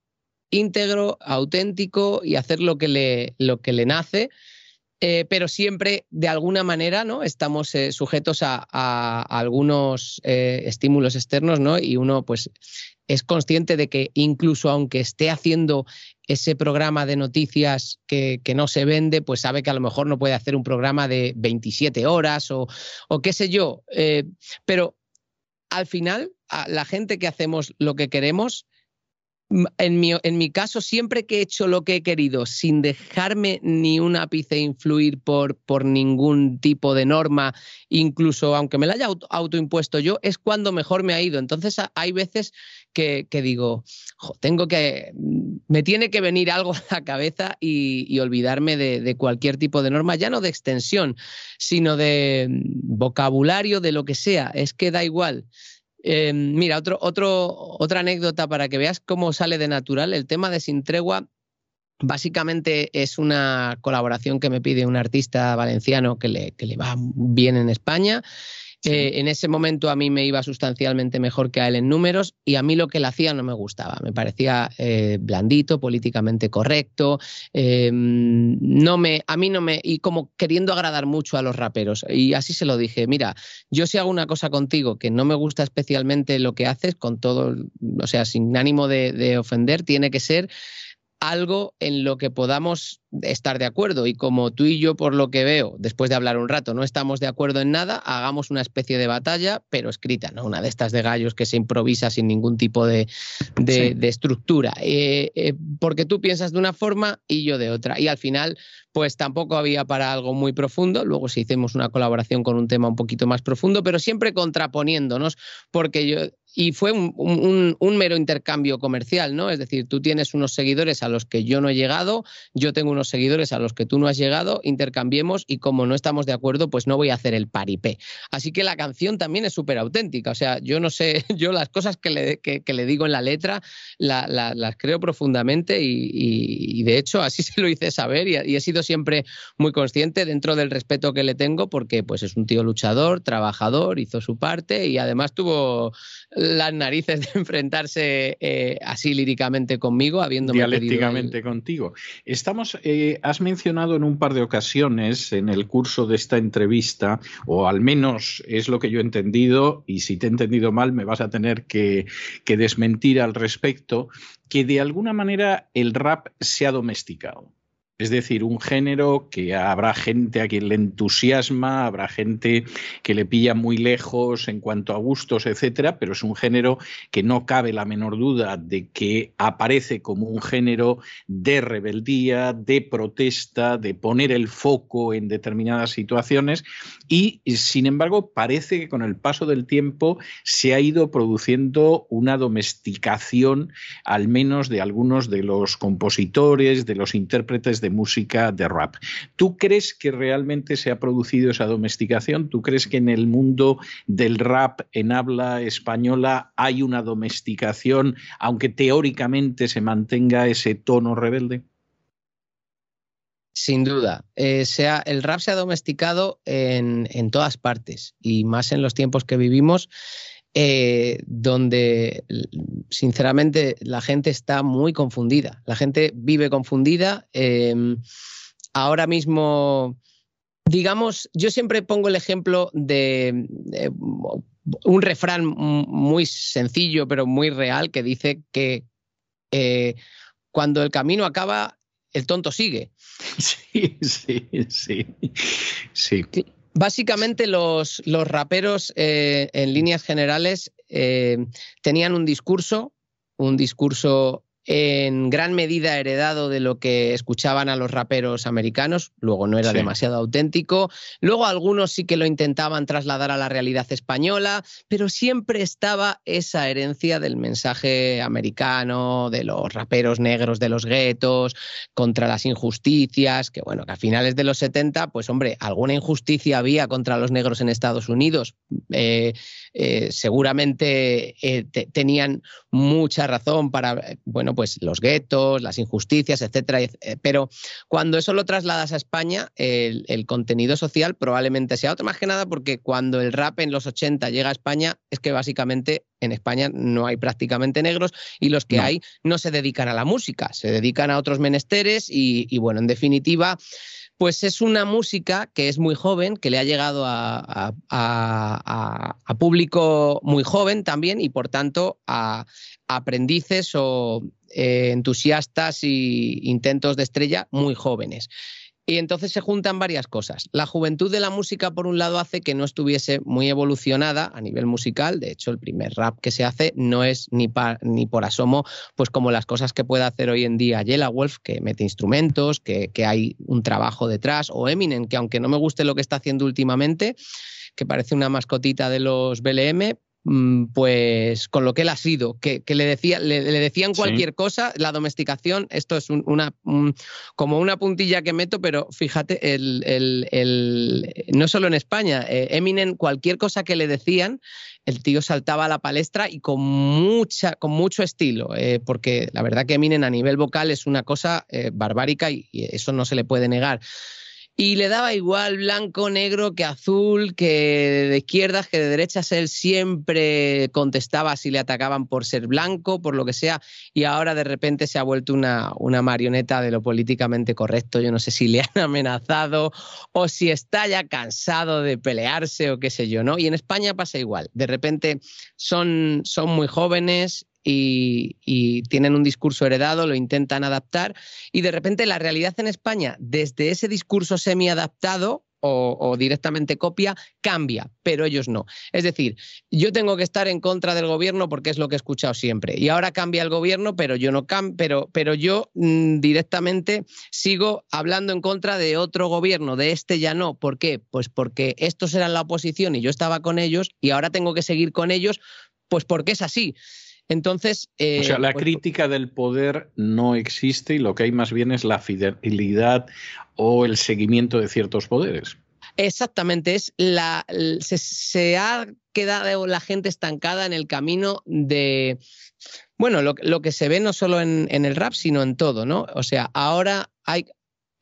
[SPEAKER 5] íntegro, auténtico y hacer lo que le, lo que le nace. Eh, pero siempre de alguna manera ¿no? estamos eh, sujetos a, algunos estímulos externos ¿no? y uno pues es consciente de que incluso aunque esté haciendo ese programa de noticias que, no se vende, pues sabe que a lo mejor no puede hacer un programa de 27 horas o, qué sé yo. Eh, pero al final, la gente que hacemos lo que queremos, en mi, en mi, caso, siempre que he hecho lo que he querido, sin dejarme ni un ápice influir por, por ningún tipo de norma, incluso aunque me la haya autoimpuesto yo, es cuando mejor me ha ido. Entonces hay veces que, digo, tengo que, me tiene que venir algo a la cabeza y, olvidarme de, cualquier tipo de norma, ya no de extensión, sino de vocabulario, de lo que sea. Es que da igual. Eh, mira, otro, otro, otra anécdota para que veas cómo sale de natural. El tema de Sin Tregua básicamente es una colaboración que me pide un artista valenciano que le, que le va bien en España eh, en ese momento a mí me iba sustancialmente mejor que a él en números y a mí lo que él hacía no me gustaba. Me parecía eh, blandito, políticamente correcto. Eh, no me, a mí no me. Y como queriendo agradar mucho a los raperos. Y así se lo dije: mira, yo si hago una cosa contigo que no me gusta especialmente lo que haces, con todo, o sea, sin ánimo de ofender, tiene que ser algo en lo que podamos estar de acuerdo. Y como tú y yo por lo que veo después de hablar un rato no estamos de acuerdo en nada hagamos una especie de batalla pero escrita no una de estas de gallos que se improvisa sin ningún tipo de, estructura. Eh, eh, porque tú piensas de una forma y yo de otra. Y al final pues tampoco había para algo muy profundo. Luego si hicimos una colaboración con un tema un poquito más profundo pero siempre contraponiéndonos porque yo y fue un, mero intercambio comercial, ¿no? Es decir, tú tienes unos seguidores a los que yo no he llegado, yo tengo unos seguidores a los que tú no has llegado, intercambiemos y como no estamos de acuerdo, pues no voy a hacer el paripé. Así que la canción también es súper auténtica, o sea, yo no sé, yo las cosas que le, le digo en la letra las creo profundamente y, de hecho así se lo hice saber y, y he sido siempre muy consciente dentro del respeto que le tengo porque pues es un tío luchador, trabajador, hizo su parte y además tuvo las narices de enfrentarse eh, así líricamente conmigo, habiéndome
[SPEAKER 1] dialécticamente contigo. Estamos, eh, has mencionado en un par de ocasiones en el curso de esta entrevista, o al menos es lo que yo he entendido, y si te he entendido mal me vas a tener que, que desmentir al respecto, que de alguna manera el rap se ha domesticado. Es decir, un género que habrá gente a quien le entusiasma, habrá gente que le pilla muy lejos en cuanto a gustos, etcétera, pero es un género que no cabe la menor duda de que aparece como un género de rebeldía, de protesta, de poner el foco en determinadas situaciones y, sin embargo, parece que con el paso del tiempo se ha ido produciendo una domesticación, al menos de algunos de los compositores, de los intérpretes de música de rap. ¿Tú crees que realmente se ha producido esa domesticación? ¿Tú crees que en el mundo del rap en habla española hay una domesticación, aunque teóricamente se mantenga ese tono rebelde?
[SPEAKER 5] Sin duda. Eh, el rap se ha domesticado en, en, todas partes y más en los tiempos que vivimos. Eh, donde sinceramente la gente está muy confundida. La gente vive confundida. Em, ahora mismo, digamos, yo siempre pongo el ejemplo de, un refrán muy sencillo pero muy real que dice que eh, cuando el camino acaba, el tonto sigue.
[SPEAKER 1] Sí, sí, sí. sí.
[SPEAKER 5] Básicamente los, los raperos eh, en líneas generales eh, tenían un discurso, un discurso en gran medida heredado de lo que escuchaban a los raperos americanos, luego no era demasiado auténtico, luego algunos sí que lo intentaban trasladar a la realidad española, pero siempre estaba esa herencia del mensaje americano, de los raperos negros de los guetos, contra las injusticias, que bueno, que a finales de los 70, pues hombre, alguna injusticia había contra los negros en Estados Unidos, eh, eh, seguramente eh, tenían mucha razón para, bueno, pues los guetos, las injusticias, etcétera. Eh, pero cuando eso lo trasladas a España, el, contenido social probablemente sea otro. Más que nada porque cuando el rap en los 80 llega a España, es que básicamente en España no hay prácticamente negros y los que hay no se dedican a la música, se dedican a otros menesteres y, bueno, en definitiva pues es una música que es muy joven, que le ha llegado a, público muy joven también y por tanto a aprendices o eh, entusiastas y intentos de estrella muy jóvenes. Y entonces se juntan varias cosas. La juventud de la música, por un lado, hace que no estuviese muy evolucionada a nivel musical. De hecho, el primer rap que se hace no es ni, ni por asomo, pues como las cosas que puede hacer hoy en día Yella Wolf, que mete instrumentos, que, que hay un trabajo detrás, o Eminem, que aunque no me guste lo que está haciendo últimamente, que parece una mascotita de los BLM, pues con lo que él ha sido, que, le, decía, le, decían cualquier cosa, la domesticación, esto es una como una puntilla que meto, pero fíjate, el, no solo en España, eh, Eminem, cualquier cosa que le decían, el tío saltaba a la palestra y con, mucha, con mucho estilo, eh, porque la verdad que Eminem a nivel vocal es una cosa eh, barbárica y eso no se le puede negar y le daba igual blanco, negro que azul, que de izquierdas, que de derechas. Él siempre contestaba si le atacaban por ser blanco, por lo que sea, y ahora de repente se ha vuelto una, una marioneta de lo políticamente correcto. Yo no sé si le han amenazado o si está ya cansado de pelearse o qué sé yo, ¿no? Y en España pasa igual. De repente son, son muy jóvenes y, tienen un discurso heredado, lo intentan adaptar y de repente la realidad en España, desde ese discurso semi-adaptado, o, directamente copia, cambia, pero ellos no. Es decir, yo tengo que estar en contra del gobierno porque es lo que he escuchado siempre. Y ahora cambia el gobierno, pero yo no cambio, pero, pero yo mm, directamente sigo hablando en contra de otro gobierno, de este ya no. ¿Por qué? Pues porque estos eran la oposición y yo estaba con ellos y ahora tengo que seguir con ellos, pues porque es así. Entonces.
[SPEAKER 1] o sea, la eh, pues, crítica del poder no existe y lo que hay más bien es la fidelidad o el seguimiento de ciertos poderes.
[SPEAKER 5] Exactamente, es la, se, ha quedado la gente estancada en el camino de, bueno, lo, que se ve no solo en, en, el rap, sino en todo, ¿no? O sea, ahora hay,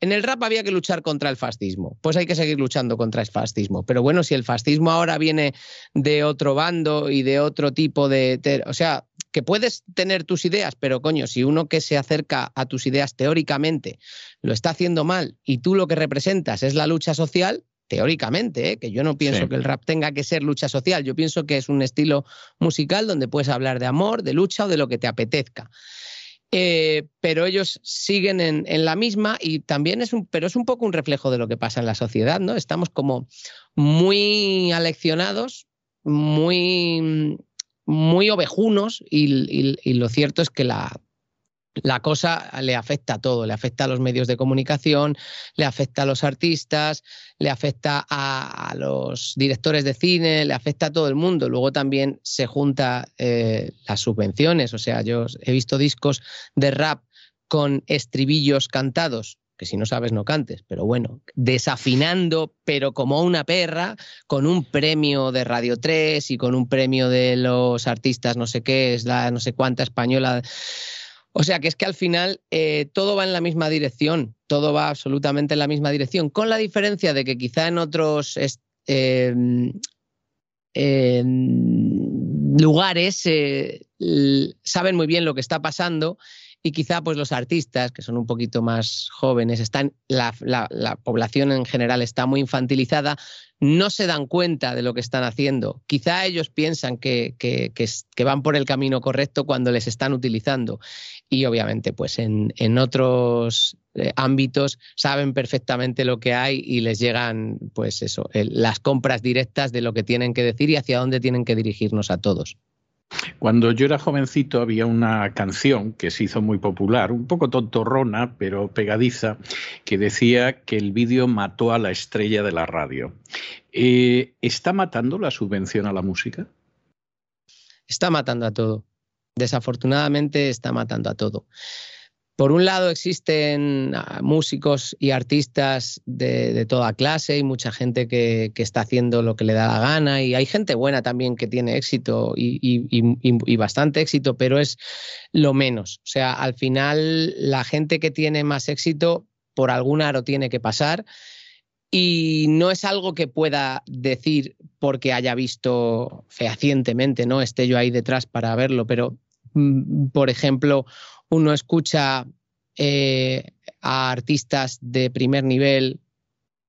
[SPEAKER 5] en el rap había que luchar contra el fascismo, pues hay que seguir luchando contra el fascismo. Pero bueno, si el fascismo ahora viene de otro bando y de otro tipo de... o sea, que puedes tener tus ideas, pero coño, si uno que se acerca a tus ideas teóricamente lo está haciendo mal y tú lo que representas es la lucha social, teóricamente, ¿eh? que yo no pienso que el rap tenga que ser lucha social, yo pienso que es un estilo musical donde puedes hablar de amor, de lucha o de lo que te apetezca. Eh, pero ellos siguen en, en, la misma y también es un, pero es un poco un reflejo de lo que pasa en la sociedad, ¿no? Estamos como muy aleccionados, muy muy ovejunos y, lo cierto es que la, la cosa le afecta a todo, le afecta a los medios de comunicación, le afecta a los artistas, le afecta a, los directores de cine, le afecta a todo el mundo. Luego también se junta eh, las subvenciones, o sea, yo he visto discos de rap con estribillos cantados que si no sabes no cantes, pero bueno, desafinando, pero como una perra, con un premio de Radio 3 y con un premio de los artistas no sé qué, es la no sé cuánta española. O sea que es que al final eh, todo va en la misma dirección, todo va absolutamente en la misma dirección, con la diferencia de que quizá en otros... Eh, lugares eh, saben muy bien lo que está pasando y quizá pues los artistas, que son un poquito más jóvenes, están, la, población en general está muy infantilizada, no se dan cuenta de lo que están haciendo. Quizá ellos piensan que, van por el camino correcto cuando les están utilizando. Y obviamente, pues en, en otros eh, ámbitos saben perfectamente lo que hay y les llegan, pues eso, las compras directas de lo que tienen que decir y hacia dónde tienen que dirigirnos a todos.
[SPEAKER 1] Cuando yo era jovencito había una canción que se hizo muy popular, un poco tontorrona, pero pegadiza, que decía que el vídeo mató a la estrella de la radio. Eh, ¿Está matando la subvención a la música?
[SPEAKER 5] Está matando a todo. Desafortunadamente está matando a todo. Por un lado existen ah, músicos y artistas de, toda clase y mucha gente que, está haciendo lo que le da la gana y hay gente buena también que tiene éxito y, bastante éxito, pero es lo menos. O sea, al final la gente que tiene más éxito por algún aro tiene que pasar y no es algo que pueda decir porque haya visto fehacientemente, ¿no? Esté yo ahí detrás para verlo, pero por ejemplo, uno escucha eh, a artistas de primer nivel,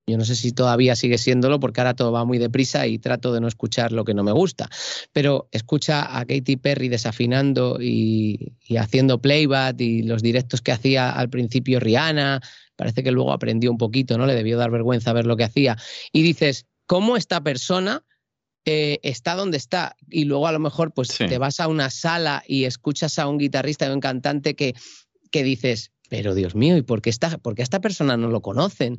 [SPEAKER 5] yo no sé si todavía sigue siéndolo porque ahora todo va muy deprisa y trato de no escuchar lo que no me gusta, pero escucha a Katy Perry desafinando y, haciendo playback y los directos que hacía al principio Rihanna, parece que luego aprendió un poquito, ¿no? Le debió dar vergüenza ver lo que hacía. Y dices, ¿cómo esta persona eh, está donde está. Y luego a lo mejor pues te vas a una sala y escuchas a un guitarrista y un cantante que, que dices, pero Dios mío, ¿y por qué, esta, a esta persona no lo conocen?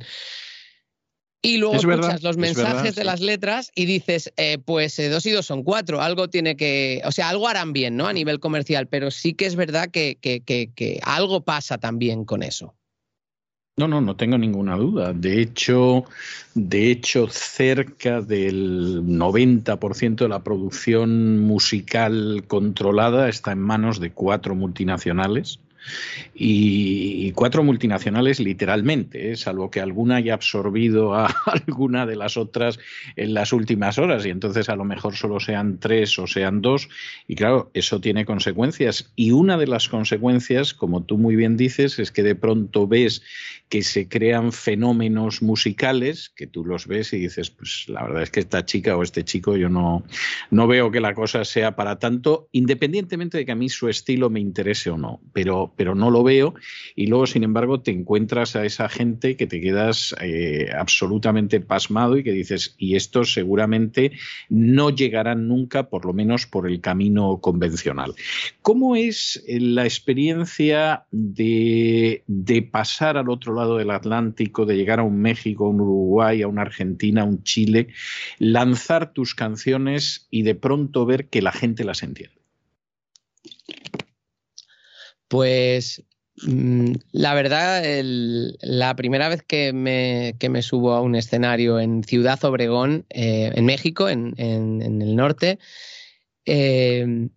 [SPEAKER 5] Y luego escuchas los mensajes de las letras y dices, eh, pues eh, dos y dos son cuatro, algo tiene que, o sea, algo harán bien, ¿no? A nivel comercial, pero sí que es verdad que, que, que algo pasa también con eso.
[SPEAKER 1] No, no, no tengo ninguna duda. De hecho, de hecho, cerca del 90% de la producción musical controlada está en manos de cuatro multinacionales y, cuatro multinacionales literalmente, ¿eh? salvo que alguna haya absorbido a alguna de las otras en las últimas horas y entonces a lo mejor solo sean tres o sean dos y claro, eso tiene consecuencias y una de las consecuencias, como tú muy bien dices, es que de pronto ves que se crean fenómenos musicales que tú los ves y dices, pues la verdad es que esta chica o este chico yo no, no veo que la cosa sea para tanto, independientemente de que a mí su estilo me interese o no, pero, pero no lo veo y luego, sin embargo, te encuentras a esa gente que te quedas eh, absolutamente pasmado y que dices, y estos seguramente no llegarán nunca, por lo menos por el camino convencional. ¿Cómo es la experiencia de, de pasar al otro lado? Del Atlántico, de llegar a un México, a un Uruguay, a una Argentina, a un Chile, lanzar tus canciones y de pronto ver que la gente las entiende?
[SPEAKER 5] Pues mm, la verdad, la primera vez que me, subo a un escenario en Ciudad Obregón, eh, en México, en, el norte, eh,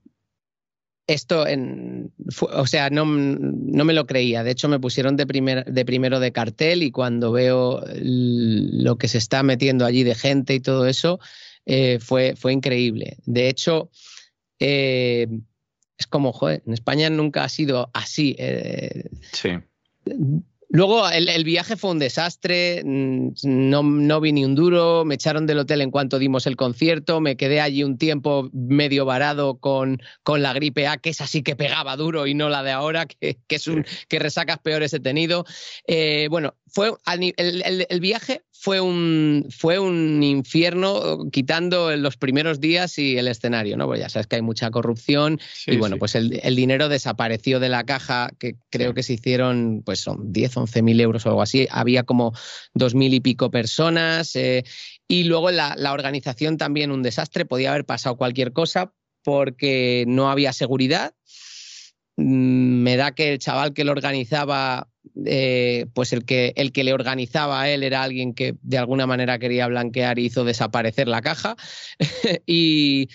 [SPEAKER 5] esto, en, o sea, no, no, me lo creía. De hecho, me pusieron de, primer, de primero de cartel y cuando veo lo que se está metiendo allí de gente y todo eso, eh, fue, fue increíble. De hecho, eh, es como, joder, en España nunca ha sido así. Eh,
[SPEAKER 1] sí.
[SPEAKER 5] Luego el, viaje fue un desastre, mm, no, no, vi ni un duro, me echaron del hotel en cuanto dimos el concierto, me quedé allí un tiempo medio varado con, con la gripe A, que es así que pegaba duro y no la de ahora, que, es un que resacas peores he tenido. Eh, bueno, fue el, el, viaje fue un, fue un infierno quitando los primeros días y el escenario, ¿no? Pues ya sabes que hay mucha corrupción y bueno, pues el, dinero desapareció de la caja, que creo que se hicieron, pues son 10, 11 mil euros o algo así. Había como dos mil y pico personas eh, y luego la, la organización también un desastre, podía haber pasado cualquier cosa porque no había seguridad. Mm, me da que el chaval que lo organizaba eh, pues el que, el que le organizaba a él era alguien que de alguna manera quería blanquear y hizo desaparecer la caja. y,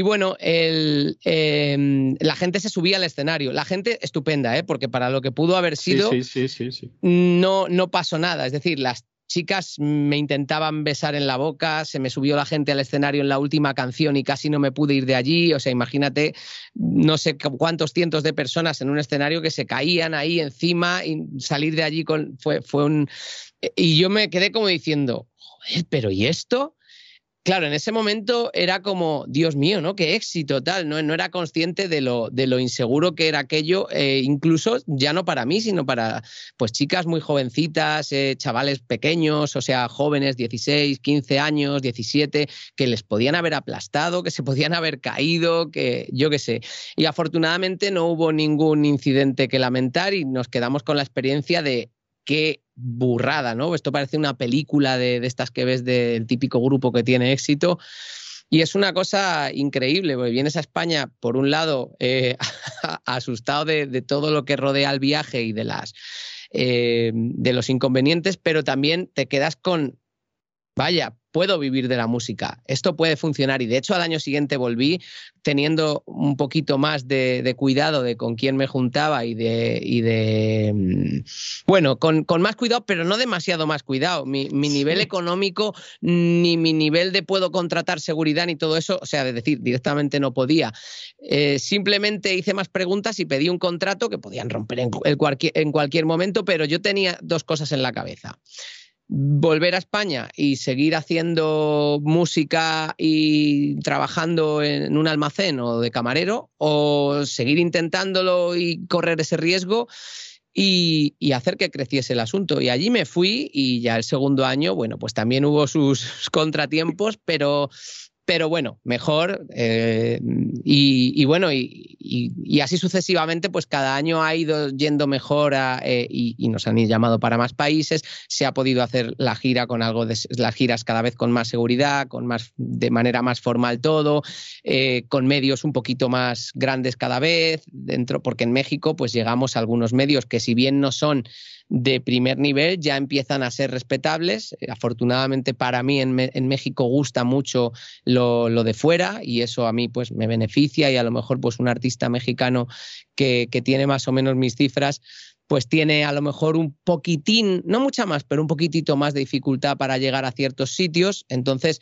[SPEAKER 5] bueno, el, em, la gente se subía al escenario. La gente estupenda, ¿eh? porque para lo que pudo haber sido, no, no pasó nada. Es decir, las chicas me intentaban besar en la boca, se me subió la gente al escenario en la última canción y casi no me pude ir de allí. O sea, imagínate, no sé cuántos cientos de personas en un escenario que se caían ahí encima y salir de allí con, fue, fue un... Y yo me quedé como diciendo, joder, pero ¿y esto? Claro, en ese momento era como, Dios mío, ¿no? Qué éxito, tal, ¿no? No era consciente de lo, inseguro que era aquello, eh, incluso ya no para mí, sino para, pues, chicas muy jovencitas, eh, chavales pequeños, o sea, jóvenes, 16, 15 años, 17, que les podían haber aplastado, que se podían haber caído, que yo qué sé. Y afortunadamente no hubo ningún incidente que lamentar y nos quedamos con la experiencia de qué burrada, ¿no? Esto parece una película de, estas que ves del típico grupo que tiene éxito. Y es una cosa increíble, porque vienes a España, por un lado, eh, asustado de, todo lo que rodea el viaje y de, eh, de los inconvenientes, pero también te quedas con, vaya, puedo vivir de la música, esto puede funcionar. Y de hecho al año siguiente volví teniendo un poquito más de, cuidado de con quién me juntaba y de, y de mm, bueno, con, más cuidado, pero no demasiado más cuidado. Mi, nivel económico, ni mi nivel de puedo contratar seguridad, ni todo eso, o sea, de decir, directamente no podía. Eh, simplemente hice más preguntas y pedí un contrato que podían romper en, en cualquier momento, pero yo tenía dos cosas en la cabeza volver a España y seguir haciendo música y trabajando en un almacén o de camarero o seguir intentándolo y correr ese riesgo y, hacer que creciese el asunto. Y allí me fui y ya el segundo año, bueno, pues también hubo sus contratiempos, pero pero bueno, mejor. Eh, y, bueno, y, así sucesivamente, pues cada año ha ido yendo mejor eh, y, nos han llamado para más países. Se ha podido hacer la gira con algo de las giras cada vez con más seguridad, con más de manera más formal todo, eh, con medios un poquito más grandes cada vez dentro, porque en México pues llegamos a algunos medios que si bien no son de primer nivel ya empiezan a ser respetables. Eh, afortunadamente para mí en, México gusta mucho lo, de fuera y eso a mí pues me beneficia y a lo mejor pues un artista mexicano que, que tiene más o menos mis cifras pues tiene a lo mejor un poquitín, no mucha más, pero un poquitito más de dificultad para llegar a ciertos sitios. Entonces,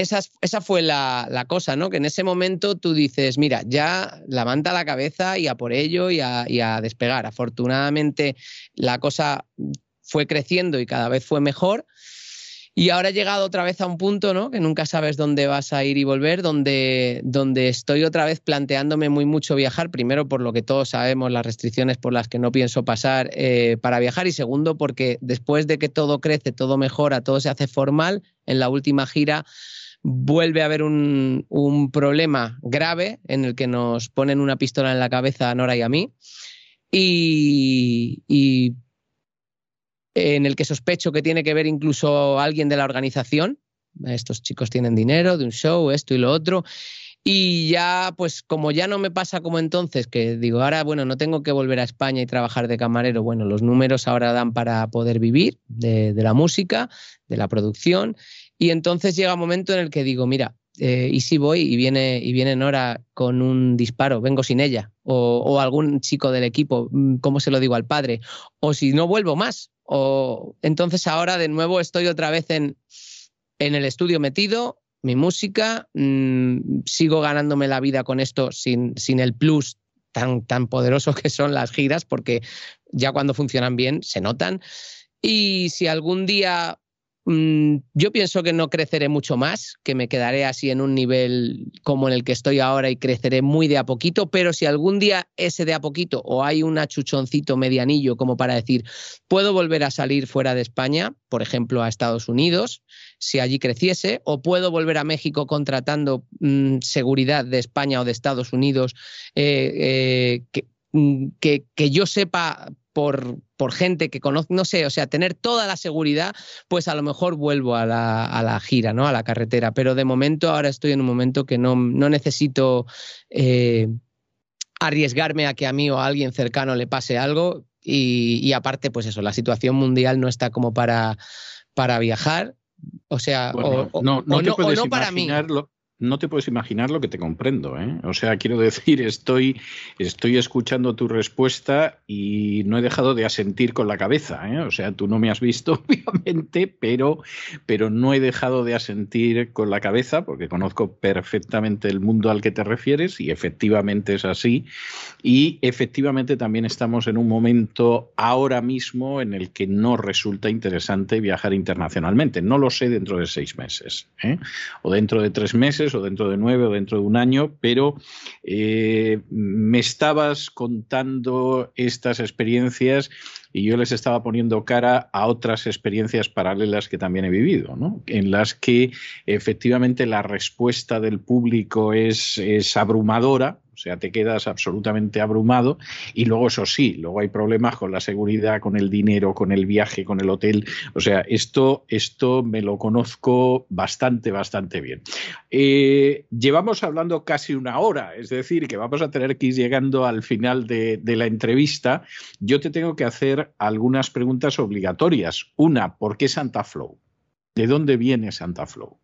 [SPEAKER 5] esa, fue la, cosa, ¿no? Que en ese momento tú dices, mira, ya levanta la cabeza y a por ello y a, y a despegar. Afortunadamente la cosa fue creciendo y cada vez fue mejor. Y ahora he llegado otra vez a un punto, ¿no? Que nunca sabes dónde vas a ir y volver, donde, donde estoy otra vez planteándome muy mucho viajar. Primero, por lo que todos sabemos, las restricciones por las que no pienso pasar eh, para viajar. Y segundo, porque después de que todo crece, todo mejora, todo se hace formal, en la última gira vuelve a haber un, problema grave en el que nos ponen una pistola en la cabeza a Nora y a mí. Y, en el que sospecho que tiene que ver incluso alguien de la organización. Estos chicos tienen dinero de un show, esto y lo otro. Y ya, pues como ya no me pasa como entonces, que digo, ahora, bueno, no tengo que volver a España y trabajar de camarero, bueno, los números ahora dan para poder vivir de la música, de la producción, y entonces llega un momento en el que digo, mira, eh, y si voy y viene, y viene Nora con un disparo, vengo sin ella, o, algún chico del equipo, mm, ¿cómo se lo digo al padre? O si no vuelvo más. O entonces ahora de nuevo estoy otra vez en, en el estudio metido, mi música, mm, sigo ganándome la vida con esto sin, sin el plus tan, tan poderoso que son las giras, porque ya cuando funcionan bien se notan. Y si algún día yo pienso que no creceré mucho más, que me quedaré así en un nivel como en el que estoy ahora y creceré muy de a poquito, pero si algún día ese de a poquito o hay un achuchoncito medianillo como para decir, puedo volver a salir fuera de España, por ejemplo, a Estados Unidos, si allí creciese, o puedo volver a México contratando mm, seguridad de España o de Estados Unidos, eh, eh, mm, que yo sepa por, gente que conozco, no sé, o sea, tener toda la seguridad, pues a lo mejor vuelvo a la, gira, ¿no? A la carretera. Pero de momento ahora estoy en un momento que no, necesito eh, arriesgarme a que a mí o a alguien cercano le pase algo. Y, aparte, pues eso, la situación mundial no está como para, para viajar. O sea,
[SPEAKER 1] no, no, para mí no te puedes imaginar lo que te comprendo. ¿eh? O sea, quiero decir, estoy, estoy escuchando tu respuesta y no he dejado de asentir con la cabeza. ¿eh? O sea, tú no me has visto, obviamente, pero, pero no he dejado de asentir con la cabeza porque conozco perfectamente el mundo al que te refieres y efectivamente es así. Y efectivamente también estamos en un momento ahora mismo en el que no resulta interesante viajar internacionalmente. No lo sé dentro de seis meses ¿eh? o dentro de tres meses o dentro de nueve o dentro de un año, pero eh, me estabas contando estas experiencias y yo les estaba poniendo cara a otras experiencias paralelas que también he vivido, ¿no? en las que efectivamente la respuesta del público es, es abrumadora, sea, te quedas absolutamente abrumado y luego eso sí, luego hay problemas con la seguridad, con el dinero, con el viaje, con el hotel. O sea, esto, esto me lo conozco bastante, bastante bien. Eh, llevamos hablando casi una hora, es decir, que vamos a tener que ir llegando al final de, de la entrevista. Yo te tengo que hacer algunas preguntas obligatorias. Una, ¿por qué Santa Flow? ¿De dónde viene Santa Flow?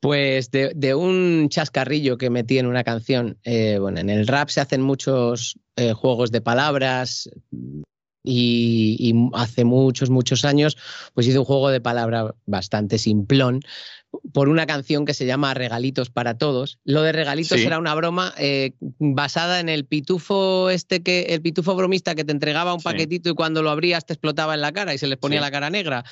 [SPEAKER 5] Pues de, un chascarrillo que metí en una canción. Eh, bueno, en el rap se hacen muchos eh, juegos de palabras y, hace muchos, muchos años, pues hice un juego de palabras bastante simplón por una canción que se llama Regalitos para Todos. Lo de regalitos era una broma eh, basada en el pitufo este que, el pitufo bromista que te entregaba un paquetito y cuando lo abrías te explotaba en la cara y se les ponía la cara negra.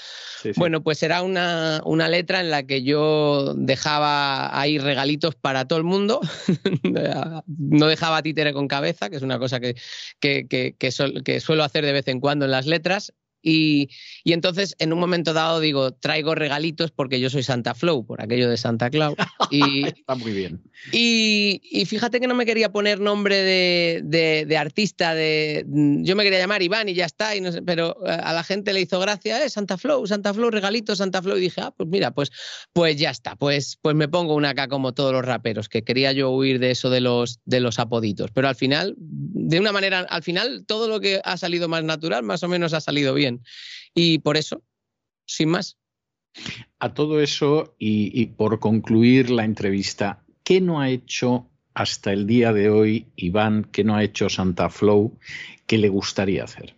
[SPEAKER 5] Bueno, pues era una, una, letra en la que yo dejaba ahí regalitos para todo el mundo. no dejaba títere con cabeza, que es una cosa que, que, que suelo hacer de vez en cuando en las letras. Y, entonces, en un momento dado, digo, traigo regalitos porque yo soy Santa Flow, por aquello de Santa Claus. Y,
[SPEAKER 1] Está muy bien.
[SPEAKER 5] Y, fíjate que no me quería poner nombre de, artista, de, yo me quería llamar Iván y ya está, y no sé, pero a la gente le hizo gracia, eh, Santa Flow, Santa Flow, regalitos, Santa Flow. Y dije, ah, pues mira, pues, pues ya está, pues, pues me pongo una acá como todos los raperos, que quería yo huir de eso de los, de los apoditos. Pero al final, de una manera, al final, todo lo que ha salido más natural, más o menos ha salido bien. Y por eso, sin más.
[SPEAKER 1] A todo eso, y, por concluir la entrevista, ¿qué no ha hecho hasta el día de hoy Iván, qué no ha hecho Santa Flow, que le gustaría hacer?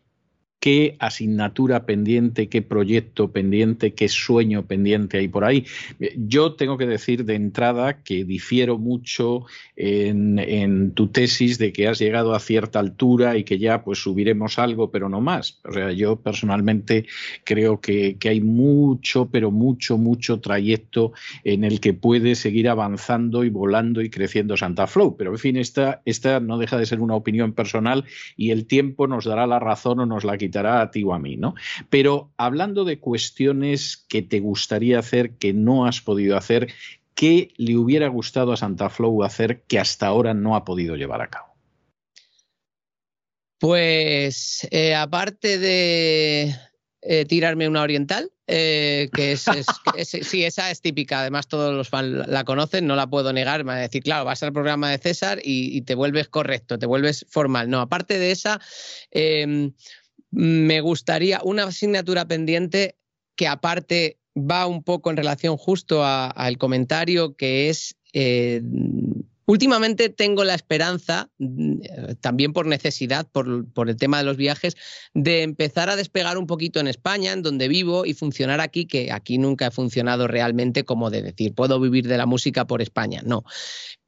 [SPEAKER 1] Qué asignatura pendiente, qué proyecto pendiente, qué sueño pendiente hay por ahí. Yo tengo que decir de entrada que difiero mucho en, tu tesis de que has llegado a cierta altura y que ya pues subiremos algo, pero no más. O sea, yo personalmente creo que, hay mucho, pero mucho, mucho trayecto en el que puede seguir avanzando y volando y creciendo Santa Flow. Pero en fin, esta, esta no deja de ser una opinión personal y el tiempo nos dará la razón o nos la quitará a ti o a mí, ¿no? Pero hablando de cuestiones que te gustaría hacer, que no has podido hacer, ¿qué le hubiera gustado a Santa Flow hacer que hasta ahora no ha podido llevar a cabo?
[SPEAKER 5] Pues eh, aparte de eh, tirarme una oriental, eh, que es, sí, esa es típica, además todos los fans la conocen, no la puedo negar, me va a decir, claro, vas al programa de César y, y, te vuelves correcto, te vuelves formal. No, aparte de esa, em, me gustaría una asignatura pendiente que aparte va un poco en relación justo al comentario que es... Eh, últimamente tengo la esperanza, mm, también por necesidad, por, el tema de los viajes, de empezar a despegar un poquito en España, en donde vivo, y funcionar aquí, que aquí nunca he funcionado realmente como de decir, puedo vivir de la música por España. No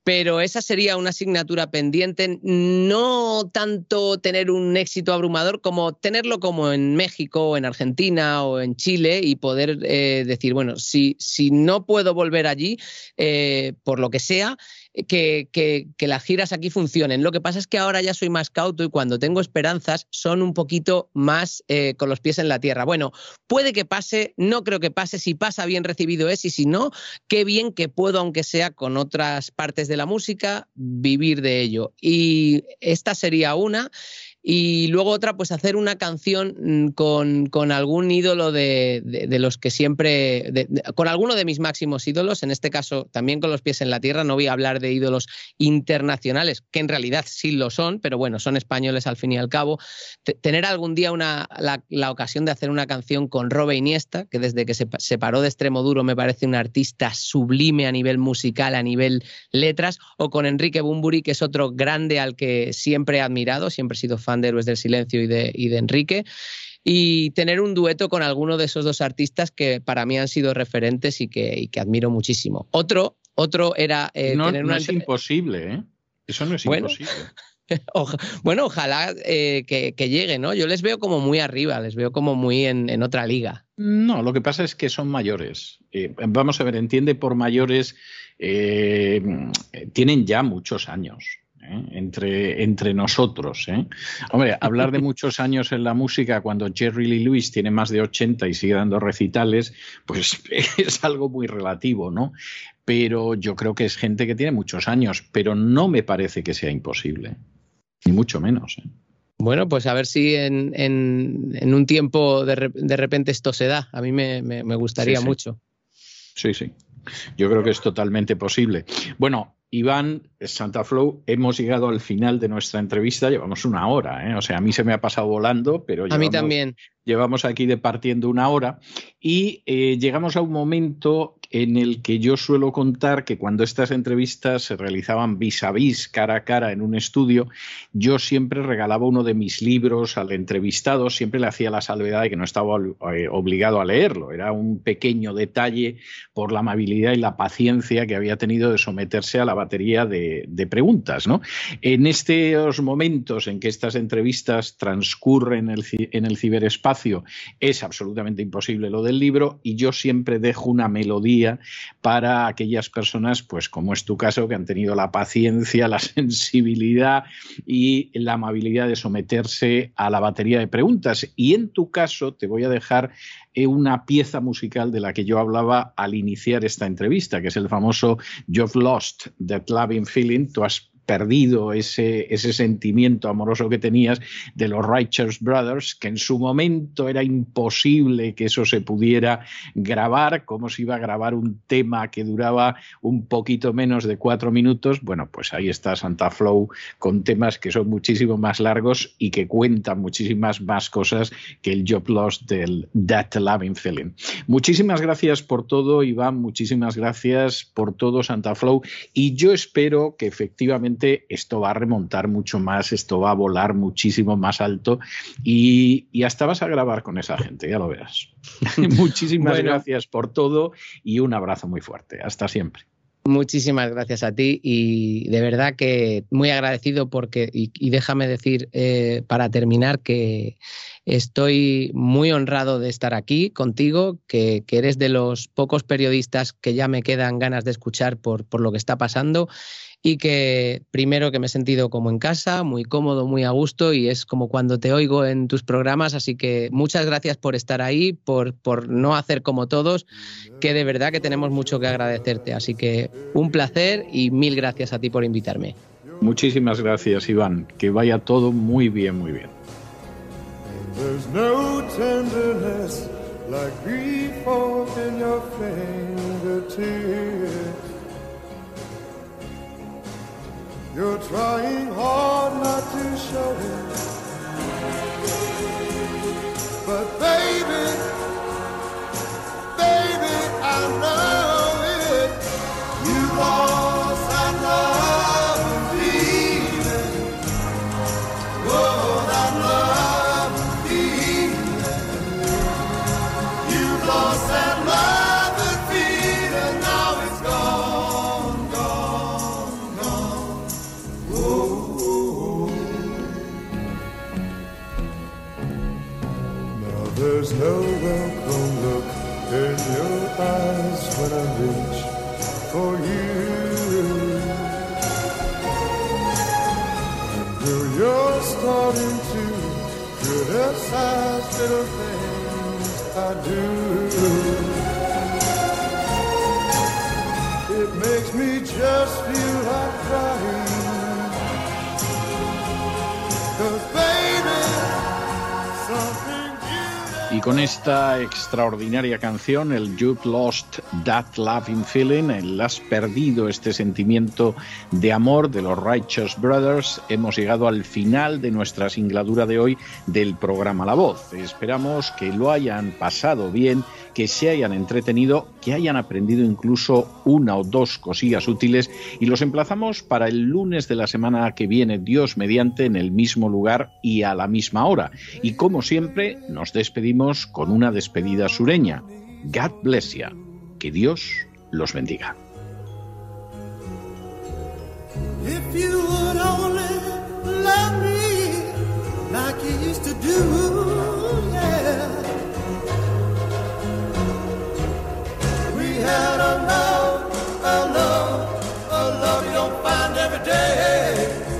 [SPEAKER 5] pero esa sería una asignatura pendiente, no tanto tener un éxito abrumador como tenerlo como en México, o en Argentina o en Chile y poder eh, decir, bueno, si, si no puedo volver allí, eh, por lo que sea, que, que, las giras aquí funcionen. Lo que pasa es que ahora ya soy más cauto y cuando tengo esperanzas son un poquito más eh, con los pies en la tierra. Bueno, puede que pase, no creo que pase, si pasa bien recibido es y si no, qué bien que puedo, aunque sea con otras partes de la música, vivir de ello. Y esta sería una. Y luego otra, pues hacer una canción mm, con, con algún ídolo de, de, los que siempre, con alguno de mis máximos ídolos, en este caso también con los pies en la tierra, no voy a hablar de ídolos internacionales, que en realidad sí lo son, pero bueno, son españoles al fin y al cabo. tener algún día una, la, la, ocasión de hacer una canción con Robe Iniesta, que desde que se separó de Extremo Duro me parece un artista sublime a nivel musical, a nivel letras, o con Enrique Bumburi, que es otro grande al que siempre he admirado, siempre he sido fan de Héroes del Silencio y de, y de Enrique y tener un dueto con alguno de esos dos artistas que para mí han sido referentes y que, y que admiro muchísimo. Otro, otro era
[SPEAKER 1] eh, no, tener no es imposible, ¿eh? Eso no es imposible.
[SPEAKER 5] bueno, ojalá eh, que, llegue, ¿no? Yo les veo como muy arriba, les veo como muy en, otra liga.
[SPEAKER 1] No, lo que pasa es que son mayores. Eh, vamos a ver, entiende por mayores, tienen ya muchos años. ¿Eh? entre, entre nosotros. ¿eh? Hombre, hablar de muchos años en la música cuando Jerry Lee Lewis tiene más de 80 y sigue dando recitales, pues es algo muy relativo, ¿no? Pero yo creo que es gente que tiene muchos años, pero no me parece que sea imposible, ni mucho menos. ¿eh?
[SPEAKER 5] Bueno, pues a ver si en, en, un tiempo de, de, repente esto se da. A mí me, me, gustaría mucho.
[SPEAKER 1] Sí, sí. Yo creo que es totalmente posible. Bueno, Iván, Santa Flow, hemos llegado al final de nuestra entrevista, llevamos una hora, ¿eh? o sea, a mí se me ha pasado volando, pero
[SPEAKER 5] a mí también.
[SPEAKER 1] Llevamos aquí departiendo una hora y eh, llegamos a un momento en el que yo suelo contar que cuando estas entrevistas se realizaban vis a vis, cara a cara, en un estudio, yo siempre regalaba uno de mis libros al entrevistado, siempre le hacía la salvedad de que no estaba eh, obligado a leerlo, era un pequeño detalle por la amabilidad y la paciencia que había tenido de someterse a la batería de, preguntas. ¿no? En estos momentos en que estas entrevistas transcurren en el, en el ciberespacio, es absolutamente imposible lo del libro y yo siempre dejo una melodía para aquellas personas, pues como es tu caso, que han tenido la paciencia, la sensibilidad y la amabilidad de someterse a la batería de preguntas. Y en tu caso te voy a dejar eh, una pieza musical de la que yo hablaba al iniciar esta entrevista, que es el famoso You've Lost That Loving Feeling. Tú has perdido ese, ese sentimiento amoroso que tenías de los Righteous Brothers, que en su momento era imposible que eso se pudiera grabar, como se iba a grabar un tema que duraba un poquito menos de cuatro minutos. Bueno, pues ahí está Santa Flow con temas que son muchísimo más largos y que cuentan muchísimas más cosas que el Job Lost del That Loving Feeling. Muchísimas gracias por todo, Iván, muchísimas gracias por todo, Santa Flow, y yo espero que efectivamente esto va a remontar mucho más, esto va a volar muchísimo más alto y, hasta vas a grabar con esa gente, ya lo verás. Muchísimas gracias por todo y un abrazo muy fuerte. Hasta siempre.
[SPEAKER 5] Muchísimas gracias a ti y de verdad que muy agradecido porque, y, déjame decir eh, para terminar que estoy muy honrado de estar aquí contigo, que, que, eres de los pocos periodistas que ya me quedan ganas de escuchar por, por lo que está pasando y que primero que me he sentido como en casa, muy cómodo, muy a gusto y es como cuando te oigo en tus programas, así que muchas gracias por estar ahí, por, por no hacer como todos, que de verdad que tenemos mucho que agradecerte, así que un placer y mil gracias a ti por invitarme.
[SPEAKER 1] Muchísimas gracias Iván, que vaya todo muy bien, muy bien. You're trying hard not to show it. But baby, baby, I know it. You lost no welcome look in your eyes when I reach for you. Girl, you're starting to criticize little things I do. It makes me just feel like crying. Y con esta extraordinaria canción, el You've Lost That Loving Feeling, el Has perdido este sentimiento de amor de los Righteous Brothers, hemos llegado al final de nuestra singladura de hoy del programa La Voz. Esperamos que lo hayan pasado bien, que se hayan entretenido, que hayan aprendido incluso una o dos cosillas útiles y los emplazamos para el lunes de la semana que viene, Dios mediante, en el mismo lugar y a la misma hora. Y como siempre, nos despedimos con una despedida sureña. God bless you. Que Dios los bendiga.
[SPEAKER 6] Had a love, a love, a love you don't find every day.